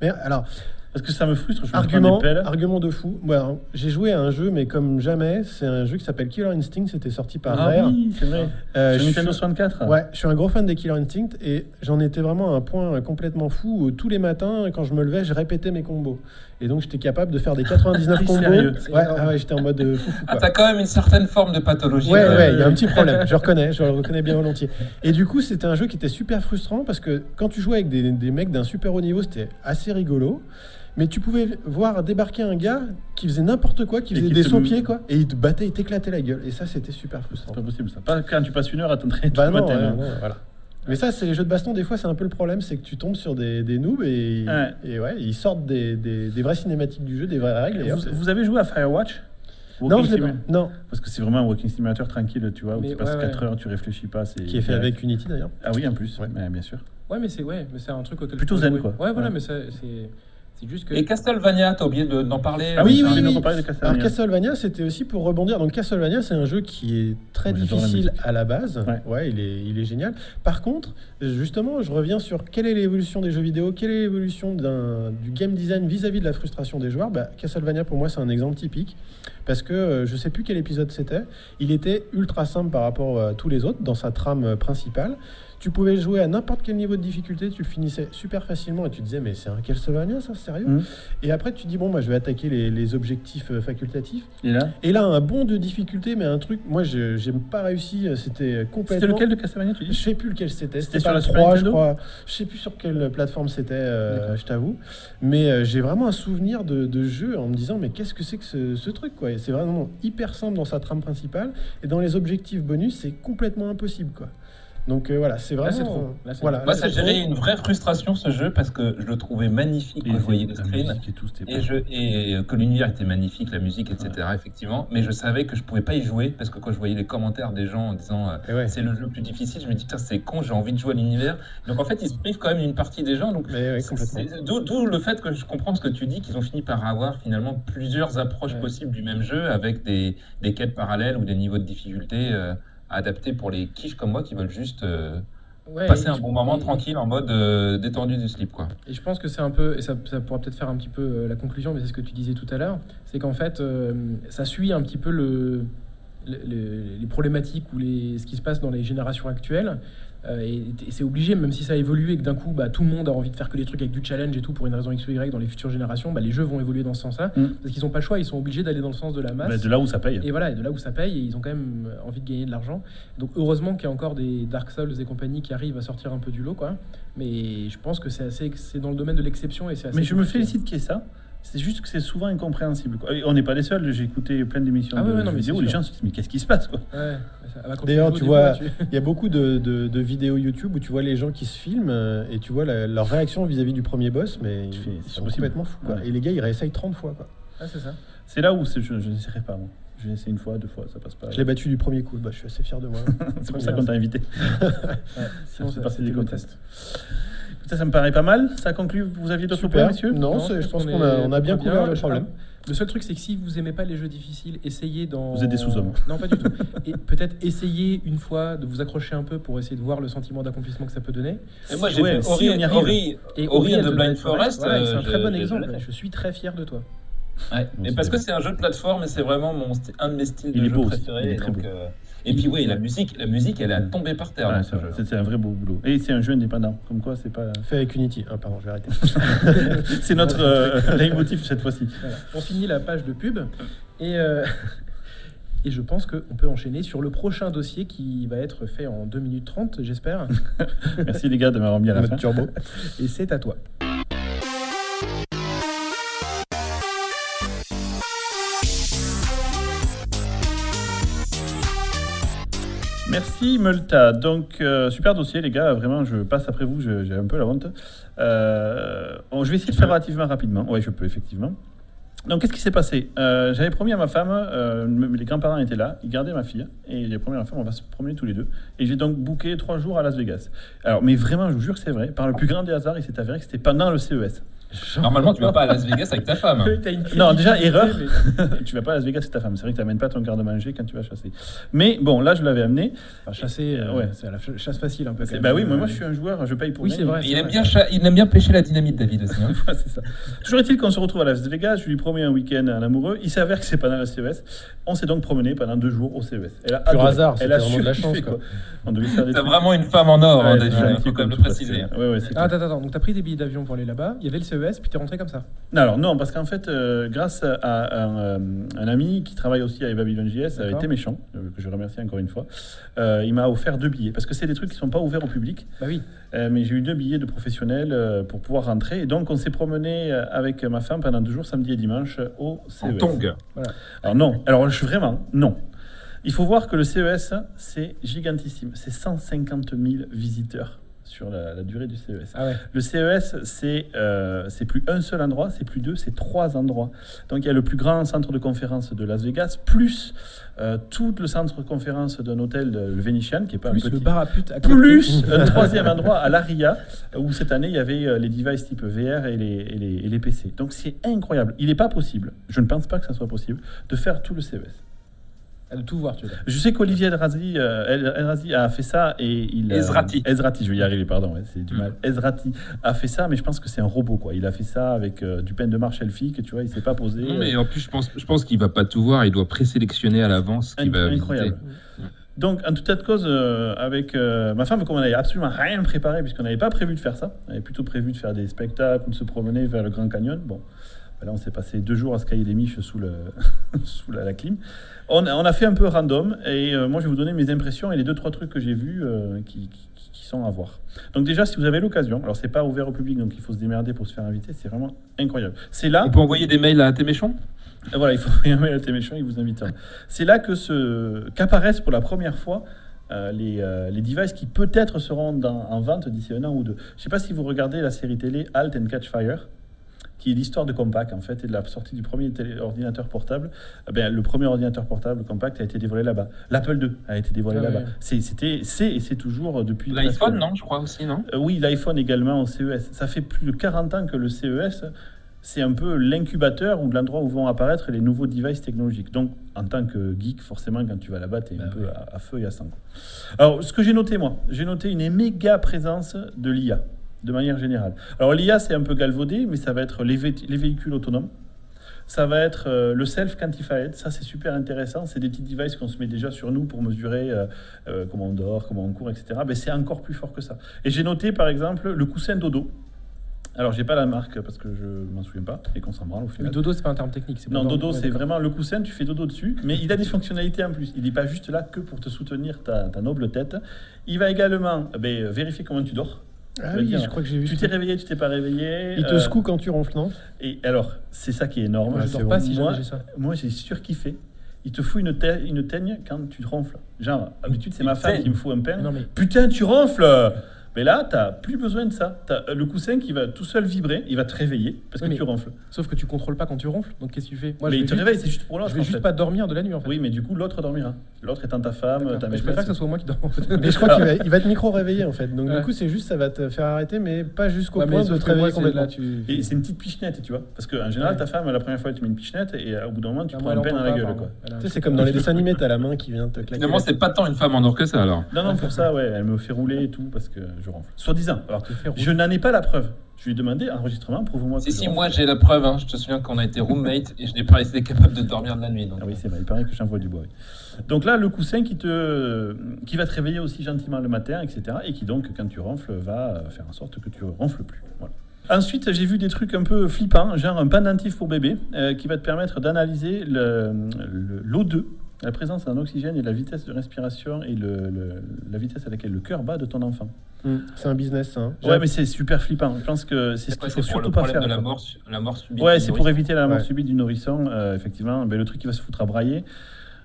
Mais alors, Parce que ça me frustre, je Argument, argument de fou. Hein, j'ai joué à un jeu, mais comme jamais, c'est un jeu qui s'appelle Killer Instinct. C'était sorti par Ah Rare. oui, c'est vrai. Euh, je Nintendo suis- 64 Ouais, je suis un gros fan des Killer Instinct et j'en étais vraiment à un point complètement fou où tous les matins, quand je me levais, je répétais mes combos. Et donc j'étais capable de faire des 99 Ah, combos. sérieux Ouais, ah ouais, j'étais en mode euh. Ah, t'as quand même une certaine forme de pathologie. Ouais, euh, ouais, il y a un petit problème, je reconnais, je le reconnais bien volontiers. Et du coup, c'était un jeu qui était super frustrant parce que quand tu jouais avec des, des mecs d'un super haut niveau, c'était assez rigolo. Mais tu pouvais voir débarquer un gars qui faisait n'importe quoi, qui faisait qui des te- sauts-pieds, quoi, et il te battait, il t'éclatait la gueule. Et ça, c'était super frustrant. C'est pas possible ça. Pas quand tu passes une heure à t'entraîner Bah tout le non, matin. ouais, hein. non, voilà. Mais ça, c'est les jeux de baston, des fois, c'est un peu le problème, c'est que tu tombes sur des, des noobs et, Ouais. et ouais, ils sortent des, des, des vraies cinématiques du jeu, des vraies règles. Et Vous, avez joué à Firewatch? Non, je l'ai pas. Non, Parce que c'est vraiment un walking simulator tranquille, tu vois, où Mais tu passes ouais, 4 ouais. heures, tu réfléchis pas. c'est qui est fait avec Unity d'ailleurs. Ah oui, en plus, Ouais. mais bien sûr. Ouais, mais c'est ouais, mais c'est un truc auquel Plutôt zen, jouer. quoi. Ouais, voilà, Ouais. mais ça, c'est c'est juste que Et Castlevania, t'as oublié de- d'en parler Ah oui, j'ai oui, de oui. de Alors Castlevania. Castlevania, c'était aussi pour rebondir. Donc Castlevania, c'est un jeu qui est très Moi, difficile à la base. Ouais. il est, il est génial. Par contre, justement, je reviens sur quelle est l'évolution des jeux vidéo, quelle est l'évolution du game design vis-à-vis de la frustration des joueurs. Bah, Castlevania, pour moi, c'est un exemple typique. Parce que euh, je sais plus quel épisode c'était. Il était ultra simple par rapport à tous les autres dans sa trame euh, principale. Tu pouvais jouer à n'importe quel niveau de difficulté, tu finissais super facilement et tu disais mais c'est un Castlevania ça, sérieux Mhm. Et après tu dis bon bah je vais attaquer les, les objectifs euh, facultatifs. Et là Et là un bond de difficulté mais un truc, moi je j'ai pas réussi, euh, c'était complètement... C'était lequel de Castlevania, tu Je dis sais plus lequel c'était. C'était sur la le Super 3, je crois. Je sais plus sur quelle plateforme c'était, euh, je t'avoue. Mais euh, j'ai vraiment un souvenir de, de jeu en me disant, mais qu'est-ce que c'est que ce, ce truc quoi? C'est vraiment hyper simple dans sa trame principale. Et dans les objectifs bonus, c'est complètement impossible. quoi. Donc euh, voilà, c'est vraiment. Là, c'est trop. Là, c'est voilà, Moi, là, ça gérait une vraie frustration ce jeu parce que je le trouvais magnifique quand je voyais le screen. et tout, c'était Et, je, et que l'univers était magnifique, la musique, etc. Effectivement, mais je savais que je pouvais pas y jouer parce que quand je voyais les commentaires des gens en disant euh, ouais. c'est le jeu le plus difficile, je me dis putain c'est con, j'ai envie de jouer à l'univers. Donc en fait ils se privent quand même une partie des gens. Donc ouais, d'où d'où le fait que je comprends ce que tu dis qu'ils ont fini par avoir finalement plusieurs approches Ouais. possibles du même jeu avec des, des quêtes parallèles ou des niveaux de difficulté euh, adaptés pour les quiches comme moi qui veulent juste euh, Ouais, passer un bon moment tranquille en mode euh, détendu du slip quoi. Et je pense que c'est un peu, et ça, ça pourra peut-être faire un petit peu euh, la conclusion, mais c'est ce que tu disais tout à l'heure, c'est qu'en fait, euh, ça suit un petit peu le, le- le- les problématiques ou les, ce qui se passe dans les générations actuelles. Euh, et c'est obligé, même si ça a évolué et que d'un coup, bah, tout le monde a envie de faire que des trucs avec du challenge et tout pour une raison X ou Y dans les futures générations, bah, les jeux vont évoluer dans ce sens-là. Mm. Parce qu'ils n'ont pas le choix, ils sont obligés d'aller dans le sens de la masse. Bah, de là où ça paye. Et voilà, et de là où ça paye, et ils ont quand même euh, envie de gagner de l'argent. Donc heureusement qu'il y a encore des Dark Souls et compagnie qui arrivent à sortir un peu du lot, quoi. Mais je pense que c'est assez, c'est dans le domaine de l'exception et c'est assez. Mais je me félicite qu'il y ait ça. C'est juste que c'est souvent incompréhensible. quoi. Et on n'est pas les seuls. J'ai écouté plein d'émissions Ah de ouais, ouais, non, vidéo c'est où les gens se disent Mais qu'est-ce qui se passe quoi Ouais, D'ailleurs, tu vois- tu- Il y a beaucoup de, de- de vidéos YouTube où tu vois les gens qui se filment euh, et tu vois la- leur réaction vis-à-vis du premier boss, mais fais, ils c'est sont complètement fous. quoi. Ouais. Et les gars, ils réessayent 30 fois. Quoi. Ah, c'est ça. C'est là où je, je n'essaierai pas. Moi. J'ai essayé une fois, deux fois, ça passe pas. Je l'ai battu du premier coup. Bah, je suis assez fier de moi. c'est pour ça qu'on t'a invité. Ouais, Sinon, c'est c'était des contests. Ça, ça me paraît pas mal. Ça conclut. Vous aviez d'autres points, messieurs Non, c'est- je pense qu'on a, on a bien très couvert le problème. Le seul truc, c'est que si vous aimez pas les jeux difficiles, essayez dans. Vous êtes des sous-hommes. Non, pas du tout. Et peut-être essayez une fois de vous accrocher un peu pour essayer de voir le sentiment d'accomplissement que ça peut donner. Et moi j'ai Ouais, fait si Ori, on y arrive. Ori- Et Ori and Blind Forest, voilà, c'est euh, un très je- bon exemple. je suis très fier de toi. Ouais. Et parce que c'est un jeu de plateforme et c'est vraiment mon, un de mes styles Il de est jeu beau aussi, préférés. Et puis oui, la musique, la musique, elle à tomber par terre c'est ce vrai. jeu. C'est c'est un vrai beau boulot. Et c'est un jeu indépendant. Comme quoi, c'est pas. Fait avec Unity. Ah, pardon, je vais arrêter. c'est notre euh, leitmotiv cette fois-ci. Voilà. On finit la page de pub et, euh, et je pense qu'on peut enchaîner sur le prochain dossier qui va être fait en 2 minutes 30, j'espère. Merci les gars de m'avoir mis à la fin. turbo. Et c'est à toi. Merci Multa. Donc, euh, super dossier, les gars. Vraiment, je passe après vous. J'ai un peu la honte. Euh, bon, je vais essayer de faire relativement rapidement. Oui, je peux, effectivement. Donc, qu'est-ce qui s'est passé? Euh, J'avais promis à ma femme, euh, les grands-parents étaient là, ils gardaient ma fille. Et j'ai promis à ma femme, on va se promener tous les deux. Et j'ai donc booké trois jours à Las Vegas. Alors, mais vraiment, je vous jure que c'est vrai. Par le plus grand des hasards, il s'est avéré que c'était pendant le CES. Normalement, tu vas pas à Las Vegas avec ta femme. Non, déjà, erreur. mais- tu vas pas à Las Vegas, c'est ta femme. C'est vrai que tu n'amènes pas ton garde-manger quand tu vas chasser. Mais bon, là, je l'avais amené. Enfin, chasser, euh, Ouais. c'est la ch- chasse facile un peu. quand C'est-. Bah oui, moi, moi, je suis un joueur, je paye pour Oui, c'est vrai. Il aime, bien cha- il aime bien pêcher la dynamite, David aussi. hein. Ouais, c'est ça. Toujours est-il qu'on se retrouve à Las Vegas, je lui promets un week-end à un amoureux. Il s'avère que c'est pendant la CES. On s'est donc promené pendant deux jours au CES. Elle a Pur adoré. hasard, Elle a c'était vraiment de la chance, quoi. On devait faire des T'as vraiment une femme en or, hein, un il petit faut peu quand même le préciser. c'est Ah, attends, attends, donc t'as pris des billets d'avion pour aller là-bas, il y avait le CES, puis t'es rentré comme ça. Non, alors non, parce qu'en fait, euh, grâce à un, euh, un ami qui travaille aussi avec Babylon JS, a D'accord. été méchant, euh, que je remercie encore une fois, euh, il m'a offert deux billets, parce que c'est des trucs qui sont pas ouverts au public, Bah oui. euh, mais j'ai eu deux billets de professionnels euh, pour pouvoir rentrer, et donc on s'est promené euh, avec ma femme pendant deux jours, samedi et dimanche, euh, au CES. En tongue. Alors non, alors je suis vraiment, non. Il faut voir que le CES, c'est gigantissime, c'est 150 000 visiteurs sur la, la durée du CES. Ah ouais. Le CES, c'est euh, plus un seul endroit, c'est plus deux, c'est trois endroits. Donc il y a le plus grand centre de conférence de Las Vegas, plus euh, tout le centre de conférence d'un hôtel, le Venetian, qui est pas Plus un le petit. bar à pute à. Plus un troisième endroit à l'ARIA, où cette année il y avait euh, les devices type VR et les, et les, et les PC. Donc c'est incroyable. Il n'est pas possible, je ne pense pas que ça soit possible, de faire tout le CES. De tout voir, tu veux dire. Je sais qu'Olivier Elrazi, euh, El- Elrazi a fait ça et il. euh, Ezrati. Ezrati, je vais y arriver, pardon, c'est du mal. Ezrati a fait ça, mais je pense que c'est un robot, quoi. Il a fait ça avec euh, du pain de marche elfique, tu vois, il s'est pas posé. Non, mais en plus, je pense, je pense qu'il va pas tout voir. Il doit présélectionner à l'avance ce qu'il va Incroyable. visiter. Donc, en tout état de cause, euh, avec euh, ma femme, comme on n'avait absolument rien préparé, puisqu'on n'avait pas prévu de faire ça, on avait plutôt prévu de faire des spectacles, de se promener vers le Grand Canyon. Bon, là, on s'est passé deux jours à se cailler les miches sous, le sous la, la clim. On, a- on a fait un peu random, et euh, moi, je vais vous donner mes impressions et les deux, trois trucs que j'ai vus euh, qui, qui- qui sont à voir. Donc, déjà, si vous avez l'occasion, alors c'est pas ouvert au public, donc il faut se démerder pour se faire inviter, c'est vraiment incroyable. C'est là. On peut envoyer des mails à tes méchants Et Voilà, il faut envoyer un mail à tes méchants, ils vous invitent. C'est là que ce qu'apparaissent pour la première fois euh, les, euh, les devices qui peut-être seront dans- en vente d'ici un an ou deux. Je ne sais pas si vous regardez la série télé Halt and Catch Fire, qui est l'histoire de Compaq en fait et de la sortie du premier télé- ordinateur portable. Eh bien, le premier ordinateur portable compact a été dévoilé là-bas. L'Apple II a été dévoilé Ah là-bas. C'était, c'est et c'est toujours depuis. L'iPhone, non, je crois aussi, non? Euh, oui, l'iPhone également au CES. Ça fait plus de 40 ans que le CES, c'est un peu l'incubateur ou l'endroit où vont apparaître les nouveaux devices technologiques. Donc, en tant que geek, forcément, quand tu vas là-bas, tu es un Bah peu à, à feu et à sang. Alors, ce que j'ai noté, moi, j'ai noté une méga présence de l'IA, de manière générale. Alors, l'IA, c'est un peu galvaudé, mais ça va être les, vé- les véhicules autonomes. Ça va être euh, le self-quantified, ça c'est super intéressant. C'est des petits devices qu'on se met déjà sur nous pour mesurer euh, euh, comment on dort, comment on court, etc. Mais c'est encore plus fort que ça. Et j'ai noté par exemple le coussin dodo. Alors j'ai pas la marque parce que je m'en souviens pas et qu'on s'en branle au Mais final. dodo, c'est pas un terme technique. Non, dodo, c'est vraiment le coussin, tu fais dodo dessus, mais il a des fonctionnalités en plus. Il n'est pas juste là que pour te soutenir ta, ta noble tête. Il va également eh ben, vérifier comment tu dors. Ah oui, je crois que j'ai vu. Tu t'es réveillé, tu t'es pas réveillé. Il te euh, secoue quand tu ronfles, non? Et alors, c'est ça qui est énorme. Moi, je dors pas si Moi, j'ai ça. Moi, j'ai surkiffé. Il te fout une, te- une teigne quand tu te ronfles. Genre, d'habitude, c'est ma femme qui me fout un pain. Mais Putain, tu ronfles Mais là, t'as plus besoin de ça. T'as euh, le coussin qui va tout seul vibrer, il va te réveiller parce Oui, que tu ronfles. sauf que tu contrôles pas quand tu ronfles. Donc qu'est-ce que tu fais? Moi, mais je il te juste- réveille, c'est juste pour l'autre. Je vais en juste fait. pas dormir de la nuit en fait. Oui, mais du coup, l'autre dormira. L'autre étant ta femme, ta Mais je préfère que ce soit moi qui fait. Mais je crois qu'il va, il va te micro-réveiller en fait. Donc Ouais. du coup, c'est juste, ça va te faire arrêter, mais pas jusqu'au Ouais, point de te réveiller complètement. là, tu- Et c'est une petite pichenette, tu vois. Parce qu'en général, Ouais. ta femme, la première fois, elle te met une pichenette et euh, au bout d'un moment, tu Ah, prends moi, un elle pain dans la gueule, Tu sais, c'est comme dans les dessins animés, t'as la main qui vient te claquer. Finalement, c'est pas tant une femme en or que ça alors. Non, non, pour ça, ouais, elle me fait rouler et tout parce que je ronfle. Soi-disant. Alors, je n'en ai pas la preuve. Je lui ai demandé, enregistrement, prouve-moi que Si, je si, moi j'ai la preuve. hein. Je te souviens qu'on a été roommate et je n'ai pas été capable de dormir de la nuit. donc. Ah oui, c'est vrai, il paraît que j'envoie du bois. oui. Donc là, le coussin qui, te, qui va te réveiller aussi gentiment le matin, etc. Et qui donc, quand tu ronfles, va euh, faire en sorte que tu ronfles plus. Voilà. Ensuite, j'ai vu des trucs un peu flippants, genre un pendentif pour bébé, euh, qui va te permettre d'analyser le- le- l'O2, la présence en oxygène et la vitesse de respiration et le- le- la vitesse à laquelle le cœur bat de ton enfant. Hum, C'est un business, ça. hein. Ouais, mais c'est super flippant. Je pense que c'est ce qu'il faut surtout pas faire. de la mort, la mort subite. Ouais, c'est pour éviter la mort Ouais. subite du nourrisson, euh, effectivement. Ben, le truc qui va se foutre à brailler.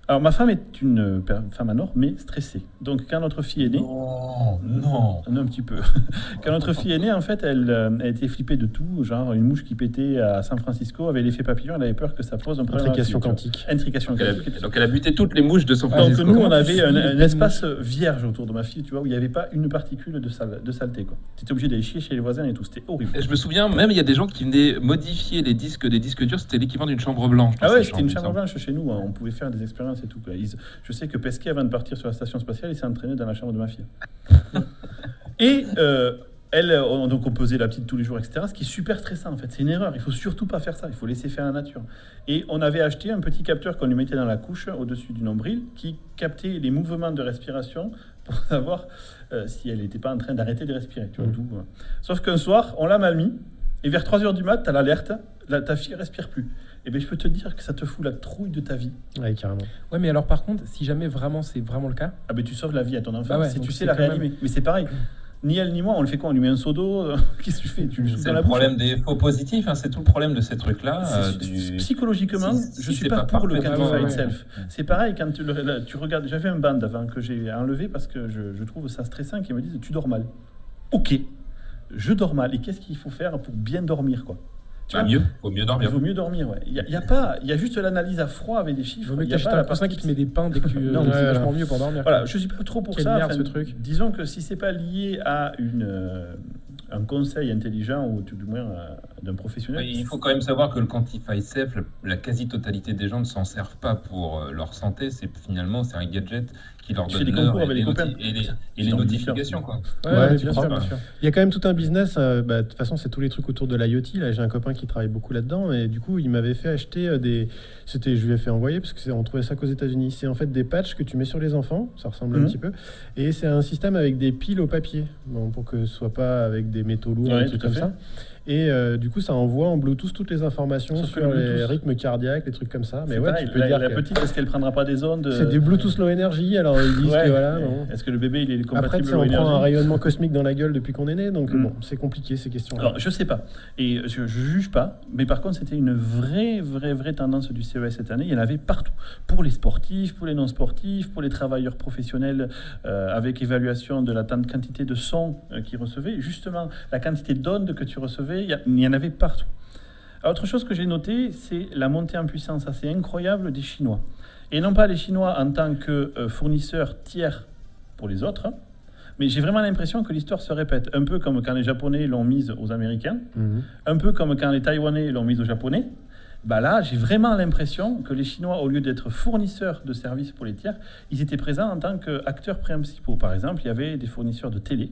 Alors, ma femme est une femme à nord, mais stressée. Donc, quand notre fille est née, Non, non. non, un petit peu. Quand notre fille est née, en fait, elle, euh, elle était flippée de tout. Genre, une mouche qui pétait à San Francisco avait l'effet papillon. Elle avait peur que ça pose un problème. Intrication quantique. Intrication Donc elle, quantique. a, donc elle a buté toutes les mouches de San Donc Francisco. nous, on Comment tu avait un, espace vierge autour de ma fille, tu vois, où il n'y avait pas une particule de, sale, de saleté. quoi. Tu étais obligé d'aller chier chez les voisins et tout. C'était horrible. Et Je me souviens, même il y a des gens qui venaient modifier les disques des disques durs, c'était l'équivalent d'une chambre blanche. Ah ouais, c'était une chambre blanche chez nous. hein. On pouvait faire des expériences et tout. quoi. Ils- je sais que Pesquet, avant de partir sur la station spatiale, il s'est entraîné dans la chambre de ma fille. et euh, elle, on, donc on pesait la petite tous les jours, etc. Ce qui est super stressant en fait. C'est une erreur. Il faut surtout pas faire ça. Il faut laisser faire la nature. Et on avait acheté un petit capteur qu'on lui mettait dans la couche au-dessus du nombril qui captait les mouvements de respiration pour savoir euh, si elle n'était pas en train d'arrêter de respirer. Tu vois, d'où, euh. Sauf qu'un soir, on l'a mal mis. Et vers 3h du mat, tu as l'alerte. La- ta fille respire plus. Et bien, je peux te dire que ça te fout la trouille de ta vie. Ouais, carrément. Ouais, mais alors par contre, si jamais vraiment c'est vraiment le cas, Ah ben tu sauves la vie à ton enfant Bah ouais, si tu sais la même- réanimer. Mais c'est pareil. Ni elle ni moi, on le fait quoi? On lui met un seau d'eau euh, Qu'est-ce que tu fais? Tu lui C'est le bouche problème des faux positifs, hein, c'est tout le problème de ces trucs-là. Euh, du- Psychologiquement, Si- je si suis pas, pas pour le parfaitement- Cantified ouais, ouais. Self. C'est pareil quand tu, le- là, tu regardes. J'avais un band avant que j'ai enlevé parce que je, je trouve ça stressant qu'ils me disent tu dors mal. Ok, je dors mal. Et qu'est-ce qu'il faut faire pour bien dormir quoi? Tu vois mieux, faut mieux Il dormir. vaut mieux dormir, ouais. Il y a, il y a pas, il y a juste l'analyse à froid avec des il chiffres. vaut mieux il que y a t'achètes pas un la coussin qui te met des pains dès que tu. Non, c'est mais vachement mieux pour dormir. Voilà, je suis pas trop pour Quelle ça. merde, Enfin, ce truc. Disons que si c'est pas lié à une, euh, un conseil intelligent ou tout du moins euh, d'un professionnel. Il faut quand même savoir que le Quantify Safe, la, quasi-totalité des gens ne s'en servent pas pour euh, leur santé. C'est finalement c'est un gadget qui leur donne l'heure concours et, avec les les copains. noti- et les, et notifications. différents. Quoi. Ouais, Ouais, ouais, tu bien prends sûr, pas. bien sûr. Il y a quand même tout un business. euh, bah, De toute façon, c'est tous les trucs autour de l'IoT. Là, j'ai un copain qui travaille beaucoup là-dedans. Et du coup, il m'avait fait acheter des. C'était, je lui ai fait envoyer parce que on trouvait ça qu'aux États-Unis. C'est en fait des patchs que tu mets sur les enfants. Ça ressemble un Mhm. petit peu. Et c'est un système avec des piles au papier. Bon, pour que ce soit pas avec des métaux lourds, Ouais, des trucs tout comme fait. ça. Et euh, du coup, ça envoie en Bluetooth toutes les informations Sauf sur le les rythmes cardiaques, les trucs comme ça. Mais ouais, pareil, tu peux la, dire la que petite, est-ce qu'elle prendra pas des ondes c'est du Bluetooth low energy. Alors ils disent Ouais. que voilà. bon. Est-ce que le bébé il est compatible Après, on prend un rayonnement cosmique dans la gueule depuis qu'on est né, donc Mm. bon, c'est compliqué ces questions-là. Alors, je sais pas. Et je, je juge pas. Mais par contre, c'était une vraie, vraie, vraie tendance du CES cette année. Il y en avait partout. Pour les sportifs, pour les non-sportifs, pour les travailleurs professionnels, euh, avec évaluation de la quantité de son euh, qu'ils recevaient. Justement, la quantité d'ondes que tu recevais, il y, en avait partout. Autre chose que j'ai noté, c'est la montée en puissance assez incroyable des Chinois. Et non pas les Chinois en tant que euh, fournisseurs tiers pour les autres, mais j'ai vraiment l'impression que l'histoire se répète. Un peu comme quand les Japonais l'ont mise aux Américains, Mhm. un peu comme quand les Taïwanais l'ont mise aux Japonais. Bah là, j'ai vraiment l'impression que les Chinois, au lieu d'être fournisseurs de services pour les tiers, ils étaient présents en tant qu'acteurs principaux. Par exemple, il y avait des fournisseurs de télé,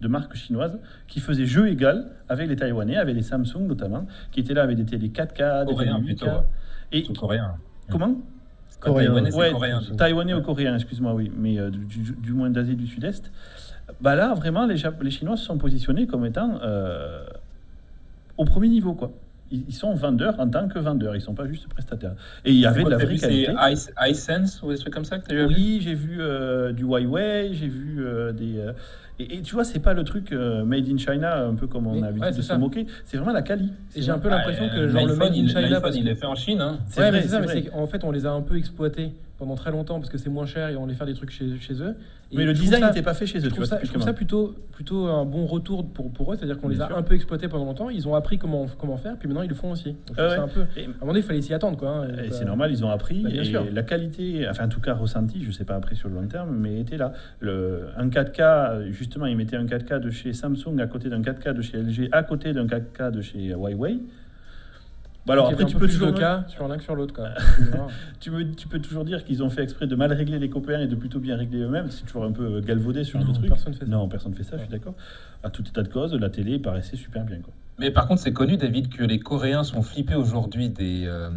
de marques chinoises, qui faisaient jeu égal avec les Taïwanais, avec les Samsung notamment, qui étaient là avec des télé 4K, des Coréens télé 8K. plutôt. ouais. Et Tout coréen. comment Coréen. taïwanais, Ouais, coréen. Taïwanais ou coréen, excuse-moi, oui, mais euh, du, du- moins d'Asie du Sud-Est. Bah là, vraiment, les, Jap- les Chinois se sont positionnés comme étant euh, au premier niveau, quoi. Ils, sont vendeurs en tant que vendeurs, ils sont pas juste prestataires. Et il y avait de la vraie vu, C'est qualité. iSense iSense ou des trucs comme ça que tu as vu? Oui, j'ai vu euh, du Huawei, j'ai vu euh, des. Et, et tu vois, c'est pas le truc euh, made in China, un peu comme on a l'habitude ouais, de se moquer. C'est vraiment la quali. Et j'ai un peu l'impression Ah, que genre le made in China. parce il que- est fait en Chine. Hein. C'est ouais, vrai, mais c'est ça, mais qu'en fait, on les a un peu exploités pendant très longtemps parce que c'est moins cher et on les faire des trucs chez, chez eux. Et Mais le design n'était pas fait chez eux, Je tu trouve vois, ça, je trouve typiquement. ça plutôt, plutôt un bon retour pour, pour eux, c'est-à-dire qu'on les a sûr. un peu exploités pendant longtemps, ils ont appris comment, comment faire, puis maintenant ils le font aussi. Donc, je trouve Ah ça ouais. un peu, Et- à un moment donné, il fallait s'y attendre. Quoi, hein, Et c'est normal, ils ont appris. Bah, bien et sûr. la qualité, enfin en tout cas ressentie, je ne sais pas après sur le long terme, mais était là. Le, un 4K, justement, ils mettaient un 4K de chez Samsung à côté d'un 4K de chez LG, à côté d'un 4K de chez Huawei. Bah alors après, tu un peux, toujours, cas sur l'un que sur l'autre. quoi. tu, tu peux toujours dire qu'ils ont fait exprès de mal régler les copains et de plutôt bien régler eux-mêmes. C'est toujours un peu galvaudé sur un Non, truc. personne fait ça. Non, personne fait ça, je suis d'accord. À tout état de cause, la télé paraissait super bien. Quoi. Mais par contre, c'est connu, David, que les Coréens sont flippés aujourd'hui des, euh,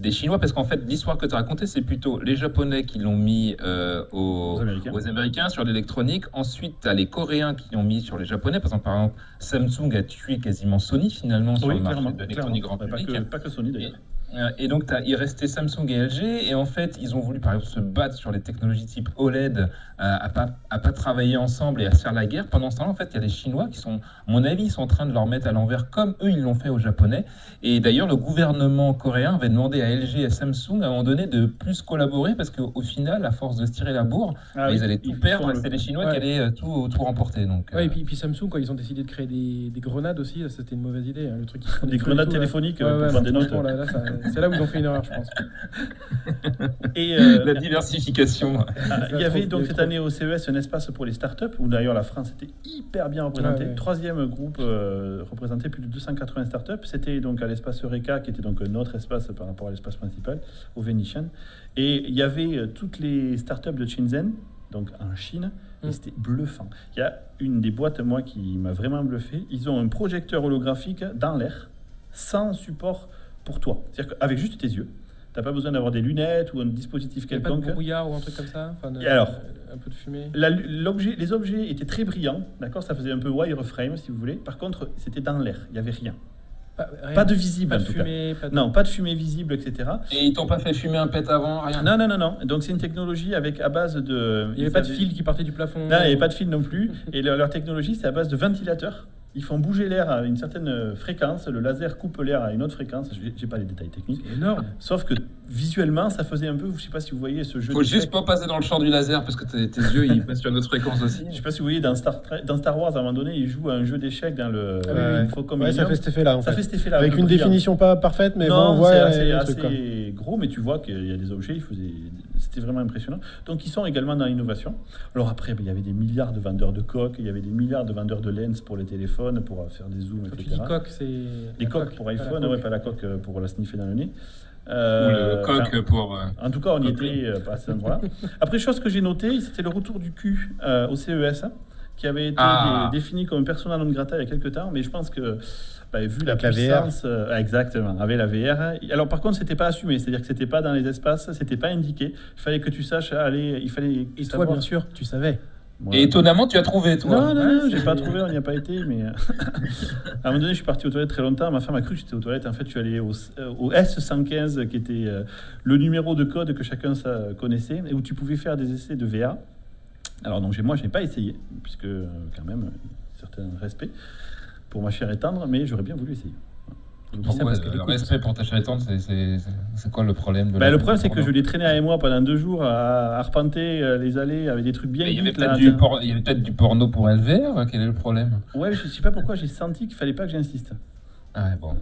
des Chinois, parce qu'en fait, l'histoire que tu as racontée, c'est plutôt les Japonais qui l'ont mis euh, aux, Aux Américains. aux Américains sur l'électronique. Ensuite, tu as les Coréens qui l'ont mis sur les Japonais. Par exemple, par exemple, Samsung a tué quasiment Sony, finalement, sur Oui, le marché de l'électronique grand que, pas que Sony d'ailleurs. Euh, Et donc, il restait Samsung et LG. Et en fait, ils ont voulu, par exemple, se battre sur les technologies type OLED, euh, à pas, à pas travailler ensemble et à se faire la guerre. Pendant ce temps-là, en fait, il y a les Chinois qui sont, à mon avis, ils sont en train de leur mettre à l'envers comme eux, ils l'ont fait aux Japonais. Et d'ailleurs, le gouvernement coréen avait demandé à LG et à Samsung, à un moment donné, de plus collaborer parce qu'au final, à force de se tirer la bourre, Ah ils allaient tout ils perdre. le- C'est les Chinois Ouais. qui allaient euh, tout, tout remporter. Donc, Ouais, euh, et puis, puis Samsung, quand ils ont décidé de créer des, des grenades aussi, c'était une mauvaise idée. hein, le truc qui Des grenades tout, téléphoniques Ouais, ouais, pour prendre des notes. franchement, là, là, ça- c'est là où ils ont fait une erreur, je pense. Et euh, la diversification. Ah, il y avait donc cette année au CES un espace pour les startups, où d'ailleurs la France était hyper bien représentée. Ouais, ouais. Troisième groupe euh, représenté, plus de 280 startups. C'était donc à l'espace Eureka, qui était donc un autre espace par rapport à l'espace principal, au Venetian. Et il y avait euh, toutes les startups de Shenzhen, donc en Chine, et Mm. c'était bluffant. Il y a une des boîtes, moi, qui m'a vraiment bluffé. Ils ont un projecteur holographique dans l'air, sans support pour toi. C'est-à-dire qu'avec juste tes yeux, tu n'as pas besoin d'avoir des lunettes ou un dispositif a pas de quelconque. brouillard ou un truc comme ça Enfin, de- Et alors Un peu de fumée? La- l'objet- les objets étaient très brillants, d'accord? Ça faisait un peu wireframe, si vous voulez. Par contre, c'était dans l'air, il n'y avait rien. Pas, rien. Pas de visible, Pas de en tout cas. fumée, pas de... Non, pas de fumée visible, etc. Et ils t'ont pas fait fumer un pet avant, rien? Non, non, non, non. Donc, c'est une technologie avec à base de. Il n'y avait pas de fil qui partait du plafond. Non, il n'y avait pas de fil non plus. Et leur, leur technologie, c'est à base de ventilateurs. Ils font bouger l'air à une certaine fréquence. Le laser coupe l'air à une autre fréquence. Je n'ai pas les détails techniques. C'est énorme. Sauf que visuellement, ça faisait un peu. Je ne sais pas si vous voyez ce jeu. Faut d'échecs. juste pas passer dans le champ du laser parce que tes, tes yeux ils passent sur une autre fréquence aussi. Je ne sais pas si vous voyez dans Star, Trek- dans Star Wars, à un moment donné, ils jouent à un jeu d'échecs dans le Ah oui, oui. Faucon Ouais, ça fait cet effet-là, en Ça fait. fait cet effet-là. Avec un une définition pas parfaite, mais bon, non, on voit c'est euh, assez, gros, mais tu vois qu'il y a des objets, il faisait... c'était vraiment impressionnant. Donc ils sont également dans l'innovation. Alors après, ben, il y avait des milliards de vendeurs de coques, il y avait des milliards de vendeurs de lens pour les téléphones, pour euh, faire des zooms, Quand tu etc. dis coque, c'est. Les coques coque, pour pas la iPhone, coque. ouais, pas la coque euh, pour la sniffer dans le nez. Ou Euh, le coq enfin, pour. euh, en tout cas, on y était euh, pas à cet endroit-là. Après, chose que j'ai notée, c'était le retour du cul euh, au CES, hein, qui avait été Ah. dé- défini comme persona non grata il y a quelques temps, mais je pense que, bah, vu la Avec la VR. puissance, euh, exactement, avec la VR. Alors, par contre, c'était pas assumé, c'est-à-dire que c'était pas dans les espaces, c'était pas indiqué. Il fallait que tu saches aller, il fallait. Et toi, savoir- bien sûr, tu savais. Voilà. Et étonnamment, tu as trouvé, toi. Non, non, Ouais, non, c'est- j'ai pas trouvé, on n'y a pas été, mais euh, à un moment donné, je suis parti aux toilettes très longtemps. Ma femme a cru que j'étais aux toilettes. En fait, je suis allé au, euh, au S115, qui était le numéro de code que chacun ça, connaissait, et où tu pouvais faire des essais de VA. Alors, donc, moi, je n'ai pas essayé, puisque, quand même, un certain respect pour ma chère et tendre, mais j'aurais bien voulu essayer. Donc, ça parce euh, écoute. respect pour ta chéritante, c'est- quoi le problème de bah, la- le problème, c'est que je l'ai traîné avec moi pendant deux jours à arpenter euh, les allées avec des trucs bien Il y avait peut-être du, por- porno pour LVR, quel est le problème? Ouais, je sais pas pourquoi j'ai senti qu'il fallait pas que j'insiste. Ah ouais, bon.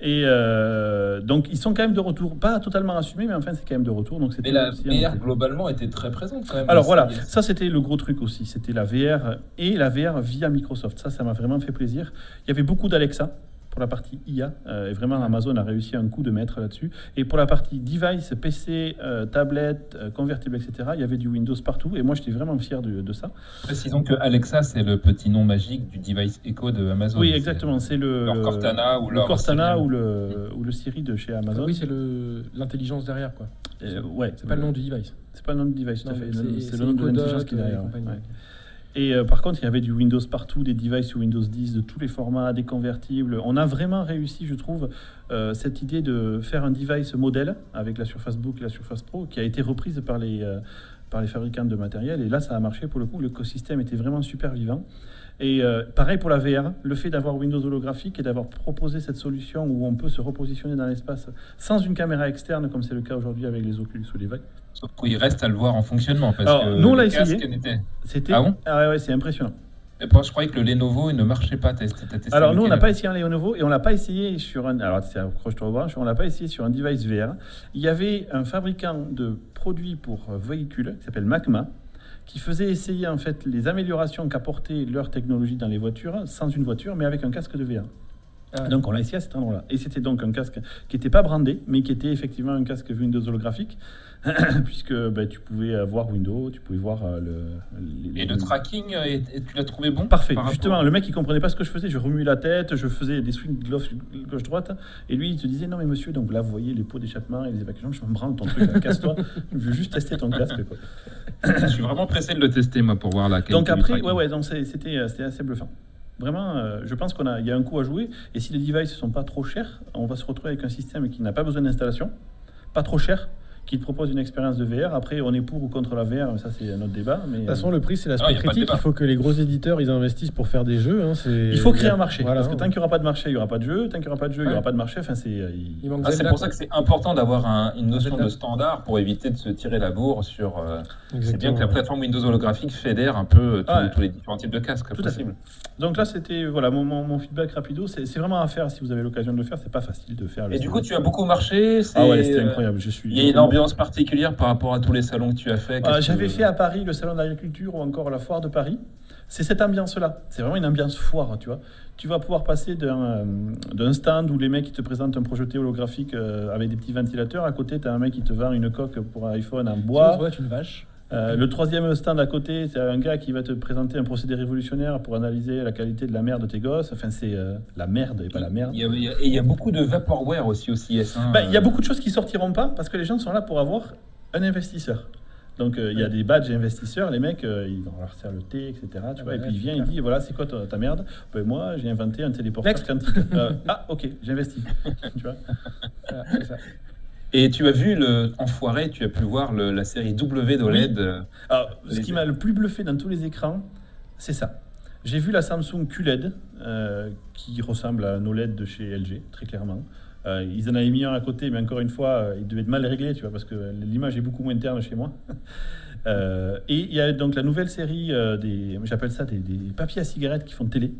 Et euh, donc, ils sont quand même de retour, pas totalement assumés, mais enfin, c'est quand même de retour. Donc, c'était Mais la VR globalement était très présente quand même. Alors voilà, ça c'était le gros truc aussi. C'était la VR et la VR via Microsoft. Ça, ça m'a vraiment fait plaisir. Il y avait beaucoup d'Alexa pour la partie IA. euh, et vraiment, Amazon a réussi un coup de maître là-dessus. Et pour la partie device, PC, euh, tablette, euh, convertible, etc., il y avait du Windows partout. Et moi, j'étais vraiment fier de, de ça. Précisons que Alexa, c'est le petit nom magique du device Echo de Amazon. oui, exactement. C'est le, Leur Cortana ou le leur Cortana Siri. ou le, ou le Siri de chez Amazon. Oui, c'est le- l'intelligence derrière, quoi. Euh, ouais, C'est pas le nom du device. C'est pas le nom du device, tout à fait. C'est le nom de l'intelligence qui est derrière. Et euh, par contre, il y avait du Windows partout, des devices Windows 10, de tous les formats, des convertibles. On a vraiment réussi, je trouve, euh, cette idée de faire un device modèle avec la Surface Book et la Surface Pro, qui a été reprise par les, euh, par les fabricants de matériel. Et là, ça a marché pour le coup. L'écosystème était vraiment super vivant. Et euh, pareil pour la VR, le fait d'avoir Windows holographique et d'avoir proposé cette solution où on peut se repositionner dans l'espace sans une caméra externe, comme c'est le cas aujourd'hui avec les Oculus ou les Vive. Sauf qu'il reste à le voir en fonctionnement. Parce Alors, que nous, on l'a essayé. C'était Ah bon ouais, ouais, c'est impressionnant. Et moi, je croyais que le Lenovo il ne marchait pas. Testé Alors nous, on n'a pas essayé un Lenovo et on l'a pas essayé sur un. Alors c'est accroche-toi aux branches. On l'a pas essayé sur un device VR. Il y avait un fabricant de produits pour véhicules qui s'appelle Macma qui faisait essayer en fait les améliorations qu'apportait leur technologie dans les voitures sans une voiture mais avec un casque de VR. Ah. Donc on l'a essayé à cet endroit-là. Et c'était donc un casque qui n'était pas brandé, mais qui était effectivement un casque Windows holographique, puisque ben, tu pouvais avoir Windows, tu pouvais voir euh, le... les- Et le tracking, euh, et- et tu l'as trouvé bon Parfait. par rapport- Justement, le mec, il comprenait pas ce que je faisais. Je remuais la tête, je faisais des swings gauche- gauche-droite. Et lui, il te disait Non, mais monsieur, donc là, vous voyez les pots d'échappement et les évacuations. Je me branle ton truc, casse-toi. Je veux juste tester ton casque. Quoi. Je suis vraiment pressé de le tester, moi, pour voir la qualité Donc après, ouais, ouais, donc c'est- c'était euh, c'était assez bluffant. Vraiment, euh, je pense qu'on a, il y a un coup à jouer. Et si les devices ne sont pas trop chers, on va se retrouver avec un système qui n'a pas besoin d'installation, pas trop cher, qui te propose une expérience de VR. Après, on est pour ou contre la VR, ça c'est un autre débat. Mais De toute façon, le prix, c'est Ah, l'aspect y a pas de critique. Il faut que les gros éditeurs, ils investissent pour faire des jeux. hein, il faut créer un marché. Voilà. Parce que tant qu'il n'y aura pas de marché, il n'y aura pas de jeu. Tant qu'il n'y aura pas de jeu, il n'y aura pas de marché. Enfin, c'est. euh, il- Ah, pour quoi. ça que c'est important d'avoir un- une notion de standard pour éviter de se tirer la bourre sur. euh, c'est bien que la plateforme Windows holographique fédère un peu euh, tous, Ah ouais. tous les différents types de casques Tout à fait. possibles. Donc là, c'était voilà mon, mon- mon feedback rapido. C'est c'est vraiment à faire si vous avez l'occasion de le faire. C'est pas facile de faire. le Et du coup, tu as beaucoup marché. c'est, Ah ouais, c'était incroyable. Je suis. Il y a une ambiance particulière par rapport à tous les salons que tu as fait. Ah, qu'est-ce J'avais que- fait à Paris le salon d'agriculture ou encore la foire de Paris. C'est cette ambiance-là. C'est vraiment une ambiance foire, tu vois. Tu vas pouvoir passer d'un euh, stand où les mecs te présentent un projeté holographique euh, avec des petits ventilateurs. À côté, tu as un mec qui te vend une coque pour iPhone en bois. Tu vois, une vache. Euh, le troisième stand à côté, c'est un gars qui va te présenter un procédé révolutionnaire pour analyser la qualité de la merde de tes gosses. Enfin, c'est euh, la merde et pas la merde. Il y a, il y a- et il y a beaucoup de vaporware aussi au CIS. hein. Bah, Il y a beaucoup de choses qui sortiront pas parce que les gens sont là pour avoir un investisseur. Donc euh, il y a des badges investisseurs, les mecs, euh, ils on leur sert le thé, etc. Tu Ah vois, et puis il vient, il super. dit voilà, c'est quoi ta, ta merde? Ben, Moi, j'ai inventé un téléporteur quantique. Euh, ah, ok, j'investis. tu vois Voilà, c'est ça. Et tu as vu le enfoiré, tu as pu voir le- la série W d'OLED. Alors, ce Les- qui m'a le plus bluffé dans tous les écrans, c'est ça. J'ai vu la Samsung QLED, euh, qui ressemble à un OLED de chez LG, très clairement. Euh, ils en avaient mis un à côté, mais encore une fois, euh, il devait être mal réglé, tu vois, parce que l'image est beaucoup moins terne chez moi. Euh, et il y a donc la nouvelle série des, j'appelle ça des, des papiers à cigarettes qui font télé.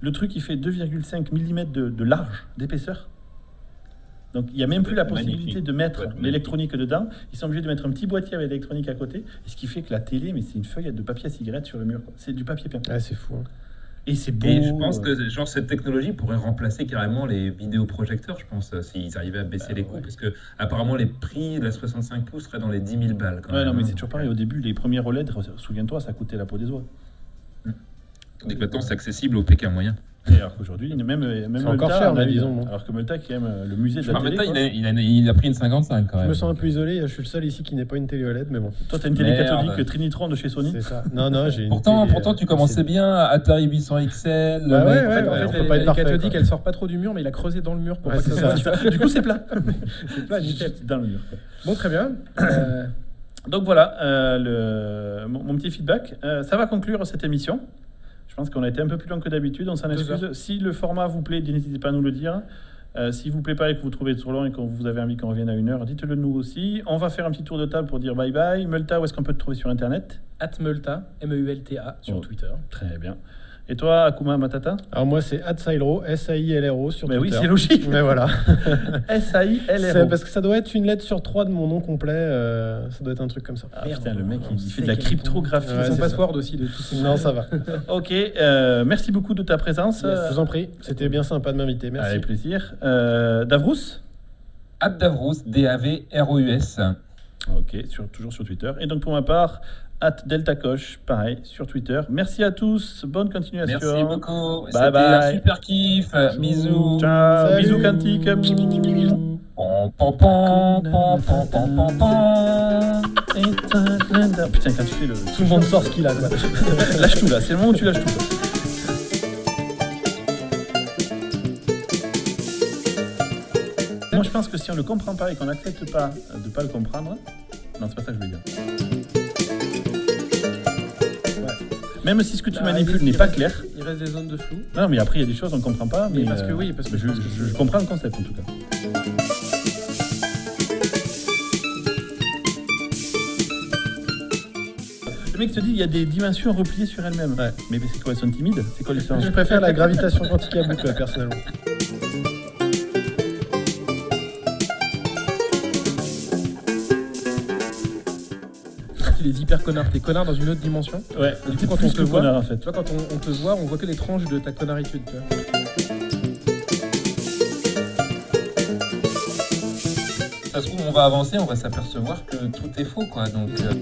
Le truc, il fait 2,5 mm de, de large, d'épaisseur. Donc il n'y a même plus la Magnifique. possibilité de mettre Ouais, l'électronique dedans. Ils sont obligés de mettre un petit boîtier avec l'électronique à côté. Et ce qui fait que la télé, mais c'est une feuille de papier à cigarette sur le mur. C'est du papier peint. Ouais, c'est fou. hein. Et c'est beau. Et je pense euh, que genre, cette technologie pourrait remplacer carrément les vidéoprojecteurs, je pense, euh, s'ils arrivaient à baisser Bah, les ouais. coûts. Parce que apparemment les prix de la 65 pouces seraient dans les 10 000 balles. Quand Ouais, même, non, mais c'est toujours pareil. Au début, les premiers OLED, souviens-toi, ça coûtait la peau des oies. Tandis que maintenant c'est accessible au Pékin moyen. Et alors qu'aujourd'hui, même, même C'est encore cher, eu- disons. Alors que Multa, qui aime euh, le musée de la télé. quoi. il, a, il, a, il a pris une 55 quand Je même. me sens un peu isolé. Je suis le seul ici qui n'est pas une télé OLED, mais bon. Toi, t'as une télé Merde. cathodique Trinitron de chez Sony. C'est ça. Non, non, j'ai une Pourtant, télé, pourtant, euh, tu commençais c'est- bien. Atari 800 XL. Bah ouais, ouais, En fait, ouais, en on fait, peut elle, pas être parfait, cathodique, quoi. elle sort pas trop du mur, mais il a creusé dans le mur pour pas que ça du coup, c'est plat. C'est pas nickel. Dans le mur. Bon, très bien. Euh, Donc voilà, euh, le, mon, petit feedback. Euh, ça va conclure cette émission. Je pense qu'on a été un peu plus long que d'habitude, on s'en excuse. Si le format vous plaît, n'hésitez pas à nous le dire. Euh, si vous plaît pas et que vous trouvez trop long et que vous avez envie qu'on revienne à une heure, dites-le nous aussi. On va faire un petit tour de table pour dire bye bye. Multa, où est-ce qu'on peut te trouver sur Internet? Atmulta, M-E-U-L-T-A, sur Oh. Twitter. Très bien. Et toi, Akuma Matata? Alors moi, c'est Atsailro, S-A-I-L-R-O sur Mais oui, Twitter. c'est logique. Mais voilà. C'est S-A-I-L-R-O. parce que ça doit être une lettre sur trois de mon nom complet. euh, ça doit être un truc comme ça. Ah, putain, le mec, il fait de la cryptographie. Ouais, Son c'est password aussi de tout ça. Non, ça va. Ok, euh, merci beaucoup de ta présence. Je vous en prie. C'était bien sympa de m'inviter. Merci. Avec plaisir. Euh, Davrous? At Davrous, D-A-V-R-O-U-S. Ok, sur, toujours sur Twitter. Et donc pour ma part, at DeltaCoche, pareil, sur Twitter. Merci à tous, bonne continuation. Merci beaucoup. Bye C'était bye. un super kiff. Bisous. Ciao, Salut. bisous quantiques. Putain, quand tu fais le... Tout le monde sort ce qu'il a. quoi. lâche tout là, c'est le moment où tu lâches tout. là. Moi je pense que si on ne le comprend pas et qu'on n'accepte pas de ne pas le comprendre, non c'est pas ça que je veux dire. Même si ce que tu Bah, manipules n'est pas clair, Il reste des zones de flou. non mais après il y a des choses on ne comprend pas, mais, Mais parce que oui, parce que je, je pense que je- je comprends le concept en tout cas. Le mec te dit il y a des dimensions repliées sur elles-mêmes. Ouais. Mais c'est quoi, elles sont timides? C'est quoi l'histoire Je préfère la gravitation quantique à boucle, personnellement. Il est hyper connard. T'es connard dans une autre dimension. Ouais, Du coup, quand on te voit- connard en fait. Tu vois, quand on, on te voit, on voit que les tranches de ta connaritude. Tu vois. Ça se trouve, on va avancer, on va s'apercevoir que tout est faux, quoi. Donc, euh,